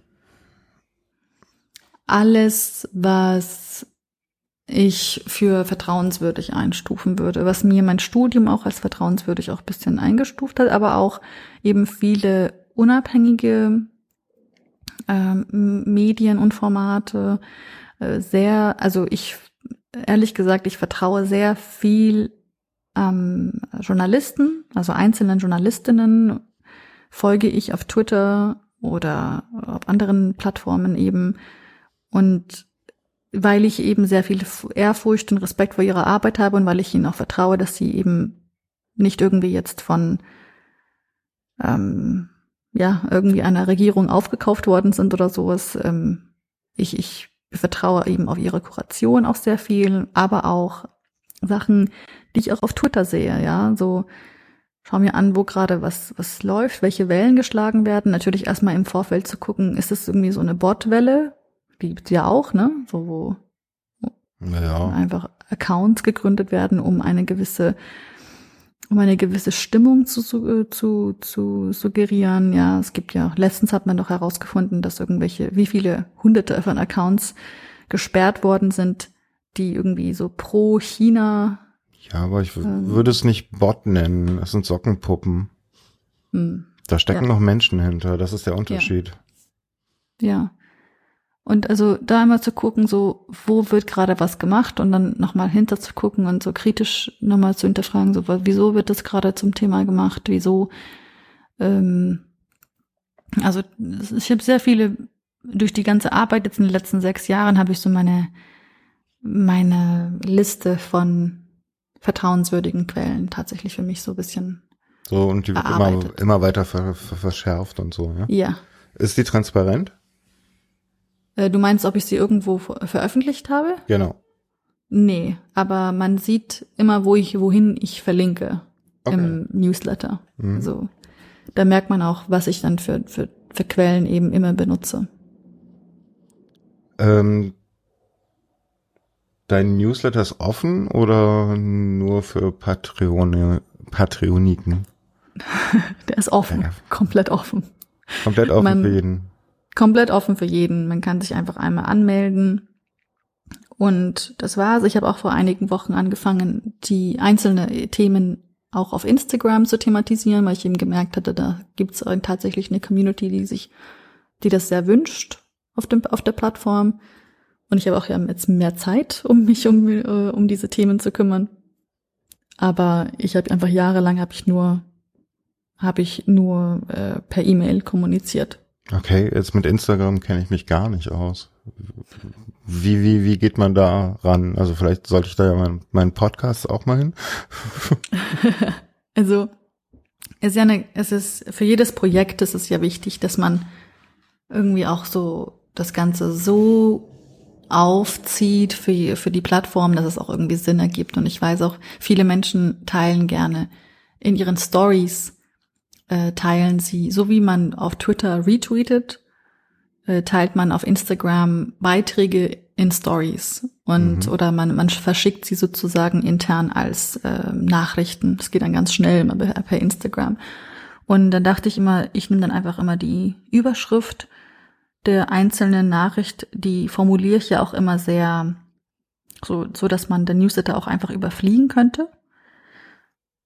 Alles, was ich für vertrauenswürdig einstufen würde, was mir mein Studium auch als vertrauenswürdig auch bisschen eingestuft hat, aber auch eben viele unabhängige ähm, Medien und Formate sehr, also ich ehrlich gesagt, ich vertraue sehr viel ähm, Journalisten, also einzelnen Journalistinnen folge ich auf Twitter oder auf anderen Plattformen eben und weil ich eben sehr viel Ehrfurcht und Respekt vor ihrer Arbeit habe und weil ich ihnen auch vertraue, dass sie eben nicht irgendwie jetzt von ähm, ja, irgendwie einer Regierung aufgekauft worden sind oder sowas. Ähm, ich, ich vertraue eben auf ihre Kuration auch sehr viel, aber auch Sachen, die ich auch auf Twitter sehe, ja, so schau mir an, wo gerade was, was läuft, welche Wellen geschlagen werden. Natürlich erstmal im Vorfeld zu gucken, ist es irgendwie so eine Botwelle? Die gibt's ja auch, ne? So, wo ja. einfach Accounts gegründet werden, um eine gewisse um eine gewisse Stimmung zu, zu, zu, zu suggerieren. Ja, es gibt ja, letztens hat man doch herausgefunden, dass irgendwelche, wie viele hunderte von Accounts gesperrt worden sind, die irgendwie so pro China. Ja, aber ich ähm, würde es nicht Bot nennen. Es sind Sockenpuppen. Hm, da stecken ja. noch Menschen hinter. Das ist der Unterschied. Ja. ja. Und also da immer zu gucken, so, wo wird gerade was gemacht und dann nochmal hinter zu gucken und so kritisch nochmal zu hinterfragen, so, wieso wird das gerade zum Thema gemacht, wieso, ähm, also ich habe sehr viele durch die ganze Arbeit jetzt in den letzten sechs Jahren habe ich so meine, meine Liste von vertrauenswürdigen Quellen tatsächlich für mich so ein bisschen. So, und die wird immer, immer weiter ver, ver, verschärft und so, ja? Ja. Ist die transparent? Äh, du meinst, ob ich sie irgendwo veröffentlicht habe? Genau. Nee, aber man sieht immer, wo ich, wohin ich verlinke okay. im Newsletter. Mhm. Also da merkt man auch, was ich dann für, für, für Quellen eben immer benutze. Ähm, dein Newsletter ist offen oder nur für Patreone, Patreoniken? Der ist offen, ja. komplett offen. Komplett offen man, für jeden. Komplett offen für jeden. Man kann sich einfach einmal anmelden. Und das war's. Ich habe auch vor einigen Wochen angefangen, die einzelnen Themen auch auf Instagram zu thematisieren, weil ich eben gemerkt hatte, da gibt es tatsächlich eine Community, die sich, die das sehr wünscht auf, dem, auf der Plattform. Und ich habe auch jetzt mehr Zeit, um mich um, äh, um diese Themen zu kümmern. Aber ich habe einfach jahrelang habe ich nur habe ich nur äh, per E-Mail kommuniziert. Okay, jetzt mit Instagram kenne ich mich gar nicht aus. Wie, wie, wie geht man da ran? Also vielleicht sollte ich da ja meinen mein Podcast auch mal hin. also es ist ja eine, es ist für jedes Projekt ist es ja wichtig, dass man irgendwie auch so das Ganze so aufzieht für, für die Plattform, dass es auch irgendwie Sinn ergibt. Und ich weiß auch, viele Menschen teilen gerne in ihren Stories äh, teilen sie, so wie man auf Twitter retweetet, äh, teilt man auf Instagram Beiträge in Stories und mhm. oder man, man verschickt sie sozusagen intern als äh, Nachrichten. Das geht dann ganz schnell immer per Instagram. Und dann dachte ich immer, ich nehme dann einfach immer die Überschrift der einzelnen Nachricht, die formuliere ich ja auch immer sehr so, so dass man den Newsletter auch einfach überfliegen könnte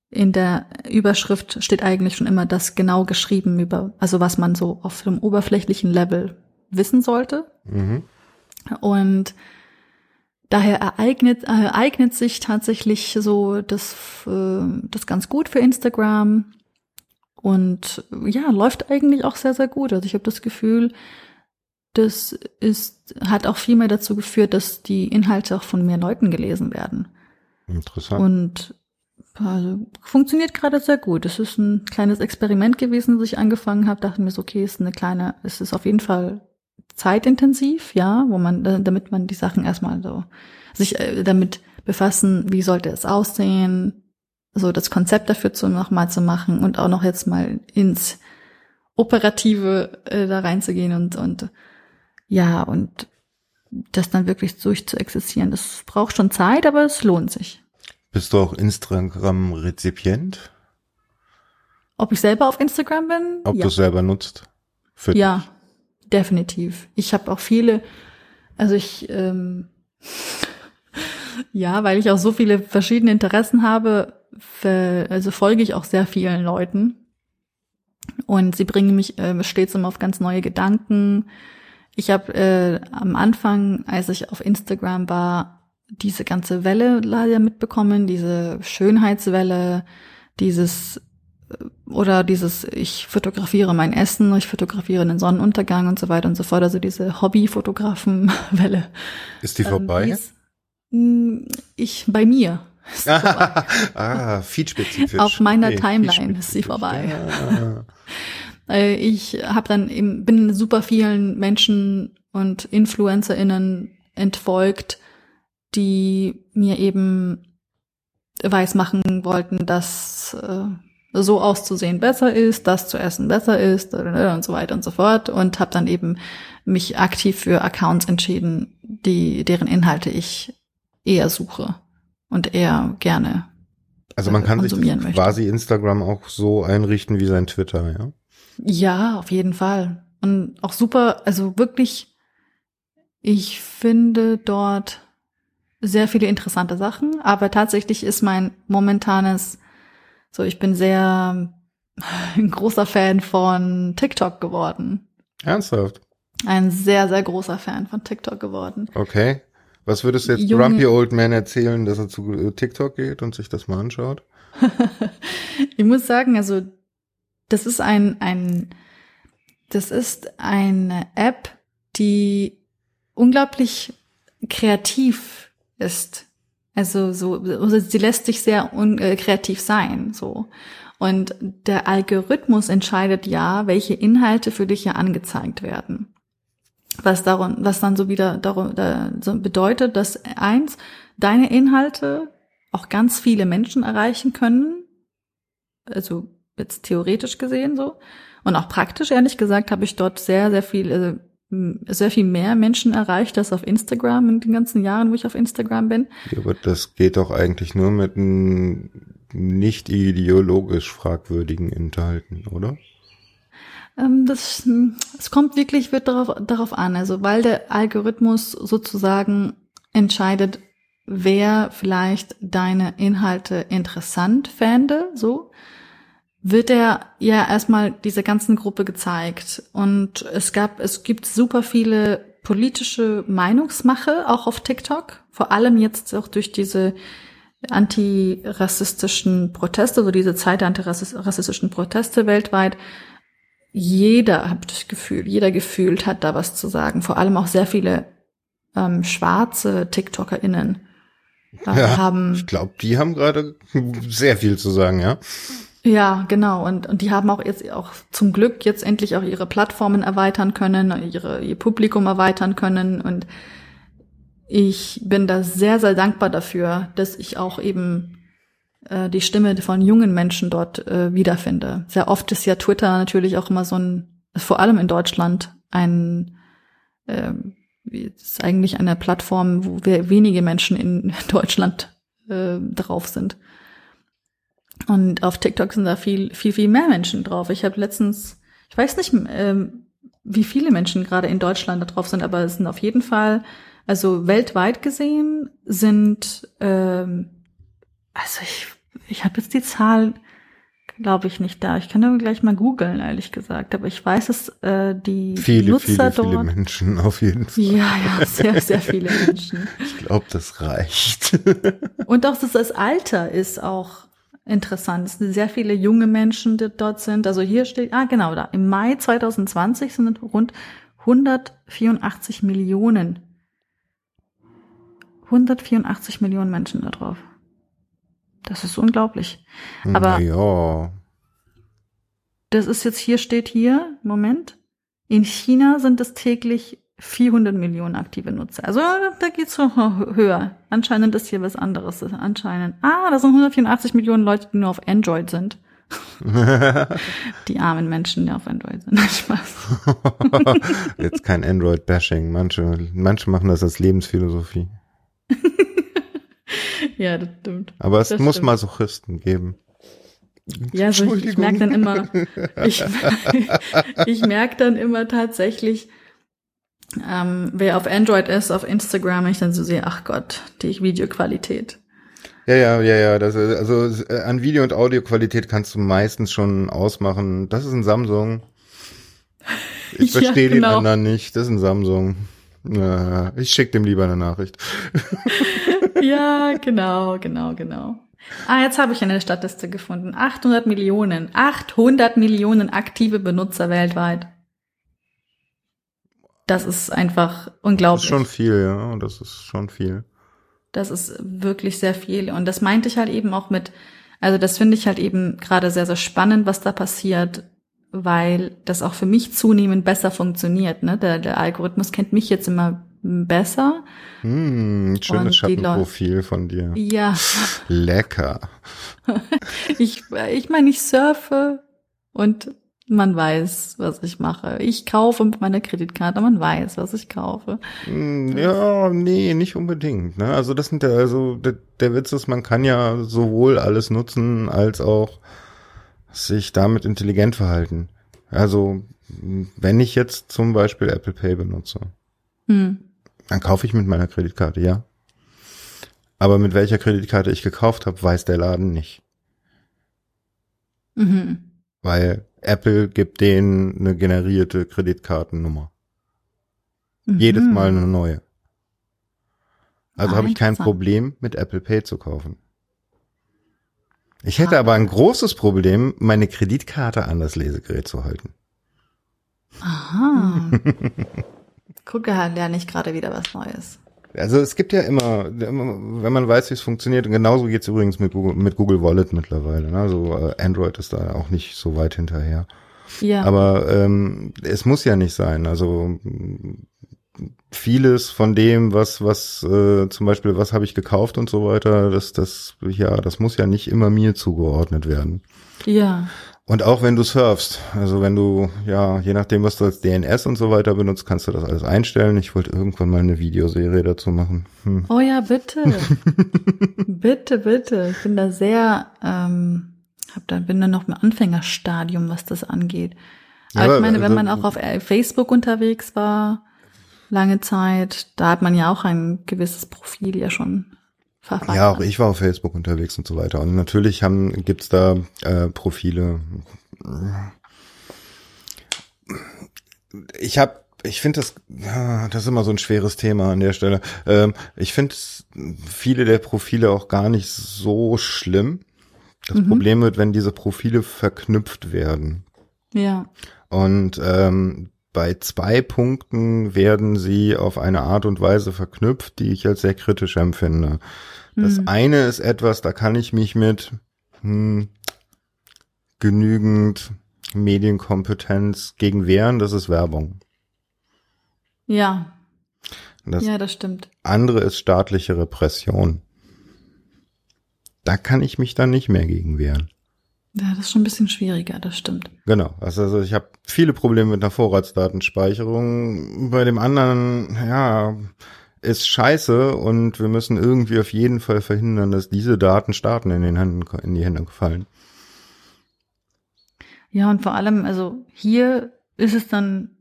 in der Überschrift steht eigentlich schon immer das genau geschrieben über, also was man so auf dem oberflächlichen Level wissen sollte. Mhm. Und daher ereignet, ereignet sich tatsächlich so das, äh, das ganz gut für Instagram. Und ja, läuft eigentlich auch sehr, sehr gut. Also ich habe das Gefühl, das ist, hat auch viel mehr dazu geführt, dass die Inhalte auch von mehr Leuten gelesen werden. Interessant. Und also, funktioniert gerade sehr gut. Es ist ein kleines Experiment gewesen, das ich angefangen habe. Dachte mir so, okay, ist eine kleine, es ist auf jeden Fall zeitintensiv, ja, wo man, damit man die Sachen erstmal so sich äh, damit befassen, wie sollte es aussehen, so das Konzept dafür zu nochmal zu machen und auch noch jetzt mal ins Operative äh, da reinzugehen und und ja und das dann wirklich durch zu existieren. Das braucht schon Zeit, aber es lohnt sich. Bist du auch Instagram-Rezipient? Ob ich selber auf Instagram bin? Ob ja. du es selber nutzt? Für ja, dich. definitiv. Ich habe auch viele, also ich, ähm, ja, weil ich auch so viele verschiedene Interessen habe, also folge ich auch sehr vielen Leuten. Und sie bringen mich äh, stets immer auf ganz neue Gedanken. Ich habe äh, am Anfang, als ich auf Instagram war, diese ganze Welle leider mitbekommen, diese Schönheitswelle, dieses äh, oder dieses, ich fotografiere mein Essen, ich fotografiere den Sonnenuntergang und so weiter und so fort, also diese Hobbyfotografen-Welle. Ist die ähm, vorbei? Ähm, hm, ich, bei mir. ah, feed-spezifisch. Auf meiner okay, Timeline ist sie vorbei. Ja. Äh, ich habe dann eben, bin super vielen Menschen und InfluencerInnen entfolgt, die mir eben weiß machen wollten, dass äh, so auszusehen besser ist, das zu essen besser ist und so weiter und so fort und habe dann eben mich aktiv für Accounts entschieden, die deren Inhalte ich eher suche und eher gerne also man kann sich quasi möchte. Instagram auch so einrichten wie sein Twitter, ja? Ja, auf jeden Fall. Und auch super, also wirklich, ich finde dort sehr viele interessante Sachen, aber tatsächlich ist mein momentanes, so ich bin sehr ein großer Fan von TikTok geworden. Ernsthaft? Ein sehr, sehr großer Fan von TikTok geworden. Okay. Was würdest du jetzt Junge, Grumpy Old Man erzählen, dass er zu äh, TikTok geht und sich das mal anschaut? ich muss sagen, also das ist ein, ein, das ist eine App, die unglaublich kreativ ist. Also so, also sie lässt sich sehr un, äh, kreativ sein, so. Und der Algorithmus entscheidet ja, welche Inhalte für dich ja angezeigt werden. Was darum, was dann so wieder darum, da, so bedeutet, dass eins, deine Inhalte auch ganz viele Menschen erreichen können. Also jetzt theoretisch gesehen so. Und auch praktisch, ehrlich gesagt, habe ich dort sehr, sehr viel, also sehr viel mehr Menschen erreicht als auf Instagram in den ganzen Jahren, wo ich auf Instagram bin. Ja, aber das geht doch eigentlich nur mit nicht ideologisch fragwürdigen Inhalten, oder? Ähm, das, es kommt wirklich wird darauf, darauf an, also weil der Algorithmus sozusagen entscheidet, wer vielleicht deine Inhalte interessant fände, so, wird er ja erstmal dieser ganzen Gruppe gezeigt. Und es gab, es gibt super viele politische Meinungsmache, auch auf TikTok, vor allem jetzt auch durch diese antirassistischen Proteste, so diese Zeit der antirassistischen Proteste weltweit. Jeder, ich das Gefühl, jeder gefühlt hat da was zu sagen. Vor allem auch sehr viele ähm, schwarze TikTokerInnen äh, ja, haben. Ich glaube, die haben gerade sehr viel zu sagen, ja. Ja, genau. Und, und die haben auch jetzt auch zum Glück jetzt endlich auch ihre Plattformen erweitern können, ihre, ihr Publikum erweitern können. Und ich bin da sehr, sehr dankbar dafür, dass ich auch eben äh, die Stimme von jungen Menschen dort äh, wiederfinde. Sehr oft ist ja Twitter natürlich auch immer so ein, vor allem in Deutschland, ein äh, ist eigentlich eine Plattform, wo wir wenige Menschen in Deutschland äh, drauf sind. Und auf TikTok sind da viel, viel, viel mehr Menschen drauf. Ich habe letztens, ich weiß nicht, ähm, wie viele Menschen gerade in Deutschland da drauf sind, aber es sind auf jeden Fall, also weltweit gesehen sind, ähm, also ich, ich habe jetzt die Zahl, glaube ich, nicht da. Ich kann aber gleich mal googeln, ehrlich gesagt. Aber ich weiß, dass äh, die viele, Nutzer viele, dort. Viele Menschen auf jeden Fall. Ja, ja, sehr, sehr viele Menschen. Ich glaube, das reicht. Und auch, dass das Alter ist auch interessant. Es sind sehr viele junge Menschen, die dort sind. Also hier steht, ah genau, da. Im Mai 2020 sind rund 184 Millionen 184 Millionen Menschen da drauf. Das ist unglaublich. Aber ja. das ist jetzt hier steht hier, Moment. In China sind es täglich 400 Millionen aktive Nutzer. Also da geht's so höher. Anscheinend ist hier was anderes. Anscheinend. Ah, das sind 184 Millionen Leute, die nur auf Android sind. die armen Menschen, die auf Android sind. Spaß. Jetzt kein Android-Bashing. Manche, manche machen das als Lebensphilosophie. ja, das stimmt. Aber es das muss stimmt. Masochisten geben. Ja, so ich, ich merke dann immer, ich, ich merke dann immer tatsächlich, ähm, wer auf Android ist, auf Instagram, ich dann so sehe, ach Gott, die Videoqualität. Ja, ja, ja, ja. Das, ist- also äh, an Video- und Audioqualität kannst du meistens schon ausmachen. Das ist ein Samsung. Ich Ja, verstehe den genau. anderen nicht. Das ist ein Samsung. Ja, ich schicke dem lieber eine Nachricht. Ja, genau, genau, genau. Ah, jetzt habe ich eine Statistik gefunden. 800 Millionen, 800 Millionen aktive Benutzer weltweit. Das ist einfach Das unglaublich. ist schon viel, ja. Das ist schon viel. Das ist wirklich sehr viel. Und das meinte ich halt eben auch mit, also das finde ich halt eben gerade sehr, sehr spannend, was da passiert, weil das auch für mich zunehmend besser funktioniert. Ne? Der, der Algorithmus kennt mich jetzt immer besser. Und schönes Schattenprofil von dir. Ja, Lecker. ich, ich meine, ich surfe und man weiß, was ich mache. Ich kaufe mit meiner Kreditkarte, man weiß, was ich kaufe. Hm, Ja, nee, nicht unbedingt. Ne? Also das sind ja, also der, der Witz ist, man kann ja sowohl alles nutzen als auch sich damit intelligent verhalten. Also wenn ich jetzt zum Beispiel Apple Pay benutze, Hm. dann kaufe ich mit meiner Kreditkarte, ja. Aber mit welcher Kreditkarte ich gekauft habe, weiß der Laden nicht. Mhm. Weil Apple gibt denen eine generierte Kreditkartennummer. Mhm. Jedes Mal eine neue. Also Ah, habe ich kein. Problem, mit Apple Pay zu kaufen. Ich hätte aber ein großes Problem, meine Kreditkarte an das Lesegerät zu halten. Aha. gucke halt ja nicht gerade wieder was Neues. Also es gibt ja immer, wenn man weiß, wie es funktioniert, und genauso geht's übrigens mit Google, mit Google Wallet mittlerweile. Ne? Also äh, Android ist da auch nicht so weit hinterher. Ja. Aber ähm, es muss ja nicht sein. Also vieles von dem, was, was äh, zum Beispiel, was habe ich gekauft und so weiter, das, das, ja, das muss ja nicht immer mir zugeordnet werden. Ja. Und auch wenn du surfst, also wenn du, ja, je nachdem, was du als DNS und so weiter benutzt, kannst du das alles einstellen. Ich wollte irgendwann mal eine Videoserie dazu machen. Hm. Oh ja, bitte. bitte, bitte. Ich bin da sehr, ähm, hab da, bin da noch im Anfängerstadium, was das angeht. Aber ja, ich meine, wenn also, man auch auf äh, Facebook unterwegs war, lange Zeit, da hat man ja auch ein gewisses Profil ja schon Fachmann. Ja, auch ich war auf Facebook unterwegs und so weiter. Und natürlich haben, gibt's da äh, Profile. Ich habe ich finde das, das ist immer so ein schweres Thema an der Stelle. Ähm, ich finde viele der Profile auch gar nicht so schlimm. Das mhm. Problem wird, wenn diese Profile verknüpft werden. Ja. Und ähm, bei zwei Punkten werden sie auf eine Art und Weise verknüpft, die ich als sehr kritisch empfinde. Das mhm. eine ist etwas, da kann ich mich mit hm, genügend Medienkompetenz gegen wehren, das ist Werbung. Ja. Das ja, das stimmt. Andere ist staatliche Repression. Da kann ich mich dann nicht mehr gegen wehren. Ja, das ist schon ein bisschen schwieriger, das stimmt. Genau. Also, also ich habe viele Probleme mit einer Vorratsdatenspeicherung. Bei dem anderen, ja, ist scheiße und wir müssen irgendwie auf jeden Fall verhindern, dass diese Daten Staaten in, den Händen, in die Hände fallen. Ja, und vor allem, also hier ist es dann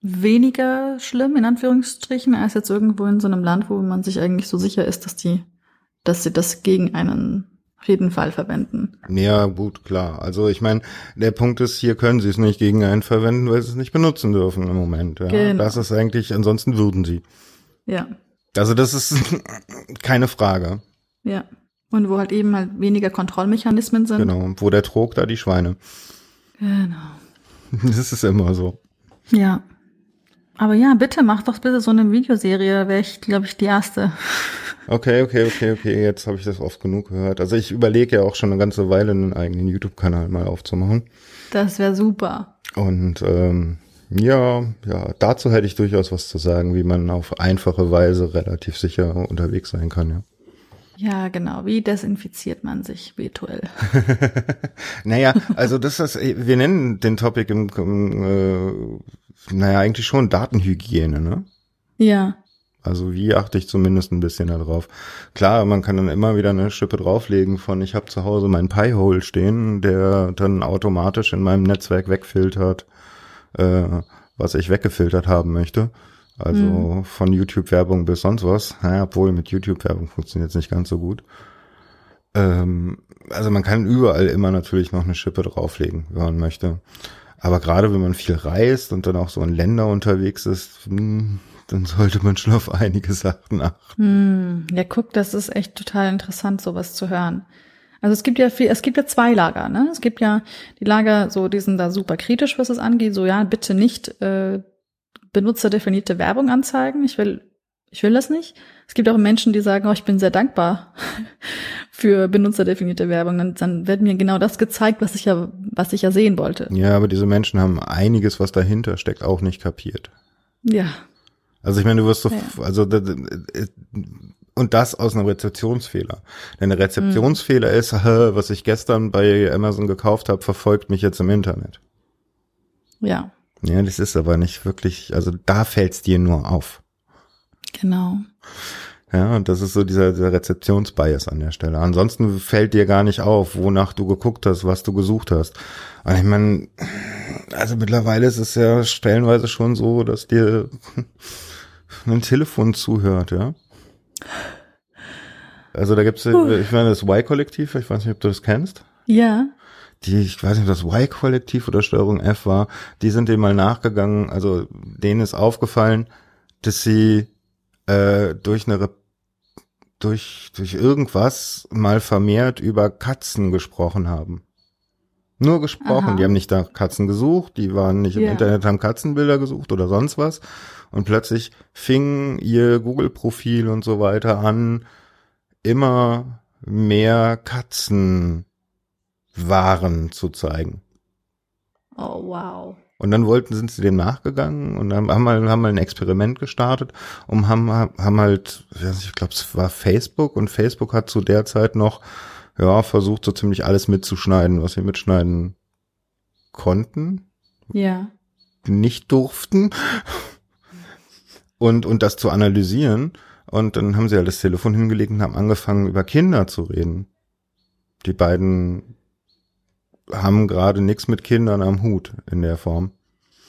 weniger schlimm, in Anführungsstrichen, als jetzt irgendwo in so einem Land, wo man sich eigentlich so sicher ist, dass die, dass sie das gegen einen auf jeden Fall verwenden. Ja, gut, klar. Also ich meine, der Punkt ist, hier können sie es nicht gegen einen verwenden, weil sie es nicht benutzen dürfen im Moment. Ja. Genau. Das ist eigentlich, ansonsten würden sie. Ja. Also das ist keine Frage. Ja. Und wo halt eben halt weniger Kontrollmechanismen sind. Genau. Wo der Trog, da die Schweine. Genau. Das ist immer so. Ja. Aber ja, bitte mach doch bitte so eine Videoserie, wäre ich, glaube ich, die erste. Okay, okay, okay, okay. Jetzt habe ich das oft genug gehört. Also ich überlege ja auch schon eine ganze Weile, einen eigenen YouTube-Kanal mal aufzumachen. Das wäre super. Und ähm, ja, ja, dazu hätte ich durchaus was zu sagen, wie man auf einfache Weise relativ sicher unterwegs sein kann, ja. Ja, genau. Wie desinfiziert man sich virtuell? naja, also das ist, wir nennen den Topic im, im äh, naja, eigentlich schon Datenhygiene, ne? Ja. Also wie achte ich zumindest ein bisschen darauf? Klar, man kann dann immer wieder eine Schippe drauflegen von, ich habe zu Hause meinen Pi-Hole stehen, der dann automatisch in meinem Netzwerk wegfiltert äh, was ich weggefiltert haben möchte. Also mhm. von YouTube-Werbung bis sonst was. Ja, obwohl mit YouTube-Werbung funktioniert es nicht ganz so gut. Ähm, also man kann überall immer natürlich noch eine Schippe drauflegen, wenn man möchte. Aber gerade wenn man viel reist und dann auch so in Länder unterwegs ist, hm, dann sollte man schon auf einige Sachen achten. Hm, ja, guck, das ist echt total interessant, sowas zu hören. Also es gibt ja viel, es gibt ja zwei Lager, ne? Es gibt ja die Lager, so die sind da super kritisch, was es angeht, so ja, bitte nicht äh, benutzerdefinierte Werbung anzeigen. Ich will, ich will das nicht. Es gibt auch Menschen, die sagen, oh, ich bin sehr dankbar für benutzerdefinierte Werbung. Dann, dann wird mir genau das gezeigt, was ich ja, was ich ja sehen wollte. Ja, aber diese Menschen haben einiges, was dahinter steckt, auch nicht kapiert. Ja. Also ich meine, du wirst so, ja. also und das aus einem Rezeptionsfehler. Denn der Rezeptionsfehler mhm. ist, was ich gestern bei Amazon gekauft habe, verfolgt mich jetzt im Internet. Ja. Ja, das ist aber nicht wirklich, also da fällt's dir nur auf. Genau. Ja, und das ist so dieser, dieser Rezeptionsbias an der Stelle. Ansonsten fällt dir gar nicht auf, wonach du geguckt hast, was du gesucht hast. Und ich meine, also mittlerweile ist es ja stellenweise schon so, dass dir ein Telefon zuhört, ja. Also da gibt's, uh. ich meine, das Y-Kollektiv, ich weiß nicht, ob du das kennst. Ja. Die, ich weiß nicht, ob das Y-Kollektiv oder Steuerung F war, die sind dem mal nachgegangen, also denen ist aufgefallen, dass sie äh, durch eine durch, durch irgendwas mal vermehrt über Katzen gesprochen haben. Nur gesprochen. Aha. Die haben nicht nach Katzen gesucht, die waren nicht im Ja. Internet, haben Katzenbilder gesucht oder sonst was. Und plötzlich fing ihr Google-Profil und so weiter an, immer mehr Katzenwaren zu zeigen. Oh, wow. Und dann wollten, sind sie dem nachgegangen und dann haben mal, haben mal ein Experiment gestartet und haben, haben halt, ich glaube, es war Facebook und Facebook hat zu der Zeit noch, ja, versucht so ziemlich alles mitzuschneiden, was sie mitschneiden konnten, Ja. nicht durften und, und das zu analysieren. Und dann haben sie halt das Telefon hingelegt und haben angefangen, über Kinder zu reden. Die beiden haben gerade nichts mit Kindern am Hut in der Form.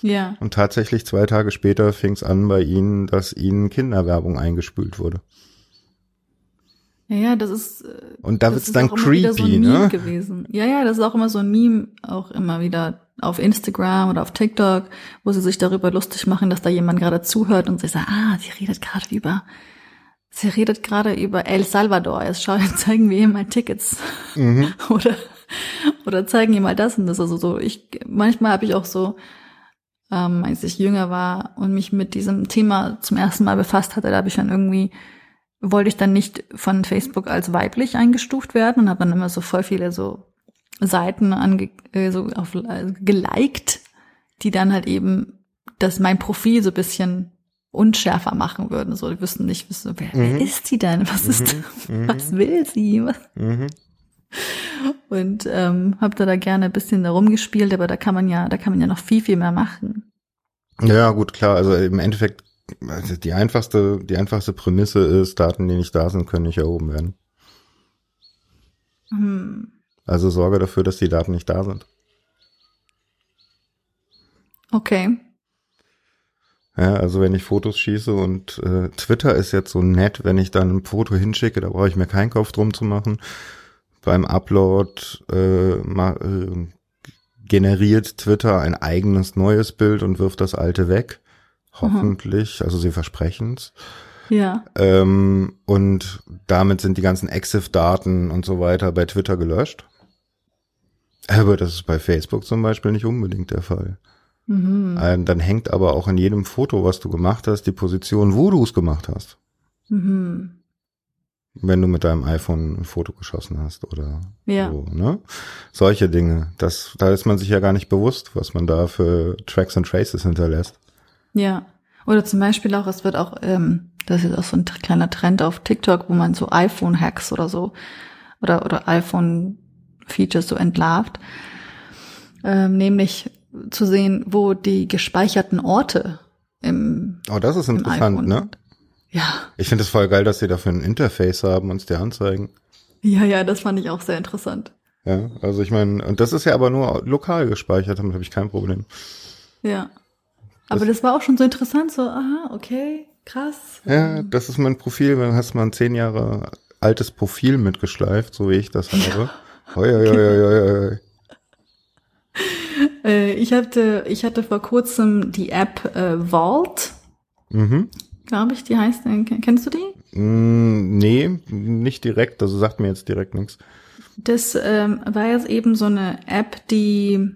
Ja. Und tatsächlich zwei Tage später fing es an bei ihnen, dass ihnen Kinderwerbung eingespült wurde. Ja, ja, das ist. äh, Und da wird's dann wieder so creepy, ein Meme ne? gewesen. Ja, ja, das ist auch immer so ein Meme, auch immer wieder auf Instagram oder auf TikTok, wo sie sich darüber lustig machen, dass da jemand gerade zuhört und sie sagt, ah, sie redet gerade über, sie redet gerade über El Salvador. Jetzt schau, jetzt zeigen wir ihr mal Tickets. Mhm. oder oder zeigen ihr mal das und das. Also so, ich manchmal habe ich auch so, ähm, als ich jünger war und mich mit diesem Thema zum ersten Mal befasst hatte, da habe ich dann irgendwie wollte ich dann nicht von Facebook als weiblich eingestuft werden und habe dann immer so voll viele so Seiten ange äh, so auf äh, geliked, die dann halt eben das mein Profil so bisschen unschärfer machen würden. So, die wüssten nicht, wissen, wer, wer Mhm. ist sie denn? Was ist, Mhm. was will sie? Was? Mhm. Und ähm, habe da, da gerne ein bisschen da rumgespielt, aber da kann man ja, da kann man ja noch viel, viel mehr machen. Ja, gut, klar. Also im Endeffekt, also die einfachste, die einfachste Prämisse ist, Daten, die nicht da sind, können nicht erhoben werden. Hm. Also sorge dafür, dass die Daten nicht da sind. Okay. Ja, also wenn ich Fotos schieße und äh, Twitter ist jetzt so nett, wenn ich dann ein Foto hinschicke, da brauche ich mir keinen Kopf drum zu machen. Beim Upload äh, ma, äh, generiert Twitter ein eigenes neues Bild und wirft das alte weg. Hoffentlich, also sie versprechen's. Ja. Ähm, und damit sind die ganzen EXIF-Daten und so weiter bei Twitter gelöscht. Aber das ist bei Facebook zum Beispiel nicht unbedingt der Fall. Mhm. Ähm, dann hängt aber auch in jedem Foto, was du gemacht hast, die Position, wo du es gemacht hast. Mhm. Wenn du mit deinem iPhone ein Foto geschossen hast oder Ja. so, ne? Solche Dinge. Das, da ist man sich ja gar nicht bewusst, was man da für Tracks and Traces hinterlässt. Ja. Oder zum Beispiel auch, es wird auch, ähm, das ist auch so ein kleiner Trend auf TikTok, wo man so iPhone-Hacks oder so oder, oder iPhone-Features so entlarvt. Ähm, nämlich zu sehen, wo die gespeicherten Orte im, Oh, das ist interessant, ne? sind. Ja. Ich finde es voll geil, dass sie dafür ein Interface haben und es dir anzeigen. Ja, ja, das fand ich auch sehr interessant. Ja, also ich meine, und das ist ja aber nur lokal gespeichert, damit habe ich kein Problem. Ja. Aber das war auch schon so interessant, so, aha, okay, krass. Ja, das ist mein Profil, dann hast du mal ein zehn Jahre altes Profil mitgeschleift, so wie ich das habe. Hoi, hoi, hoi, hoi, hoi. Äh, ich hatte, ich hatte vor kurzem die App äh, Vault, Mhm. Glaube ich, die heißt, äh, kennst du die? Mm, nee, nicht direkt, also sagt mir jetzt direkt nichts. Das ähm, war jetzt eben so eine App, die,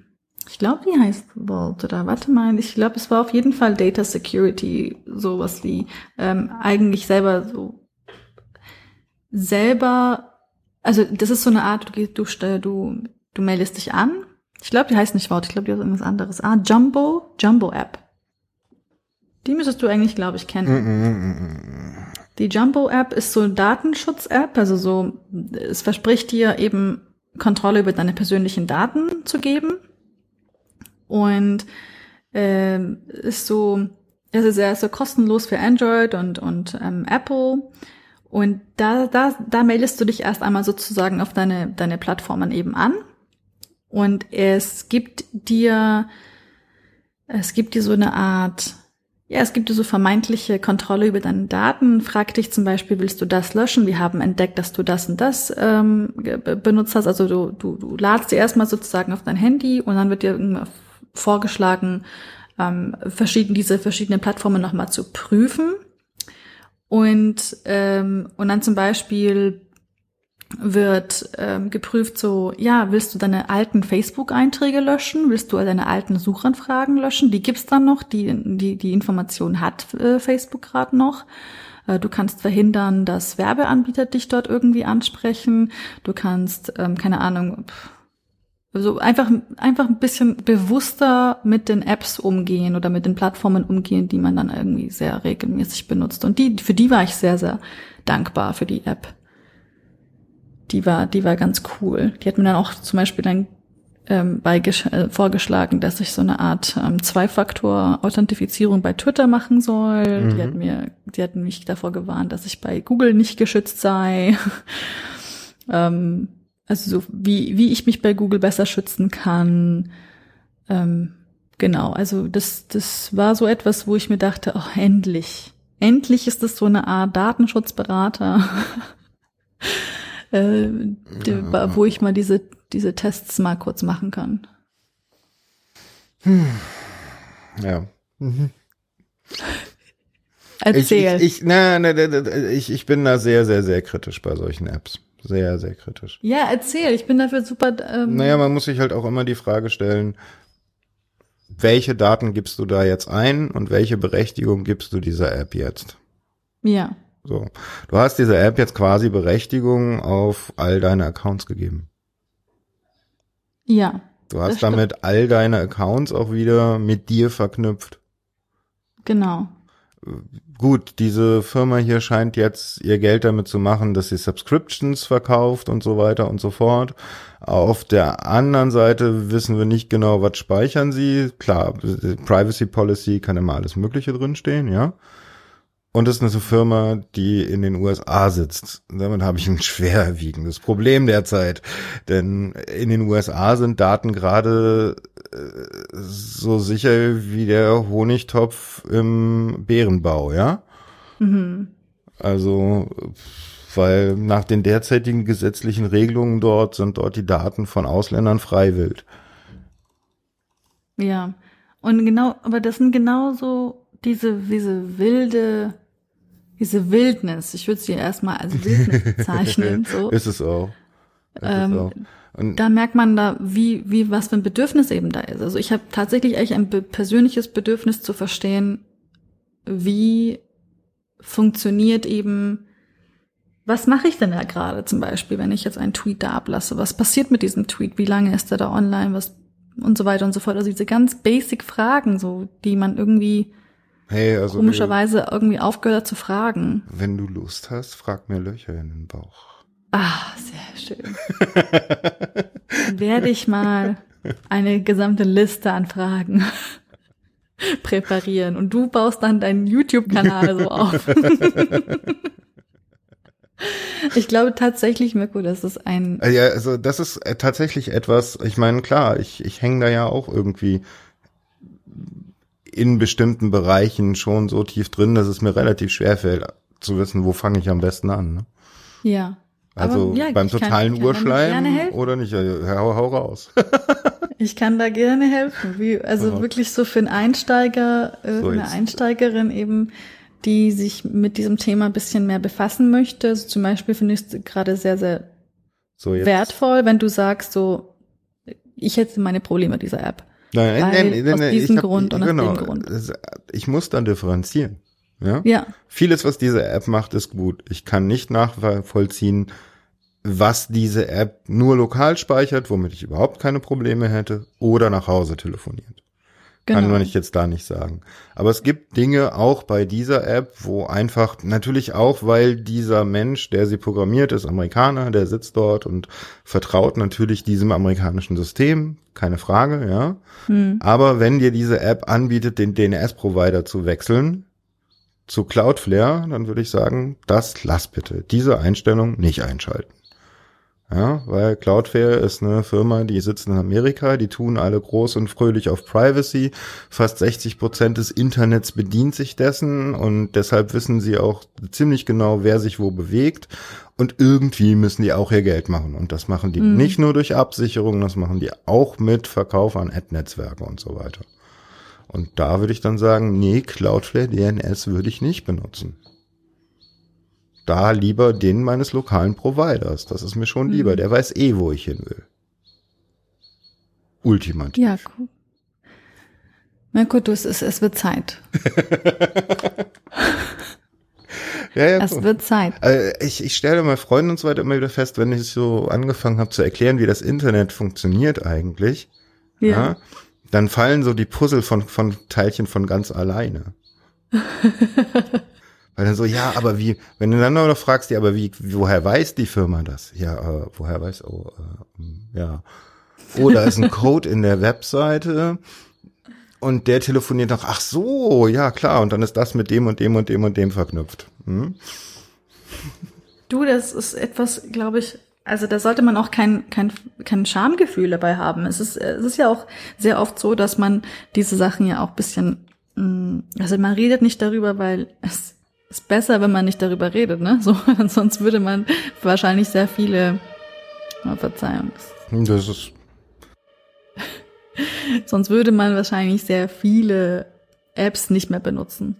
ich glaube, die heißt Vault oder warte mal, ich glaube, es war auf jeden Fall Data Security, sowas wie ähm, eigentlich selber so selber, also das ist so eine Art, du du, du, du meldest dich an. Ich glaube, die heißt nicht Vault, ich glaube, die heißt irgendwas anderes. Ah, Jumbo, Jumbo App. Die müsstest du eigentlich, glaube ich, kennen. Mm, mm, mm. Die Jumbo-App ist so eine Datenschutz-App, also so, es verspricht dir eben Kontrolle über deine persönlichen Daten zu geben. Und ähm, ist so, es ist ja so kostenlos für Android und, und ähm, Apple. Und da, da, da meldest du dich erst einmal sozusagen auf deine, deine Plattformen eben an. Und es gibt dir, es gibt dir so eine Art, ja, es gibt so vermeintliche Kontrolle über deine Daten. Frag dich zum Beispiel, willst du das löschen? Wir haben entdeckt, dass du das und das ähm, benutzt hast. Also du, du, du ladst dir erstmal sozusagen auf dein Handy und dann wird dir irgendwann vorgeschlagen, ähm, verschieden, diese verschiedenen Plattformen nochmal zu prüfen. Und, ähm, und dann zum Beispiel wird ähm, geprüft so, ja, willst du deine alten Facebook-Einträge löschen? Willst du deine alten Suchanfragen löschen? Die gibt's dann noch, die, die, die Information hat äh, Facebook gerade noch. Äh, du kannst verhindern, dass Werbeanbieter dich dort irgendwie ansprechen. Du kannst, ähm, keine Ahnung, also einfach, einfach ein bisschen bewusster mit den Apps umgehen oder mit den Plattformen umgehen, die man dann irgendwie sehr regelmäßig benutzt. Und die, für die war ich sehr, sehr dankbar für die App. Die war, die war ganz cool. Die hat mir dann auch zum Beispiel dann ähm, bei, äh, vorgeschlagen, dass ich so eine Art ähm, Zwei-Faktor-Authentifizierung bei Twitter machen soll. Mhm. Die hat mir, die hat mich davor gewarnt, dass ich bei Google nicht geschützt sei. ähm, also so wie, wie ich mich bei Google besser schützen kann. Ähm, genau, also das, das war so etwas, wo ich mir dachte, oh, endlich. Endlich ist es so eine Art Datenschutzberater, äh, ja. wo ich mal diese, diese Tests mal kurz machen kann. Hm. Ja. Mhm. Erzähl. Ich, ich, ich, na, na, na, ich, ich bin da sehr, sehr, sehr kritisch bei solchen Apps. Sehr, sehr kritisch. Ja, erzähl. Ich bin dafür super. Ähm naja, man muss sich halt auch immer die Frage stellen, welche Daten gibst du da jetzt ein und welche Berechtigung gibst du dieser App jetzt? Ja. So. Du hast dieser App jetzt quasi Berechtigung auf all deine Accounts gegeben. Ja. Du hast damit all deine Accounts auch wieder mit dir verknüpft. Genau gut, diese Firma hier scheint jetzt ihr Geld damit zu machen, dass sie Subscriptions verkauft und so weiter und so fort. Auf der anderen Seite wissen wir nicht genau, was speichern sie. Klar, Privacy Policy kann immer alles Mögliche drinstehen, ja. Und das ist eine Firma, die in den USA sitzt. Damit habe ich ein schwerwiegendes Problem derzeit. Denn in den USA sind Daten gerade äh, so sicher wie der Honigtopf im Bärenbau, ja? Mhm. Also, weil nach den derzeitigen gesetzlichen Regelungen dort sind dort die Daten von Ausländern freiwillig. Ja. Und genau, aber das sind genauso diese, diese wilde diese Wildnis, ich würde sie erstmal als Wildnis bezeichnen. So. ist es auch. Ist ähm, es auch. da merkt man da, wie, wie, was für ein Bedürfnis eben da ist. Also ich habe tatsächlich eigentlich ein persönliches Bedürfnis zu verstehen, wie funktioniert eben, was mache ich denn da gerade zum Beispiel, wenn ich jetzt einen Tweet da ablasse? Was passiert mit diesem Tweet? Wie lange ist er da online? Was und so weiter und so fort. Also diese ganz basic Fragen, so, die man irgendwie Hey, also komischerweise irgendwie aufgehört zu fragen. Wenn du Lust hast, frag mir Löcher in den Bauch. Ah, sehr schön. Dann werde ich mal eine gesamte Liste an Fragen präparieren und du baust dann deinen YouTube-Kanal so auf. Ich glaube tatsächlich, Mirko, das ist ein. Ja, also das ist äh, tatsächlich etwas, ich meine, klar, ich, ich hänge da ja auch irgendwie in bestimmten Bereichen schon so tief drin, dass es mir relativ schwer fällt zu wissen, wo fange ich am besten an. Ne? Ja. Also ja, beim totalen kann, Urschleim oder nicht? Hau, hau raus. ich kann da gerne helfen. Wie, also ja. wirklich so für einen Einsteiger, äh, so eine jetzt. Einsteigerin eben, die sich mit diesem Thema ein bisschen mehr befassen möchte. Also zum Beispiel finde ich es gerade sehr, sehr so wertvoll, wenn du sagst, so, ich hätte meine Probleme dieser App. Nein, nein, nein, nein, aus diesem hab, Grund und genau, aus dem Grund. Ich muss dann differenzieren. Ja? ja. Vieles, was diese App macht, ist gut. Ich kann nicht nachvollziehen, was diese App nur lokal speichert, womit ich überhaupt keine Probleme hätte, oder nach Hause telefoniert. Genau. Kann man ich jetzt da nicht sagen. Aber es gibt Dinge auch bei dieser App, wo einfach, natürlich auch, weil dieser Mensch, der sie programmiert, ist Amerikaner, der sitzt dort und vertraut natürlich diesem amerikanischen System, keine Frage, ja. Hm. Aber wenn dir diese App anbietet, den DNS-Provider zu wechseln, zu Cloudflare, dann würde ich sagen, das lass bitte. Diese Einstellung nicht einschalten. Ja, weil Cloudflare ist eine Firma, die sitzt in Amerika, die tun alle groß und fröhlich auf Privacy. Fast 60 Prozent des Internets bedient sich dessen und deshalb wissen sie auch ziemlich genau, wer sich wo bewegt. Und irgendwie müssen die auch ihr Geld machen. Und das machen die mhm. nicht nur durch Absicherung, das machen die auch mit Verkauf an Ad-Netzwerke und so weiter. Und da würde ich dann sagen, nee, Cloudflare DNS würde ich nicht benutzen. Da lieber den meines lokalen Providers. Das ist mir schon lieber. Mhm. Der weiß eh, wo ich hin will. Ultimativ. Ja, cool. Na gut, du, es, ist, es wird Zeit. Ja, ja, Es cool. wird Zeit. Äh, ich, ich stelle mal Freunden und so weiter immer wieder fest, wenn ich so angefangen habe zu erklären, wie das Internet funktioniert eigentlich, ja. Ja. dann fallen so die Puzzle von, von Teilchen von ganz alleine. Weil dann so, ja, aber wie, wenn du dann noch fragst, ja, aber wie, woher weiß die Firma das? Ja, äh, woher weiß, oh, äh, hm, ja. Oh, da ist ein Code in der Webseite und der telefoniert noch, ach so, ja klar, und dann ist das mit dem und dem und dem und dem verknüpft. Hm? Du, das ist etwas, glaube ich, also da sollte man auch kein, kein, kein Schamgefühl dabei haben. Es ist, es ist ja auch sehr oft so, dass man diese Sachen ja auch bisschen, mh, also man redet nicht darüber, weil es ist besser, wenn man nicht darüber redet, ne? So, sonst würde man wahrscheinlich sehr viele, oh, Verzeihung, Das ist, sonst würde man wahrscheinlich sehr viele Apps nicht mehr benutzen.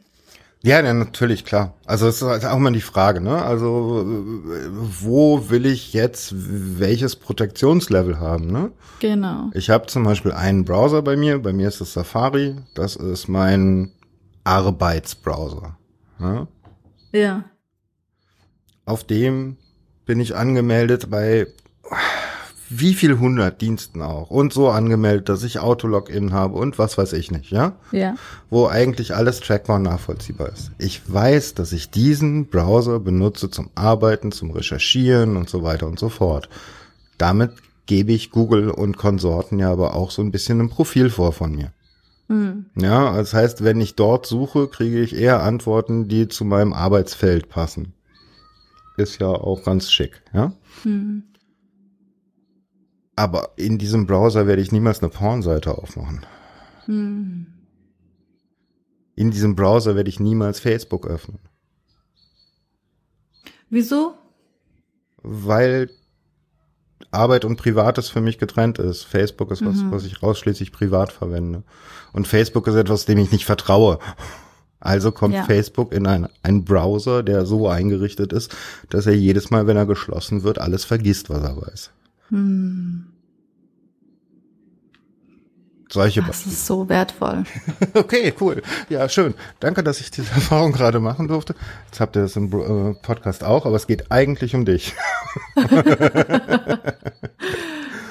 ja, ja, natürlich, klar. Also es ist auch mal die Frage, ne? Also wo will ich jetzt welches Protektionslevel haben, ne? Genau. Ich habe zum Beispiel einen Browser bei mir, bei mir ist es Safari, das ist mein Arbeitsbrowser. Ja? Ja. Auf dem bin ich angemeldet bei wie viel hundert Diensten auch und so angemeldet, dass ich Autologin habe und was weiß ich nicht, ja? Ja. Wo eigentlich alles trackbar und nachvollziehbar ist. Ich weiß, dass ich diesen Browser benutze zum Arbeiten, zum Recherchieren und so weiter und so fort. Damit gebe ich Google und Konsorten ja aber auch so ein bisschen ein Profil vor von mir. Hm. Ja, das heißt, wenn ich dort suche, kriege ich eher Antworten, die zu meinem Arbeitsfeld passen. Ist ja auch ganz schick, ja? Hm. Aber in diesem Browser werde ich niemals eine Pornseite aufmachen. Hm. In diesem Browser werde ich niemals Facebook öffnen. Wieso? Weil Arbeit und Privates für mich getrennt ist. Facebook ist was, was ich ausschließlich privat verwende. Und Facebook ist etwas, dem ich nicht vertraue. Also kommt Ja. Facebook in ein, einen Browser, der so eingerichtet ist, dass er jedes Mal, wenn er geschlossen wird, alles vergisst, was er weiß. Hm. Solche Das ist so wertvoll. Okay, cool. Ja, schön. Danke, dass ich diese Erfahrung gerade machen durfte. Jetzt habt ihr das im äh, Podcast auch, aber es geht eigentlich um dich.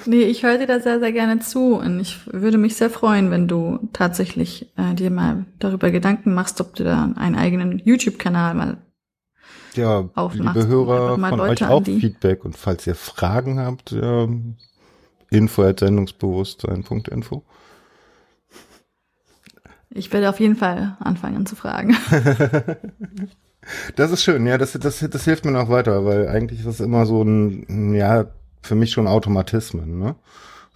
Nee, ich höre dir da sehr, sehr gerne zu und ich würde mich sehr freuen, wenn du tatsächlich äh, dir mal darüber Gedanken machst, ob du da einen eigenen YouTube-Kanal mal. Ja, Aufmachst liebe Hörer, von Leute euch auch Feedback und falls ihr Fragen habt, ähm, info at sendungsbewusstsein.info. Ich werde auf jeden Fall anfangen zu fragen. Das ist schön, ja, das, das, das hilft mir noch weiter, weil eigentlich ist das immer so ein, ja, für mich schon Automatismen, ne?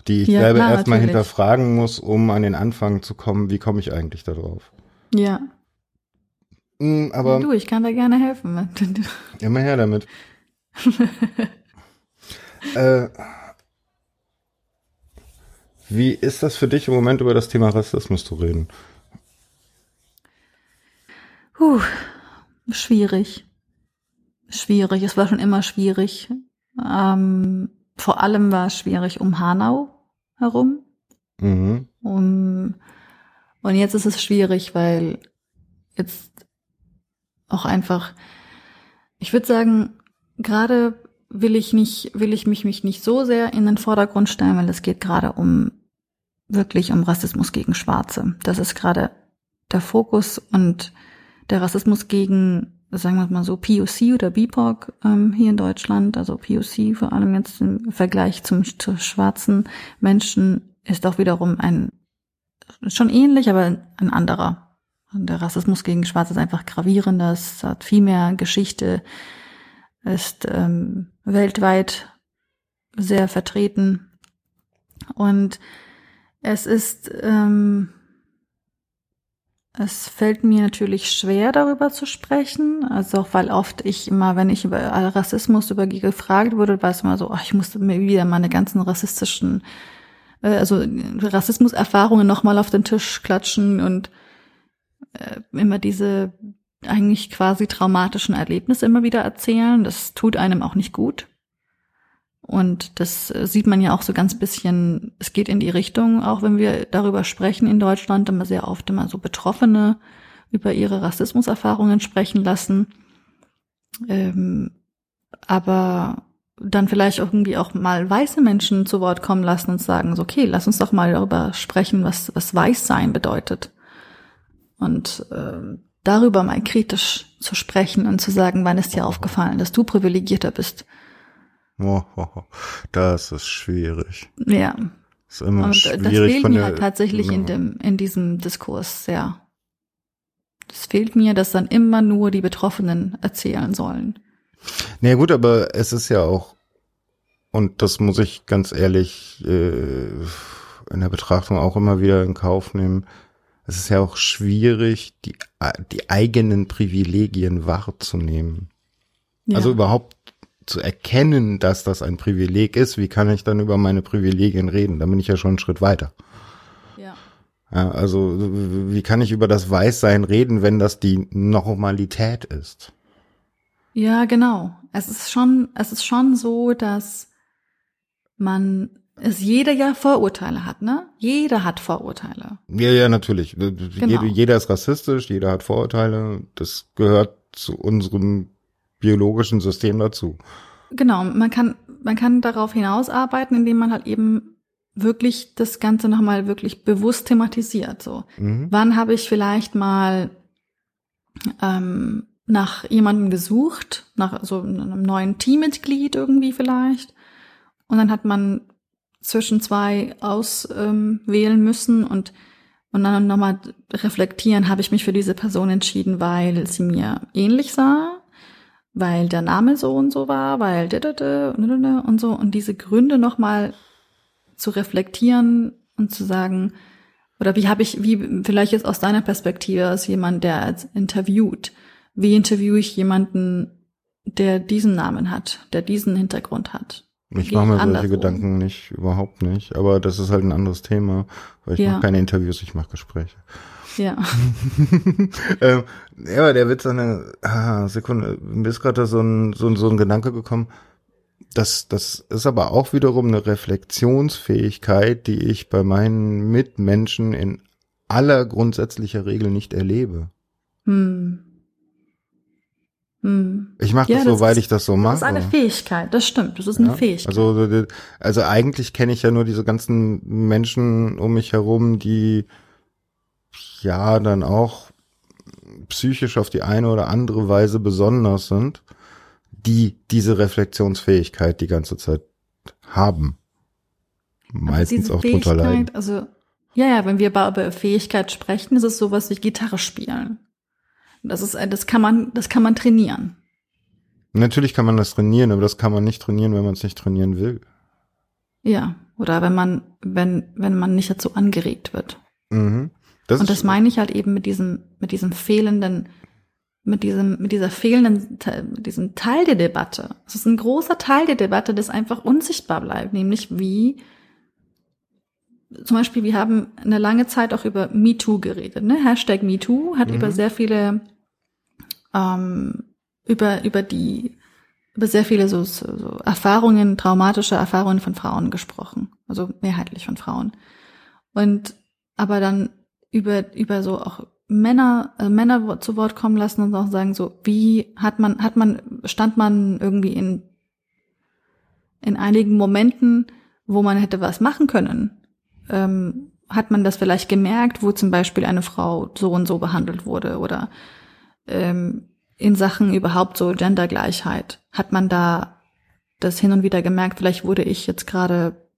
Die ich Ja, selber klar, erstmal natürlich. hinterfragen muss, um an den Anfang zu kommen, wie komme ich eigentlich da drauf? ja. Hm, aber du, ich kann da gerne helfen. Immer her damit. äh, wie ist das für dich im Moment über das Thema Rassismus zu reden? Puh, schwierig. Schwierig. Es war schon immer schwierig. Ähm, vor allem war es schwierig um Hanau herum. Mhm. Um, und jetzt ist es schwierig, weil jetzt auch einfach, ich würde sagen, gerade will ich nicht, will ich mich, mich nicht so sehr in den Vordergrund stellen, weil es geht gerade um wirklich um Rassismus gegen Schwarze. Das ist gerade der Fokus und der Rassismus gegen, sagen wir mal so, POC oder BIPOC ähm, hier in Deutschland, also POC vor allem jetzt im Vergleich zum zu schwarzen Menschen, ist auch wiederum ein schon ähnlich, aber ein anderer. Und der Rassismus gegen Schwarze ist einfach gravierender, es hat viel mehr Geschichte, ist ähm, weltweit sehr vertreten. Und es ist, ähm, es fällt mir natürlich schwer, darüber zu sprechen. Also auch, weil oft ich immer, wenn ich über Rassismus über gefragt wurde, war es immer so, ach, ich musste mir wieder meine ganzen rassistischen, äh, also Rassismuserfahrungen nochmal auf den Tisch klatschen und äh, immer diese eigentlich quasi traumatischen Erlebnisse immer wieder erzählen. Das tut einem auch nicht gut. Und das sieht man ja auch so ganz bisschen, es geht in die Richtung, auch wenn wir darüber sprechen in Deutschland, immer sehr oft immer so Betroffene über ihre Rassismuserfahrungen sprechen lassen. Ähm, aber dann vielleicht irgendwie auch mal weiße Menschen zu Wort kommen lassen und sagen, so, okay, lass uns doch mal darüber sprechen, was, was Weißsein bedeutet. Und äh, darüber mal kritisch zu sprechen und zu sagen, wann ist dir aufgefallen, dass du privilegierter bist. Oh, oh, oh. Das ist schwierig. Ja. Das ist immer und schwierig das fehlt mir halt tatsächlich in dem, in diesem Diskurs sehr. Das fehlt mir, dass dann immer nur die Betroffenen erzählen sollen. Nee, gut, aber es ist ja auch, und das muss ich ganz ehrlich äh, in der Betrachtung auch immer wieder in Kauf nehmen, es ist ja auch schwierig, die, die eigenen Privilegien wahrzunehmen. Ja. Also überhaupt zu erkennen, dass das ein Privileg ist, wie kann ich dann über meine Privilegien reden? Da bin ich ja schon einen Schritt weiter. ja. Ja, also wie kann ich über das Weißsein reden, wenn das die Normalität ist? Ja, genau. Es ist schon, es ist schon so, dass man, es jeder ja Vorurteile hat, ne? Jeder hat Vorurteile. Ja, ja, natürlich. Genau. Jeder, jeder ist rassistisch, jeder hat Vorurteile. Das gehört zu unserem biologischen System dazu. Genau. Man kann, man kann darauf hinausarbeiten, indem man halt eben wirklich das Ganze nochmal wirklich bewusst thematisiert, so. Mhm. Wann habe ich vielleicht mal ähm, nach jemandem gesucht, nach so einem neuen Teammitglied irgendwie vielleicht. Und dann hat man zwischen zwei auswählen ähm, müssen und, und dann nochmal reflektieren, habe ich mich für diese Person entschieden, weil sie mir ähnlich sah, weil der Name so und so war, weil und so. Und diese Gründe nochmal zu reflektieren und zu sagen, oder wie habe ich, wie vielleicht jetzt aus deiner Perspektive als jemand, der als interviewt, wie interviewe ich jemanden, der diesen Namen hat, der diesen Hintergrund hat? Ich mache mir solche andersrum. Gedanken nicht, überhaupt nicht. Aber das ist halt ein anderes Thema, weil ich Ja. mache keine Interviews, ich mache Gespräche. Ja, ähm, ja, aber der Witz eine ah, Sekunde, mir ist gerade so ein, so, ein, so ein Gedanke gekommen. Das, das ist aber auch wiederum eine Reflexionsfähigkeit, die ich bei meinen Mitmenschen in aller grundsätzlicher Regel nicht erlebe. hm. Hm. Ich mache Ja, das so, das weil ist- ich das so Das mache. ist eine Fähigkeit, das stimmt, das ist eine Ja, Fähigkeit. Also, so, also eigentlich kenne ich ja nur diese ganzen Menschen um mich herum, die ja dann auch psychisch auf die eine oder andere Weise besonders sind, die diese Reflexionsfähigkeit die ganze Zeit haben. Meistens auch drunter leiden. Also, ja, ja, wenn wir über über Fähigkeit sprechen, ist es sowas wie Gitarre spielen. Das ist, das kann man, das kann man trainieren. Natürlich kann man das trainieren, aber das kann man nicht trainieren, wenn man es nicht trainieren will. Ja. Oder wenn man, wenn, wenn man nicht dazu angeregt wird. Mhm. Das Und das meine ich halt eben mit diesem, mit diesem fehlenden, mit diesem, mit dieser fehlenden, mit diesem Teil der Debatte. Es ist ein großer Teil der Debatte, das einfach unsichtbar bleibt, nämlich wie, zum Beispiel, wir haben eine lange Zeit auch über MeToo geredet, ne? Hashtag MeToo hat Mhm. über sehr viele, ähm, über, über die, über sehr viele so, so Erfahrungen, traumatische Erfahrungen von Frauen gesprochen. Also mehrheitlich von Frauen. Und aber dann über, über so auch Männer, äh, Männer zu Wort kommen lassen und auch sagen so, wie hat man, hat man, stand man irgendwie in, in einigen Momenten, wo man hätte was machen können? Ähm, hat man das vielleicht gemerkt, wo zum Beispiel eine Frau so und so behandelt wurde oder ähm, in Sachen überhaupt so Gendergleichheit? Hat man da das hin und wieder gemerkt, vielleicht wurde ich jetzt gerade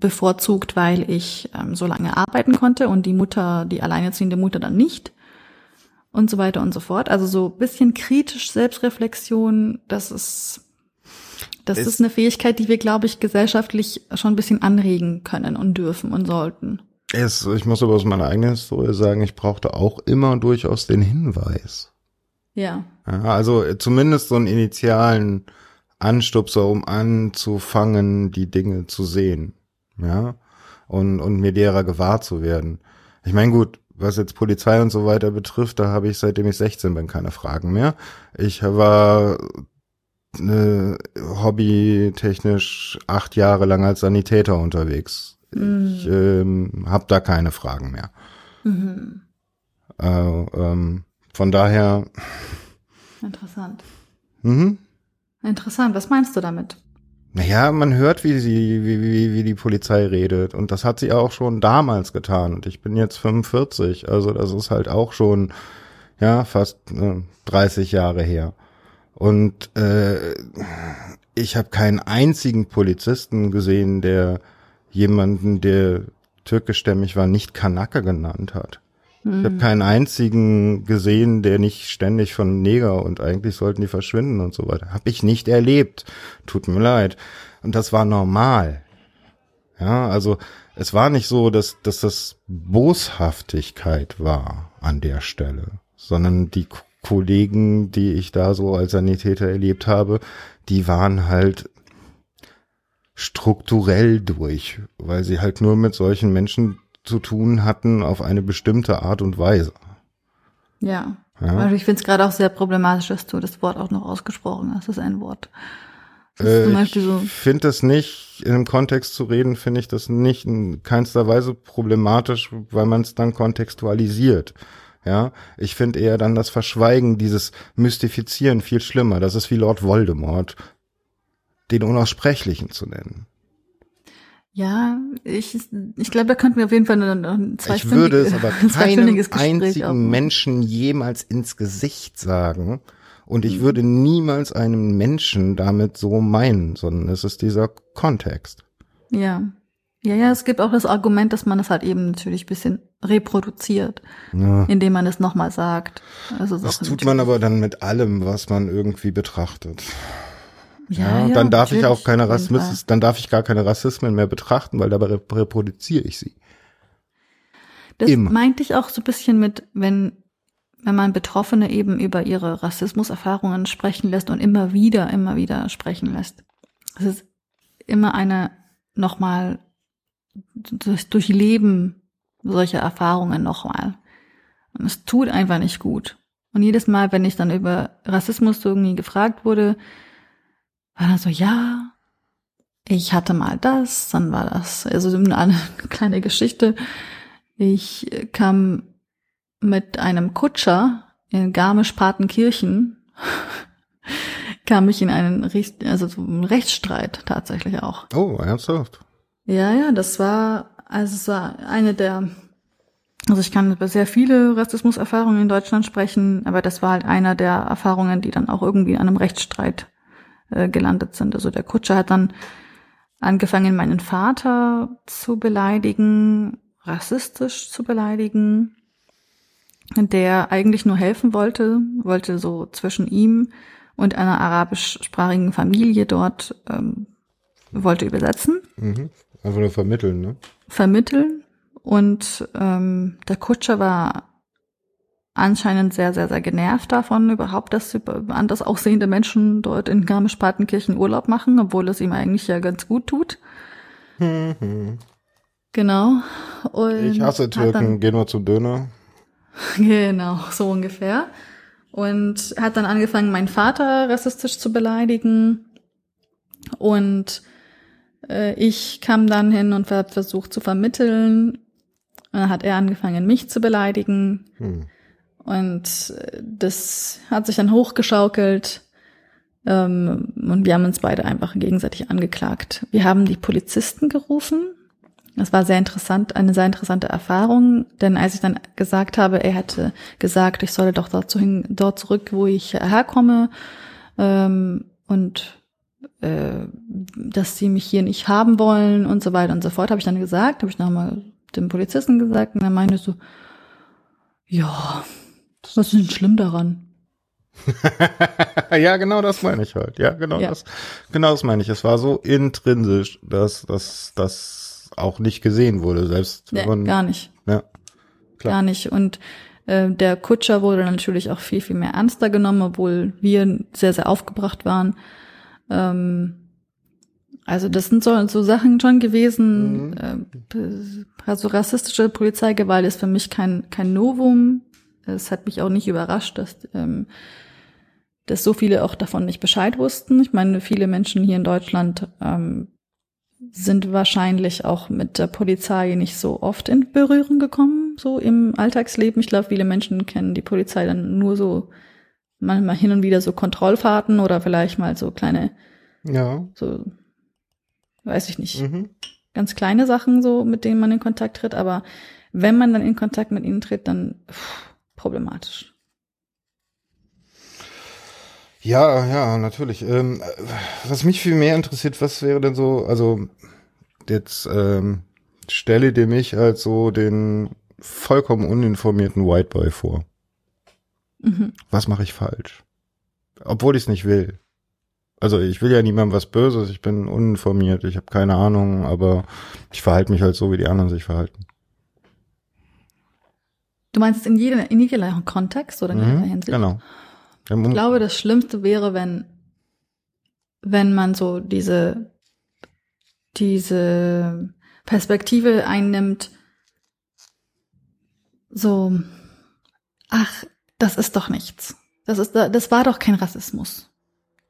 bevorzugt, weil ich ähm, so lange arbeiten konnte und die Mutter, die alleinerziehende Mutter dann nicht und so weiter und so fort. Also so bisschen kritisch Selbstreflexion, das ist das Es- ist eine Fähigkeit, die wir, glaube ich, gesellschaftlich schon ein bisschen anregen können und dürfen und sollten. Es, ich muss aber aus meiner eigenen Historie sagen, ich brauchte auch immer durchaus den Hinweis. Ja. Ja, also äh, zumindest so einen initialen Anstupser, um anzufangen, die Dinge zu sehen. Ja. Und, und mir derer gewahr zu werden. Ich meine, gut, was jetzt Polizei und so weiter betrifft, da habe ich seitdem ich 16 bin keine Fragen mehr. Ich war äh, hobbytechnisch acht Jahre lang als Sanitäter unterwegs. Mhm. Ich ähm, habe da keine Fragen mehr. Mhm. Äh, ähm, von daher. Interessant. Mhm. Interessant. Was meinst du damit? Naja, man hört, wie sie, wie, wie, wie die Polizei redet. Und das hat sie auch schon damals getan. Und ich bin jetzt 45. Also das ist halt auch schon, ja, fast äh, 30 Jahre her. Und äh, ich habe keinen einzigen Polizisten gesehen, der jemanden, der türkischstämmig war, nicht Kanake genannt hat. Ich habe hm. keinen einzigen gesehen, der nicht ständig von Neger und eigentlich sollten die verschwinden und so weiter. Habe ich nicht erlebt. Tut mir leid. Und das war normal. Ja, also es war nicht so, dass, dass das Boshaftigkeit war an der Stelle, sondern die Kollegen, die ich da so als Sanitäter erlebt habe, die waren halt strukturell durch, weil sie halt nur mit solchen Menschen zu tun hatten auf eine bestimmte Art und Weise. Ja. ja. Also ich finde es gerade auch sehr problematisch, dass du das Wort auch noch ausgesprochen hast, das ist ein Wort. Äh, ich so finde das nicht, in einem Kontext zu reden, finde ich das nicht in keinster Weise problematisch, weil man es dann kontextualisiert. Ja, ich finde eher dann das Verschweigen, dieses Mystifizieren viel schlimmer. Das ist wie Lord Voldemort, den Unaussprechlichen zu nennen. Ja, ich, ich glaube, da könnten wir auf jeden Fall ein, ein Ich würde es aber keinem einzigen aufnehmen. Menschen jemals ins Gesicht sagen. Und ich mhm. würde niemals einen Menschen damit so meinen, sondern es ist dieser Kontext. Ja. Ja, ja, es gibt auch das Argument, dass man es halt eben natürlich bisschen reproduziert, ja. indem man es nochmal sagt. Also das tut man aber dann mit allem, was man irgendwie betrachtet. Ja, ja, dann darf ich auch keine Rassismus, dann darf ich gar keine Rassismen mehr betrachten, weil dabei reproduziere ich sie. Das Immer. meinte ich auch so ein bisschen mit, wenn, wenn man Betroffene eben über ihre Rassismuserfahrungen sprechen lässt und immer wieder, immer wieder sprechen lässt. Es ist immer eine nochmal durch, Durchleben solcher Erfahrungen nochmal. Und es tut einfach nicht gut. Und jedes Mal, wenn ich dann über Rassismus irgendwie gefragt wurde, war dann so, ja, ich hatte mal das, dann war das, also eine kleine Geschichte. Ich kam mit einem Kutscher in Garmisch-Partenkirchen, kam ich in einen, also so einen Rechtsstreit tatsächlich auch. Oh, ernsthaft? Ja, ja, das war, also es war eine der, also ich kann über sehr viele Rassismuserfahrungen in Deutschland sprechen, aber das war halt einer der Erfahrungen, die dann auch irgendwie in einem Rechtsstreit äh, gelandet sind. Also der Kutscher hat dann angefangen, meinen Vater zu beleidigen, rassistisch zu beleidigen, der eigentlich nur helfen wollte, wollte so zwischen ihm und einer arabischsprachigen Familie dort ähm, wollte übersetzen. Mhm. Einfach nur vermitteln, ne? Vermitteln. Und ähm, der Kutscher war anscheinend sehr, sehr, sehr genervt davon, überhaupt, dass anders aussehende Menschen dort in Garmisch-Partenkirchen Urlaub machen, obwohl es ihm eigentlich ja ganz gut tut. genau. Und ich hasse Türken, dann, geh nur zum Döner. Genau, so ungefähr. Und hat dann angefangen, meinen Vater rassistisch zu beleidigen. Und äh, ich kam dann hin und habe versucht zu vermitteln. Und dann hat er angefangen, mich zu beleidigen. Hm. Und das hat sich dann hochgeschaukelt. Ähm, und wir haben uns beide einfach gegenseitig angeklagt. Wir haben die Polizisten gerufen. Das war sehr interessant, eine sehr interessante Erfahrung, denn als ich dann gesagt habe, er hätte gesagt, ich solle doch dort, hin, dort zurück, wo ich herkomme, ähm, und äh, dass sie mich hier nicht haben wollen und so weiter und so fort, habe ich dann gesagt, habe ich nochmal dem Polizisten gesagt und er meinte so, ja, was ist denn schlimm daran? ja, genau das meine ich halt. Ja, genau ja. das, genau das meine ich. Es war so intrinsisch, dass dass das auch nicht gesehen wurde, selbst nee, man, gar nicht. Ja, klar. Gar nicht. Und äh, der Kutscher wurde natürlich auch viel viel mehr ernster genommen, obwohl wir sehr sehr aufgebracht waren. Ähm, Also das sind so, so Sachen schon gewesen. Mhm. Äh, also rassistische Polizeigewalt ist für mich kein, kein Novum. Es hat mich auch nicht überrascht, dass, ähm, dass so viele auch davon nicht Bescheid wussten. Ich meine, viele Menschen hier in Deutschland ähm, sind wahrscheinlich auch mit der Polizei nicht so oft in Berührung gekommen, so im Alltagsleben. Ich glaube, viele Menschen kennen die Polizei dann nur so manchmal hin und wieder so Kontrollfahrten oder vielleicht mal so kleine, ja. so weiß ich nicht, mhm. ganz kleine Sachen so, mit denen man in Kontakt tritt, aber wenn man dann in Kontakt mit ihnen tritt, dann pff, problematisch. Ja, ja, natürlich. Ähm, was mich viel mehr interessiert, was wäre denn so, also jetzt ähm, stelle dir mich als so den vollkommen uninformierten White Boy vor. Mhm. Was mache ich falsch? Obwohl ich es nicht will. Also ich will ja niemandem was Böses, ich bin uninformiert, ich habe keine Ahnung, aber ich verhalte mich halt so, wie die anderen sich verhalten. Du meinst in jeder, in jeder Kontext oder in jeder mhm, Hinsicht? Genau. Ich glaube, das Schlimmste wäre, wenn, wenn man so diese, diese Perspektive einnimmt, so, ach, das ist doch nichts. Das ist, das war doch kein Rassismus.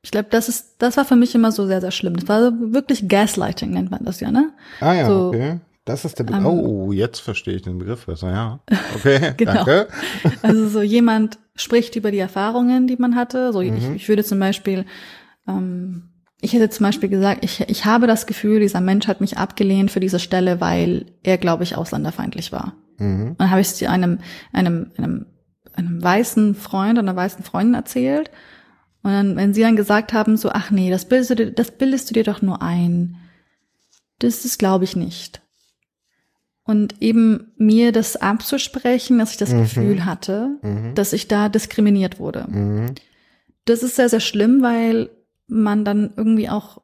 Ich glaube, das ist, das war für mich immer so sehr, sehr schlimm. Das war wirklich Gaslighting, nennt man das ja, ne? Ah ja, so, okay. Das ist der Begriff. Ähm, oh, jetzt verstehe ich den Begriff besser, ja. Okay, genau. danke. Also so jemand spricht über die Erfahrungen, die man hatte. So, mhm. ich, ich würde zum Beispiel, ähm, ich hätte zum Beispiel gesagt, ich, ich habe das Gefühl, dieser Mensch hat mich abgelehnt für diese Stelle, weil er, glaube ich, ausländerfeindlich war. Mhm. Und dann habe ich es einem, einem, einem, einem weißen Freund, einer weißen Freundin erzählt. Und dann, wenn sie dann gesagt haben, so, ach nee, das bildest du dir, das bildest du dir doch nur ein. Das ist, glaube ich, nicht. Und eben mir das abzusprechen, dass ich das mhm. Gefühl hatte, mhm. dass ich da diskriminiert wurde. Mhm. Das ist sehr, sehr schlimm, weil man dann irgendwie auch,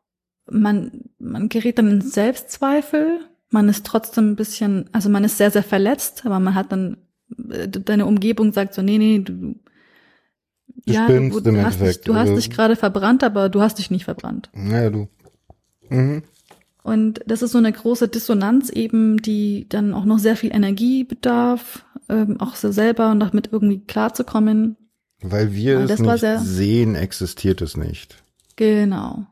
man, man gerät dann in Selbstzweifel. Man ist trotzdem ein bisschen, also man ist sehr, sehr verletzt, aber man hat dann, äh, deine Umgebung sagt so, nee, nee, du, Du ja, du, du, hast dich, du hast dich gerade verbrannt, aber du hast dich nicht verbrannt. Naja, du. Mhm. Und das ist so eine große Dissonanz eben, die dann auch noch sehr viel Energie bedarf, ähm, auch so selber und damit irgendwie klarzukommen. Weil wir es nicht sehr, sehen, existiert es nicht. Genau.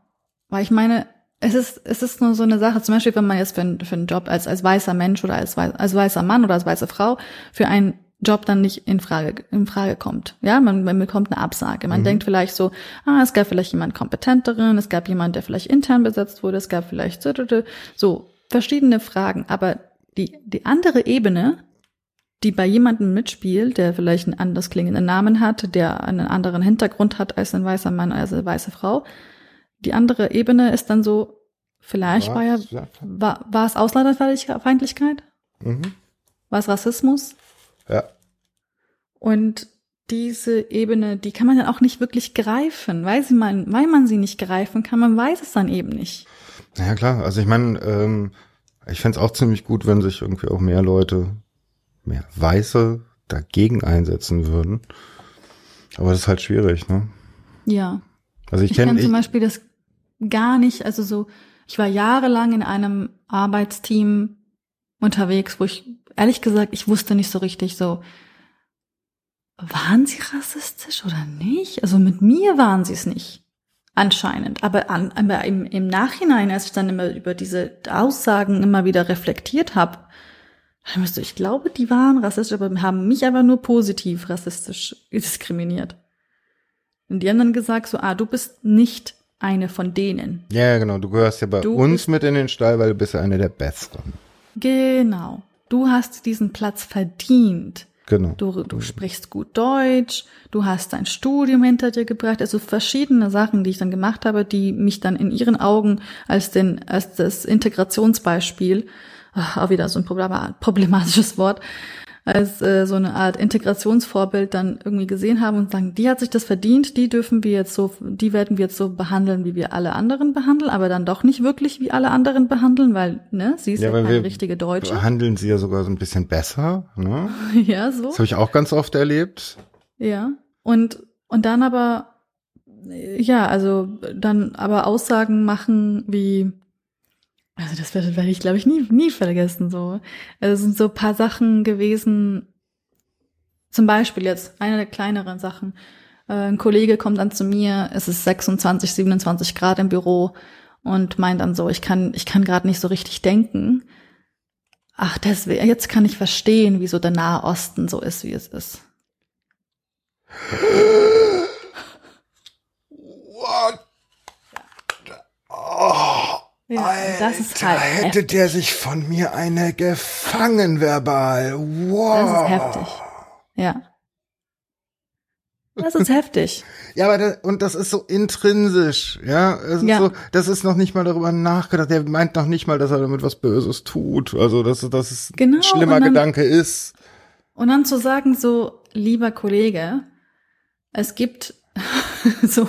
Weil ich meine, es ist, es ist nur so eine Sache, zum Beispiel, wenn man jetzt für, für einen Job als, als weißer Mensch oder als, als weißer Mann oder als weiße Frau für einen Job dann nicht in Frage, in Frage kommt. Ja, man, man bekommt eine Absage. Man mhm. denkt vielleicht so, ah, es gab vielleicht jemand kompetenteren, es gab jemand, der vielleicht intern besetzt wurde, es gab vielleicht so verschiedene Fragen. Aber die, die andere Ebene, die bei jemandem mitspielt, der vielleicht einen anders klingenden Namen hat, der einen anderen Hintergrund hat als ein weißer Mann, als eine weiße Frau. Die andere Ebene ist dann so, vielleicht Was? war ja, war, war es Ausländerfeindlichkeit? Mhm. War es Rassismus? Ja. Und diese Ebene, die kann man dann auch nicht wirklich greifen, weil sie man, weil man sie nicht greifen kann, man weiß es dann eben nicht. Ja klar, also ich meine, ähm, ich fände es auch ziemlich gut, wenn sich irgendwie auch mehr Leute, mehr Weiße dagegen einsetzen würden. Aber das ist halt schwierig, ne? Ja. Also ich kenne kenn zum Beispiel das gar nicht, also so, ich war jahrelang in einem Arbeitsteam unterwegs, wo ich ehrlich gesagt, ich wusste nicht so richtig so, waren sie rassistisch oder nicht? Also mit mir waren sie es nicht. Anscheinend. Aber, an, aber im, im Nachhinein, als ich dann immer über diese Aussagen immer wieder reflektiert habe, ich, ich glaube, die waren rassistisch, aber haben mich aber nur positiv rassistisch diskriminiert. Und die haben dann gesagt so, ah, du bist nicht eine von denen. Ja, genau. Du gehörst ja bei du uns mit in den Stall, weil du bist ja eine der Besseren. Genau. Du hast diesen Platz verdient. Genau. Du, du sprichst gut Deutsch, du hast dein Studium hinter dir gebracht, also verschiedene Sachen, die ich dann gemacht habe, die mich dann in ihren Augen als den, als das Integrationsbeispiel, ach, auch wieder so ein problematisches Wort, als äh, so eine Art Integrationsvorbild dann irgendwie gesehen haben und sagen, die hat sich das verdient, die dürfen wir jetzt so, die werden wir jetzt so behandeln, wie wir alle anderen behandeln, aber dann doch nicht wirklich wie alle anderen behandeln, weil, ne, sie ist ja, ja keine richtige Deutsche. Behandeln sie ja sogar so ein bisschen besser, ne? ja, so. Das habe ich auch ganz oft erlebt. Ja. Und, und dann aber, ja, also dann aber Aussagen machen wie, Also das werde, ich, glaube ich, nie, nie vergessen. So, also es sind so paar Sachen gewesen. Zum Beispiel jetzt eine der kleineren Sachen. Äh, ein Kollege kommt dann zu mir. Es ist 26, 27 Grad im Büro und meint dann so, ich kann, ich kann gerade nicht so richtig denken. Ach, deswegen, jetzt kann ich verstehen, wieso der Nahe Osten so ist, wie es ist. What? Oh, Ja, Alter, das ist halt hätte heftig. der sich von mir eine gefangen verbal. Wow. Das ist heftig. Ja. Das ist heftig. Ja, aber das, und das ist so intrinsisch, ja. Es ist Ja. so, das ist noch nicht mal darüber nachgedacht. Der meint noch nicht mal, dass er damit was Böses tut. Also, dass, dass es Genau, ein schlimmer dann- Gedanke ist. Und dann zu sagen, so, lieber Kollege, es gibt so,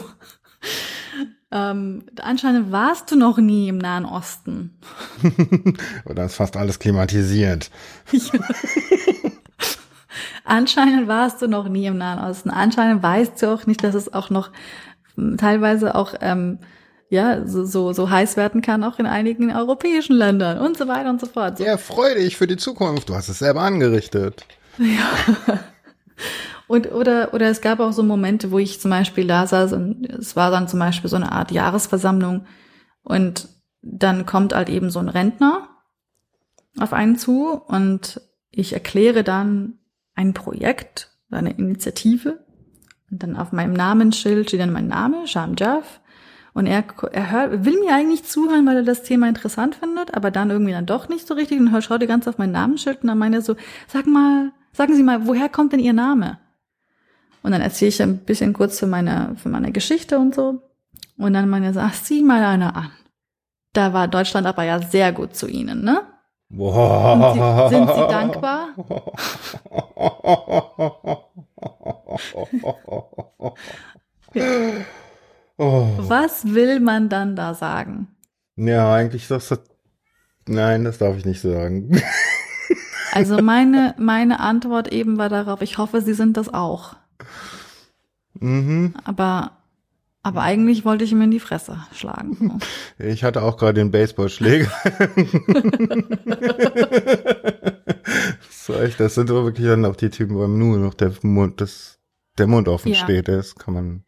ähm, anscheinend warst du noch nie im Nahen Osten. Da ist fast alles klimatisiert. Anscheinend warst du noch nie im Nahen Osten. Anscheinend weißt du auch nicht, dass es auch noch m, teilweise auch ähm, ja so, so, so heiß werden kann, auch in einigen europäischen Ländern und so weiter und so fort. So, Ja, freu dich für die Zukunft. Du hast es selber angerichtet. Und oder oder es gab auch so Momente, wo ich zum Beispiel da saß und es war dann zum Beispiel so eine Art Jahresversammlung und dann kommt halt eben so ein Rentner auf einen zu und ich erkläre dann ein Projekt, eine Initiative und dann auf meinem Namensschild steht dann mein Name, Sham Jaff und er, er hört, will mir eigentlich zuhören, weil er das Thema interessant findet, aber dann irgendwie dann doch nicht so richtig und schaut die ganze auf mein Namensschild und dann meint er so, sag mal, sagen Sie mal, woher kommt denn Ihr Name? Und dann erzähle ich ein bisschen kurz für meine, für meine Geschichte und so. Und dann meinte er so, ach, sieh mal einer an. Da war Deutschland aber ja sehr gut zu Ihnen, ne? Wow. Sind Sie, sind Sie dankbar? Oh. Was will man dann da sagen? Ja, eigentlich sagst du, nein, das darf ich nicht sagen. Also meine, meine Antwort eben war darauf, ich hoffe, Sie sind das auch. Mhm. Aber, aber eigentlich wollte ich ihm in die Fresse schlagen. So. Ich hatte auch gerade den Baseballschläger. das, war echt, das sind aber wirklich dann auch die Typen, wo nur noch der Mund, das, der Mund offen Ja. steht. Das kann man.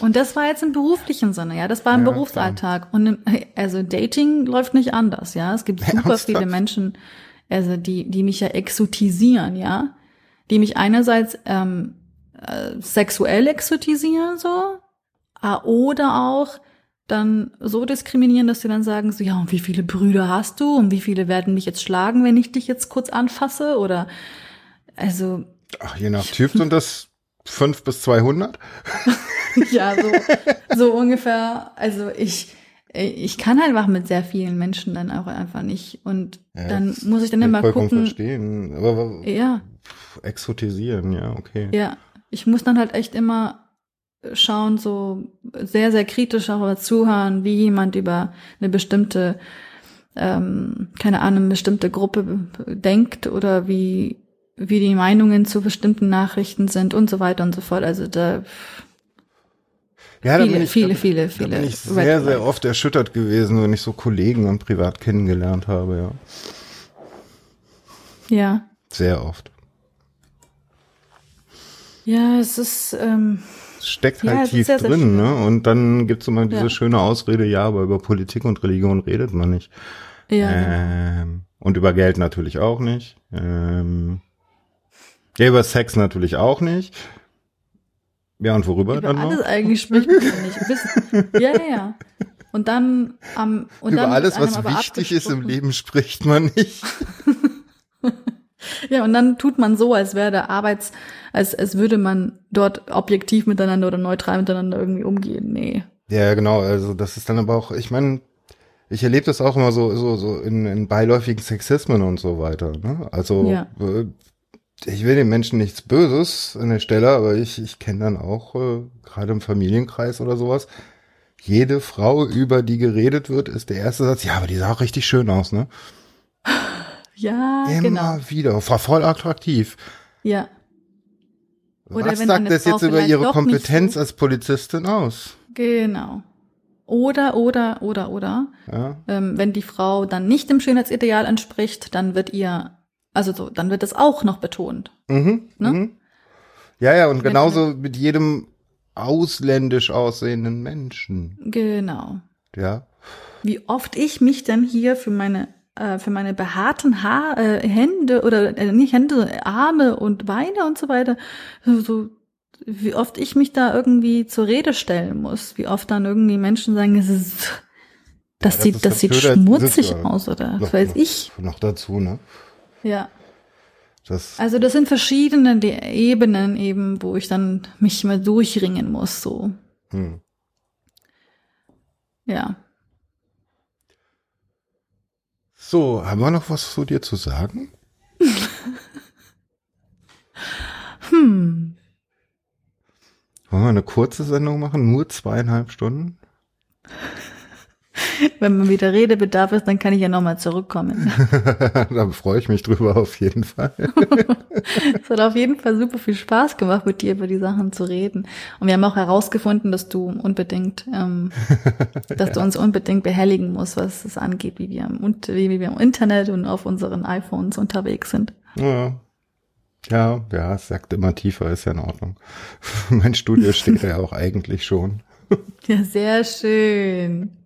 Und das war jetzt im beruflichen Sinne, ja, das war im Ja, Berufsalltag. Und im, also Dating läuft nicht anders, ja. Es gibt super Ernsthaft? viele Menschen, also die, die mich ja exotisieren, ja, die mich einerseits ähm, äh, sexuell exotisieren, so, ah, oder auch dann so diskriminieren, dass sie dann sagen, so, ja, und wie viele Brüder hast du und wie viele werden mich jetzt schlagen, wenn ich dich jetzt kurz anfasse oder, also, Ach, je nach Typ sind das fünf bis 200. Ja, so, so ungefähr. Also ich, ich kann halt einfach mit sehr vielen Menschen dann auch einfach nicht. Und Ja, dann muss ich dann immer gucken. verstehen. Aber Ja, exotisieren, ja, okay. ja. Ich muss dann halt echt immer schauen, so sehr, sehr kritisch auch zuhören, wie jemand über eine bestimmte, ähm, keine Ahnung, eine bestimmte Gruppe denkt oder wie, wie die Meinungen zu bestimmten Nachrichten sind und so weiter und so fort. Also da, Ja, da Viele, bin ich, viele, da, viele, Da viele bin ich sehr, sehr oft erschüttert gewesen, wenn ich so Kollegen und privat kennengelernt habe, ja. ja. Sehr oft. Ja, es ist, ähm, steckt Ja, halt ist tief sehr, sehr drin, schön. ne? Und dann gibt's immer diese Ja. schöne Ausrede, ja, aber über Politik und Religion redet man nicht. ja. Ähm, und über Geld natürlich auch nicht. Ähm, ja, über Sex natürlich auch nicht. Ja, und worüber Über dann alles noch? eigentlich spricht man ja nicht. Bis, ja, ja, ja. Und dann am und Über dann alles, was wichtig ist im Leben, spricht man nicht. Ja, und dann tut man so, als wäre der Arbeits, als, als würde man dort objektiv miteinander oder neutral miteinander irgendwie umgehen. Nee. Ja, genau. Also das ist dann aber auch, ich meine, ich erlebe das auch immer so, so, so in, in beiläufigen Sexismen und so weiter. Ne? Also Ja. äh, ich will den Menschen nichts Böses an der Stelle, aber ich, ich kenne dann auch, äh, gerade im Familienkreis oder sowas, jede Frau, über die geredet wird, ist der erste Satz, ja, aber die sah auch richtig schön aus, ne? Ja, Immer genau. wieder. War voll attraktiv. Ja. Oder Was sagt das Frau jetzt über ihre Kompetenz so- als Polizistin aus? Genau. Oder, oder, oder, oder. Ja. Ähm, wenn die Frau dann nicht dem Schönheitsideal entspricht, dann wird ihr, also so, dann wird es auch noch betont. Mhm. Ne? Mhm. Ja, ja, und genauso mit jedem ausländisch aussehenden Menschen. Genau. Ja. Wie oft ich mich dann hier für meine äh, für meine behaarten Haar, äh, Hände oder äh, nicht Hände, Arme und Beine und so weiter, so, wie oft ich mich da irgendwie zur Rede stellen muss, wie oft dann irgendwie Menschen sagen, es ist, das das sieht, ist das sieht schmutzig äh, aus oder Noch- was weiß ich. Noch dazu, ne? Ja. Das, Also das sind verschiedene Ebenen eben, wo ich dann mich mal durchringen muss, so. hm. Ja. So, haben wir noch was zu dir zu sagen? Hm. Wollen wir eine kurze Sendung machen? Nur zweieinhalb Stunden? Wenn man wieder Redebedarf ist, dann kann ich ja nochmal zurückkommen. da freue ich mich drüber auf jeden Fall. Es hat auf jeden Fall super viel Spaß gemacht, mit dir über die Sachen zu reden. Und wir haben auch herausgefunden, dass du unbedingt, ähm, dass du uns unbedingt behelligen musst, was es angeht, wie wir, im, wie wir im Internet und auf unseren iPhones unterwegs sind. Ja. Ja, ja, es sagt immer tiefer, ist ja in Ordnung. mein Studio steht ja auch eigentlich schon. Ja, sehr schön.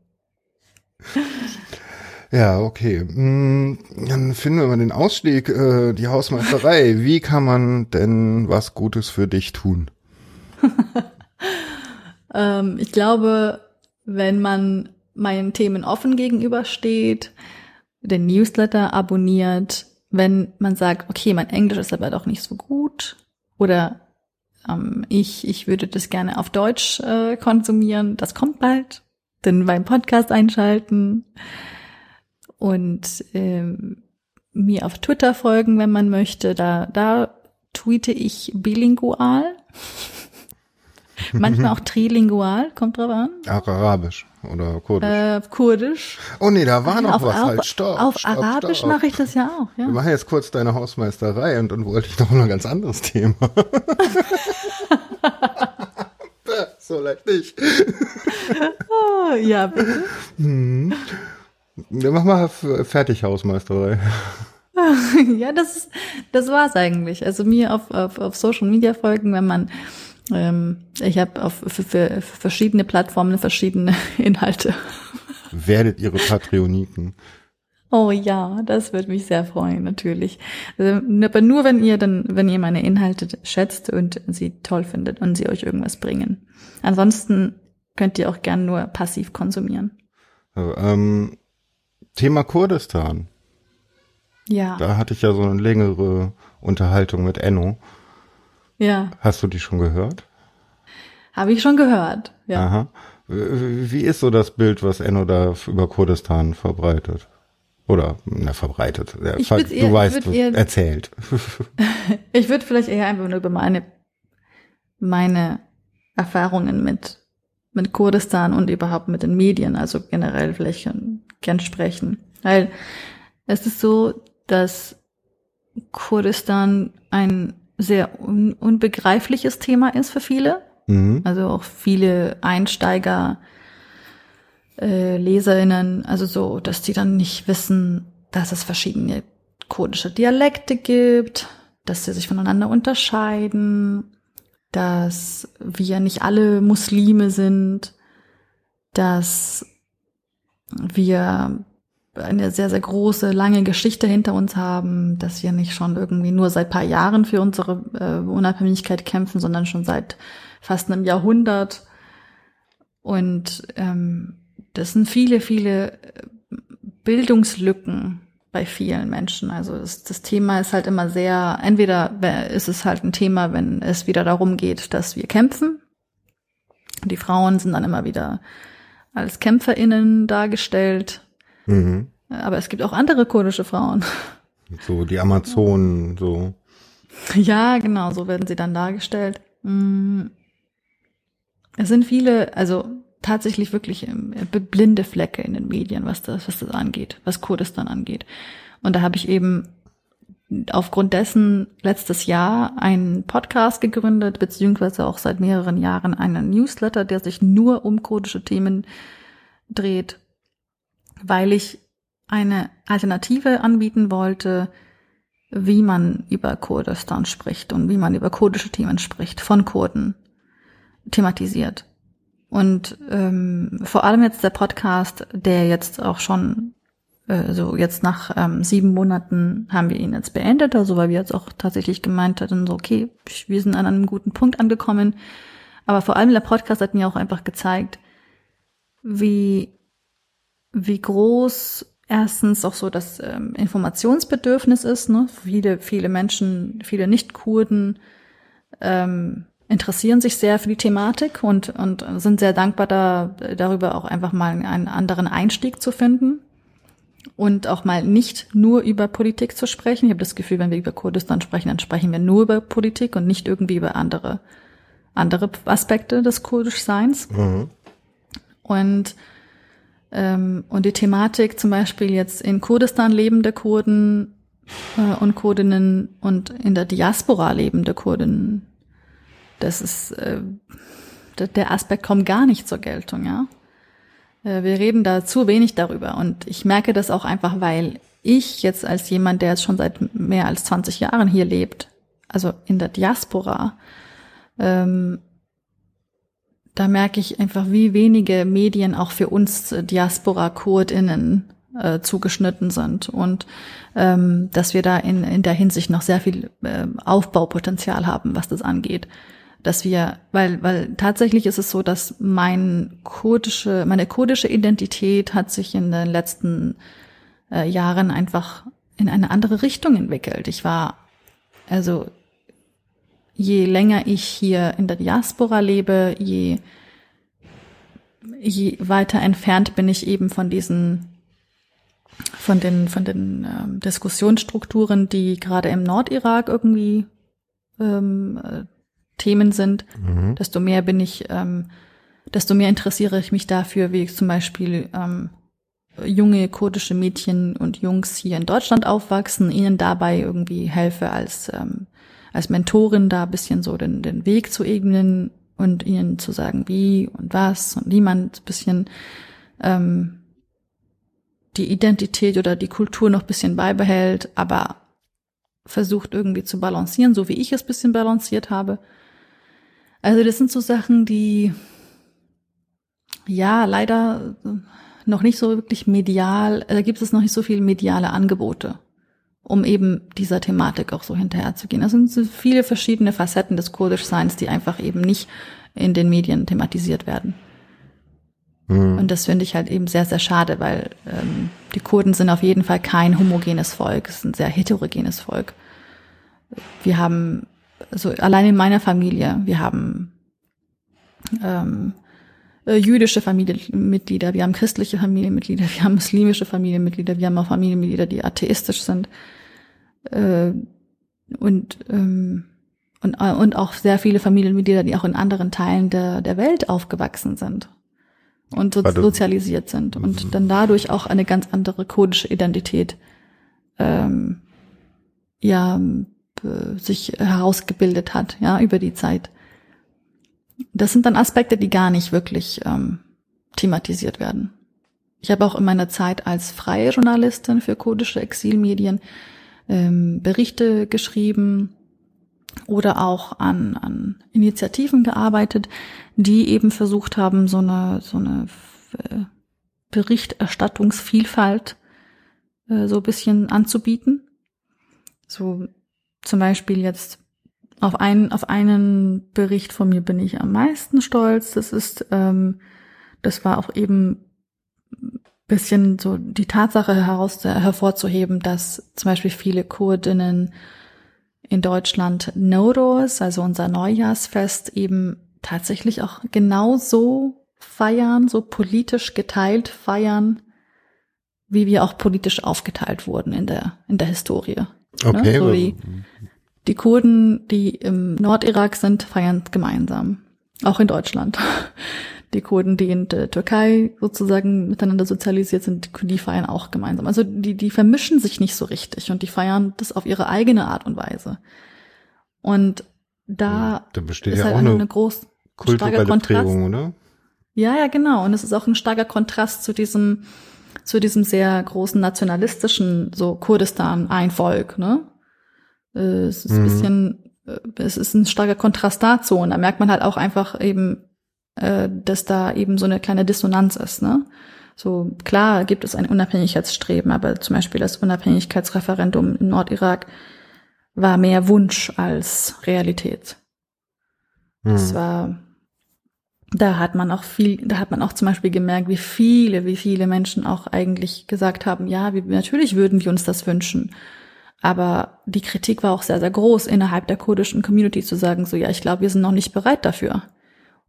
Ja, okay. Mm, Dann finden wir mal den Ausstieg, äh, die Hausmeisterei. Wie kann man denn was Gutes für dich tun? Ähm, ich glaube, wenn man meinen Themen offen gegenübersteht, den Newsletter abonniert, wenn man sagt, okay, mein Englisch ist aber doch nicht so gut oder ähm, ich, ich würde das gerne auf Deutsch äh, konsumieren, das kommt bald, dann beim Podcast einschalten und ähm, mir auf Twitter folgen, wenn man möchte, da, da tweete ich bilingual. Manchmal auch trilingual, kommt drauf an. Arabisch oder Kurdisch. Äh, Kurdisch. oh nee, da war noch auf was auf, halt. Stopp, auf stopp, Arabisch mache ich das ja auch, Wir ja. machen jetzt kurz deine Hausmeisterei und dann wollte ich noch ein ganz anderes Thema. so leicht nicht. Oh, ja, bitte. Dann mach mal fertig Hausmeisterei. ja, das ist, das war's eigentlich. Also mir auf, auf, auf Social Media folgen, wenn man ähm, ich habe auf für, für, für verschiedene Plattformen verschiedene Inhalte. Werdet ihre Patrioniken. Oh ja, das würde mich sehr freuen, natürlich. Also, aber nur wenn ihr dann, wenn ihr meine Inhalte schätzt und sie toll findet und sie euch irgendwas bringen. Ansonsten könnt ihr auch gern nur passiv konsumieren. Also, ähm, Thema Kurdistan. Ja, Da hatte ich ja so eine längere Unterhaltung mit Enno. ja, Hast du die schon gehört? habe ich schon gehört. Ja. Aha. Wie ist so das Bild, was Enno da über Kurdistan verbreitet? Oder, na, verbreitet. Ich ver- würd eher- du weißt, eher- erzählt. Ich würde vielleicht eher einfach nur über meine, meine Erfahrungen mit, mit Kurdistan und überhaupt mit den Medien, also generell vielleicht gern sprechen. Weil es ist so, dass Kurdistan ein sehr un unbegreifliches Thema ist für viele. mhm. Also auch viele Einsteiger, äh, LeserInnen, also so, dass die dann nicht wissen, dass es verschiedene kurdische Dialekte gibt, dass sie sich voneinander unterscheiden, dass wir nicht alle Muslime sind, dass wir eine sehr, sehr große, lange Geschichte hinter uns haben, dass wir nicht schon irgendwie nur seit paar Jahren für unsere äh, Unabhängigkeit kämpfen, sondern schon seit fast einem Jahrhundert. Und ähm, das sind viele, viele äh, Bildungslücken bei vielen Menschen. Also das, das Thema ist halt immer sehr, entweder ist es halt ein Thema, wenn es wieder darum geht, dass wir kämpfen. Die Frauen sind dann immer wieder als KämpferInnen dargestellt. Mhm. Aber es gibt auch andere kurdische Frauen. So die Amazonen, so. Ja, genau, so werden sie dann dargestellt. Mm. Es sind viele, also tatsächlich wirklich ähm, blinde Flecke in den Medien, was das, was das angeht, was Kurdistan angeht. Und da habe ich eben aufgrund dessen letztes Jahr einen Podcast gegründet, beziehungsweise auch seit mehreren Jahren einen Newsletter, der sich nur um kurdische Themen dreht, weil ich eine Alternative anbieten wollte, wie man über Kurdistan spricht und wie man über kurdische Themen spricht, von Kurden thematisiert. Und ähm, vor allem jetzt der Podcast, der jetzt auch schon äh, so jetzt nach ähm, sieben Monaten haben wir ihn jetzt beendet, also weil wir jetzt auch tatsächlich gemeint hatten, so okay, wir sind an einem guten Punkt angekommen. Aber vor allem der Podcast hat mir auch einfach gezeigt, wie wie groß erstens auch so das ähm, Informationsbedürfnis ist. Ne? Viele viele Menschen, viele Nicht-Kurden ähm, interessieren sich sehr für die Thematik und, und sind sehr dankbar da, darüber auch einfach mal einen anderen Einstieg zu finden und auch mal nicht nur über Politik zu sprechen. Ich habe das Gefühl, wenn wir über Kurdistan sprechen, dann sprechen wir nur über Politik und nicht irgendwie über andere, andere Aspekte des Kurdischseins. Mhm. Und, ähm, und die Thematik zum Beispiel jetzt in Kurdistan lebende Kurden äh, und Kurdinnen und in der Diaspora lebende Kurdinnen das ist, äh, der Aspekt kommt gar nicht zur Geltung, ja. Äh, wir reden da zu wenig darüber. Und ich merke das auch einfach, weil ich jetzt als jemand, der jetzt schon seit mehr als 20 Jahren hier lebt, also in der Diaspora, ähm, da merke ich einfach, wie wenige Medien auch für uns Diaspora-KurdInnen äh, zugeschnitten sind. Und ähm, dass wir da in, in der Hinsicht noch sehr viel äh, Aufbaupotenzial haben, was das angeht dass wir, weil, weil tatsächlich ist es so, dass mein kurdische, meine kurdische Identität hat sich in den letzten äh, Jahren einfach in eine andere Richtung entwickelt. Ich war, also je länger ich hier in der Diaspora lebe, je, je weiter entfernt bin ich eben von diesen von den von den ähm, Diskussionsstrukturen, die gerade im Nordirak irgendwie ähm, äh, Themen sind, mhm. desto mehr bin ich, ähm, desto mehr interessiere ich mich dafür, wie ich zum Beispiel ähm, junge kurdische Mädchen und Jungs hier in Deutschland aufwachsen, ihnen dabei irgendwie helfe als ähm, als Mentorin da bisschen so den, den Weg zu ebnen und ihnen zu sagen, wie und was und wie man ein bisschen ähm, die Identität oder die Kultur noch bisschen beibehält, aber versucht irgendwie zu balancieren, so wie ich es bisschen balanciert habe. Also das sind so Sachen, die ja leider noch nicht so wirklich medial, da gibt es noch nicht so viel mediale Angebote, um eben dieser Thematik auch so hinterherzugehen. Das sind so viele verschiedene Facetten des Kurdischseins, die einfach eben nicht in den Medien thematisiert werden. Mhm. Und das finde ich halt eben sehr, sehr schade, weil ähm, die Kurden sind auf jeden Fall kein homogenes Volk, es ist ein sehr heterogenes Volk. Wir haben also allein in meiner Familie, wir haben ähm, äh, jüdische Familienmitglieder, wir haben christliche Familienmitglieder, wir haben muslimische Familienmitglieder, wir haben auch Familienmitglieder, die atheistisch sind. Äh, und ähm, und, und auch sehr viele Familienmitglieder, die auch in anderen Teilen der, der Welt aufgewachsen sind und so, sozialisiert sind und dann dadurch auch eine ganz andere kurdische Identität ähm, ja äh, sich herausgebildet hat, ja, über die Zeit. Das sind dann Aspekte, die gar nicht wirklich ähm, thematisiert werden. Ich habe auch in meiner Zeit als freie Journalistin für kurdische Exilmedien ähm, Berichte geschrieben oder auch an, an Initiativen gearbeitet, die eben versucht haben, so eine, so eine äh, Berichterstattungsvielfalt äh, so ein bisschen anzubieten. So zum Beispiel jetzt auf einen, auf einen Bericht von mir bin ich am meisten stolz. Das ist, ähm, das war auch eben bisschen so die Tatsache heraus hervorzuheben, dass zum Beispiel viele Kurdinnen in Deutschland Nodos, also unser Neujahrsfest, eben tatsächlich auch genau so feiern, so politisch geteilt feiern, wie wir auch politisch aufgeteilt wurden in der, in der Historie. Okay. Ne? So wie die Kurden, die im Nordirak sind, feiern gemeinsam. Auch in Deutschland. Die Kurden, die in der Türkei sozusagen miteinander sozialisiert sind, die feiern auch gemeinsam. Also die, die vermischen sich nicht so richtig und die feiern das auf ihre eigene Art und Weise. Und da, ja, da besteht ja halt auch eine, eine groß, kulturelle Prägung, oder? Ja, ja, genau. Und es ist auch ein starker Kontrast zu diesem, zu diesem sehr großen nationalistischen, so Kurdistan, ein Volk, ne? Äh, es ist mhm. ein bisschen, äh, es ist ein starker Kontrast dazu. Und da merkt man halt auch einfach eben, äh, dass da eben so eine kleine Dissonanz ist, ne? So, klar gibt es ein Unabhängigkeitsstreben, aber zum Beispiel das Unabhängigkeitsreferendum in Nordirak war mehr Wunsch als Realität. Mhm. Das war, da hat man auch viel, da hat man auch zum Beispiel gemerkt, wie viele, wie viele Menschen auch eigentlich gesagt haben, ja, wir, natürlich würden wir uns das wünschen. Aber die Kritik war auch sehr, sehr groß innerhalb der kurdischen Community zu sagen, so, ja, ich glaube, wir sind noch nicht bereit dafür.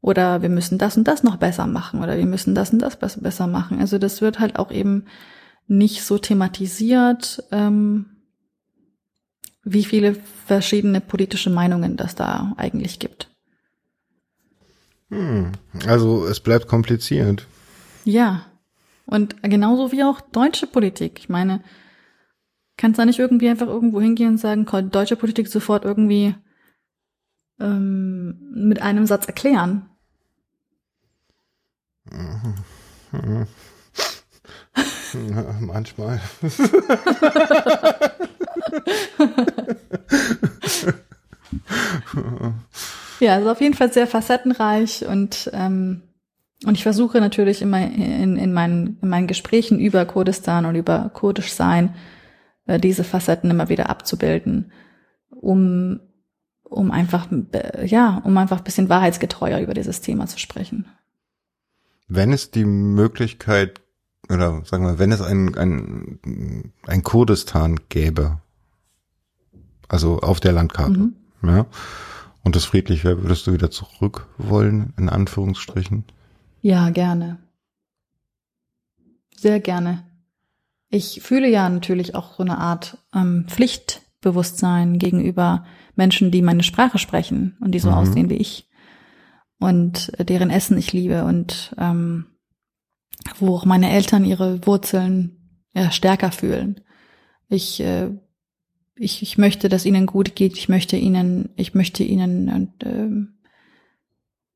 Oder wir müssen das und das noch besser machen. Oder wir müssen das und das besser machen. Also das wird halt auch eben nicht so thematisiert, ähm, wie viele verschiedene politische Meinungen das da eigentlich gibt. Hm, also es bleibt kompliziert. Ja. Und genauso wie auch deutsche Politik. Ich meine, kannst da nicht irgendwie einfach irgendwo hingehen und sagen, deutsche Politik sofort irgendwie ähm, mit einem Satz erklären? Ja, manchmal. Ja, also auf jeden Fall sehr facettenreich und ähm, und ich versuche natürlich immer in, in, meinen, in meinen Gesprächen über Kurdistan und über Kurdisch sein, äh, diese Facetten immer wieder abzubilden, um, um einfach, ja, um einfach ein bisschen wahrheitsgetreuer über dieses Thema zu sprechen. Wenn es die Möglichkeit, oder sagen wir, wenn es ein, ein, ein Kurdistan gäbe, also auf der Landkarte, mhm. ja, und das friedlich wäre, würdest du wieder zurück wollen, in Anführungsstrichen? Ja, gerne. Sehr gerne. Ich fühle ja natürlich auch so eine Art ähm, Pflichtbewusstsein gegenüber Menschen, die meine Sprache sprechen und die so mhm. aussehen wie ich und deren Essen ich liebe und ähm, wo auch meine Eltern ihre Wurzeln ja, stärker fühlen. Ich äh, ich, ich möchte, dass ihnen gut geht. Ich möchte ihnen, ich möchte ihnen, und, ähm,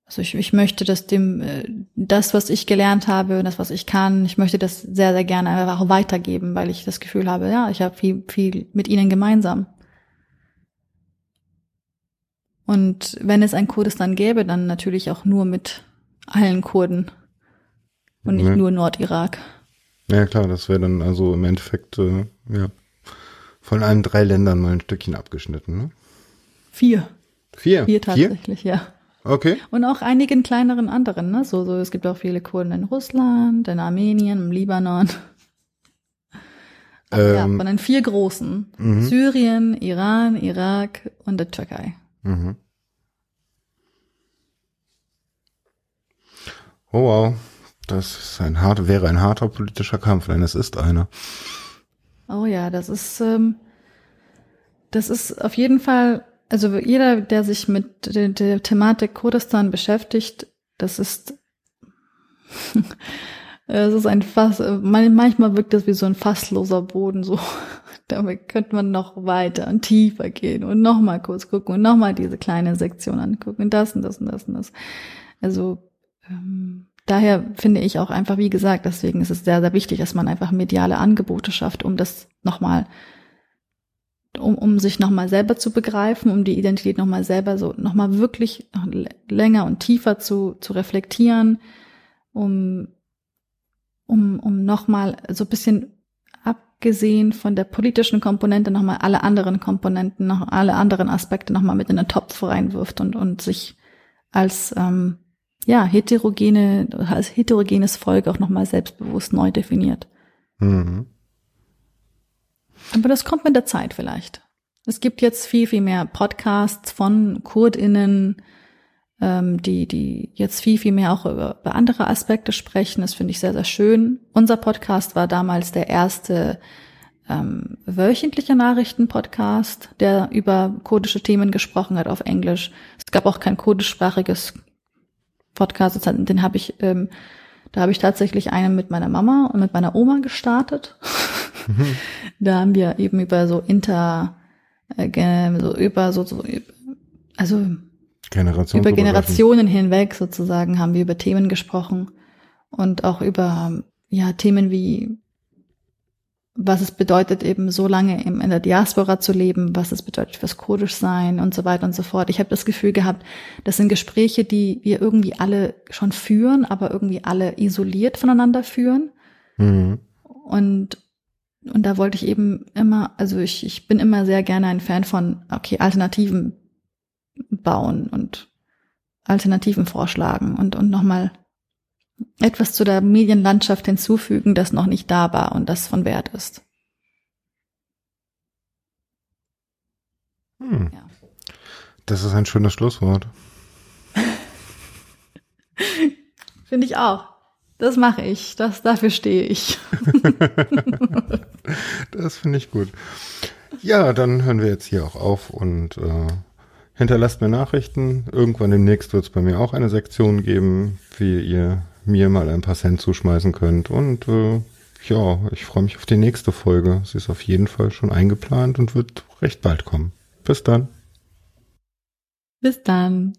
also ich, ich möchte, dass dem äh, das, was ich gelernt habe, das, was ich kann, ich möchte das sehr, sehr gerne auch weitergeben, weil ich das Gefühl habe, ja, ich habe viel, viel mit ihnen gemeinsam. Und wenn es ein Kurdistan gäbe, dann natürlich auch nur mit allen Kurden und nicht ja. nur Nordirak. Ja klar, das wäre dann also im Endeffekt äh, ja von allen drei Ländern mal ein Stückchen abgeschnitten, ne? Vier. Vier? Vier tatsächlich, Vier? ja. Okay. Und auch einigen kleineren anderen, ne? So, so, es gibt auch viele Kurden in Russland, in Armenien, im Libanon. Aber ähm, ja, von den vier großen. Mhm. Syrien, Iran, Irak und der Türkei. Mhm. Oh wow. Das ist ein hart, wäre ein harter politischer Kampf, denn es ist einer. Oh ja, das ist, ähm, das ist auf jeden Fall, also jeder, der sich mit der, der Thematik Kurdistan beschäftigt, das ist, es ist ein Fass, manchmal wirkt das wie so ein fassloser Boden, so. Damit könnte man noch weiter und tiefer gehen und nochmal kurz gucken und nochmal diese kleine Sektion angucken und das und das und das und das. Also, ähm, daher finde ich auch einfach, wie gesagt, deswegen ist es sehr, sehr wichtig, dass man einfach mediale Angebote schafft, um das nochmal, um, um sich nochmal selber zu begreifen, um die Identität nochmal selber so, nochmal wirklich noch länger und tiefer zu, zu reflektieren, um, um, um nochmal so ein bisschen abgesehen von der politischen Komponente nochmal alle anderen Komponenten, noch alle anderen Aspekte nochmal mit in den Topf reinwirft und, und sich als, ähm, ja, heterogene, als heterogenes Volk auch nochmal selbstbewusst neu definiert. Mhm. Aber das kommt mit der Zeit vielleicht. Es gibt jetzt viel, viel mehr Podcasts von KurdInnen, ähm, die, die jetzt viel, viel mehr auch über, über andere Aspekte sprechen. Das finde ich sehr, sehr schön. Unser Podcast war damals der erste ähm, wöchentliche Nachrichten-Podcast, der über kurdische Themen gesprochen hat auf Englisch. Es gab auch kein kurdischsprachiges Podcast, den habe ich, ähm, da habe ich tatsächlich einen mit meiner Mama und mit meiner Oma gestartet. Mhm. Da haben wir eben über so inter, äh, so über so, so also Generation über Generationen hinweg sozusagen haben wir über Themen gesprochen und auch über ja Themen wie was es bedeutet, eben so lange in der Diaspora zu leben, was es bedeutet fürs Kurdisch sein und so weiter und so fort. Ich habe das Gefühl gehabt, das sind Gespräche, die wir irgendwie alle schon führen, aber irgendwie alle isoliert voneinander führen. Mhm. Und, und da wollte ich eben immer, also ich, ich bin immer sehr gerne ein Fan von, okay, Alternativen bauen und Alternativen vorschlagen und, und nochmal etwas zu der Medienlandschaft hinzufügen, das noch nicht da war und das von Wert ist. Hm. Ja. Das ist ein schönes Schlusswort. Finde ich auch. Das mache ich. Das, dafür stehe ich. das finde ich gut. Ja, dann hören wir jetzt hier auch auf und äh, hinterlasst mir Nachrichten. Irgendwann demnächst wird es bei mir auch eine Sektion geben, wie ihr mir mal ein paar Cent zuschmeißen könnt. Und äh, ja, ich freue mich auf die nächste Folge. Sie ist auf jeden Fall schon eingeplant und wird recht bald kommen. Bis dann. Bis dann.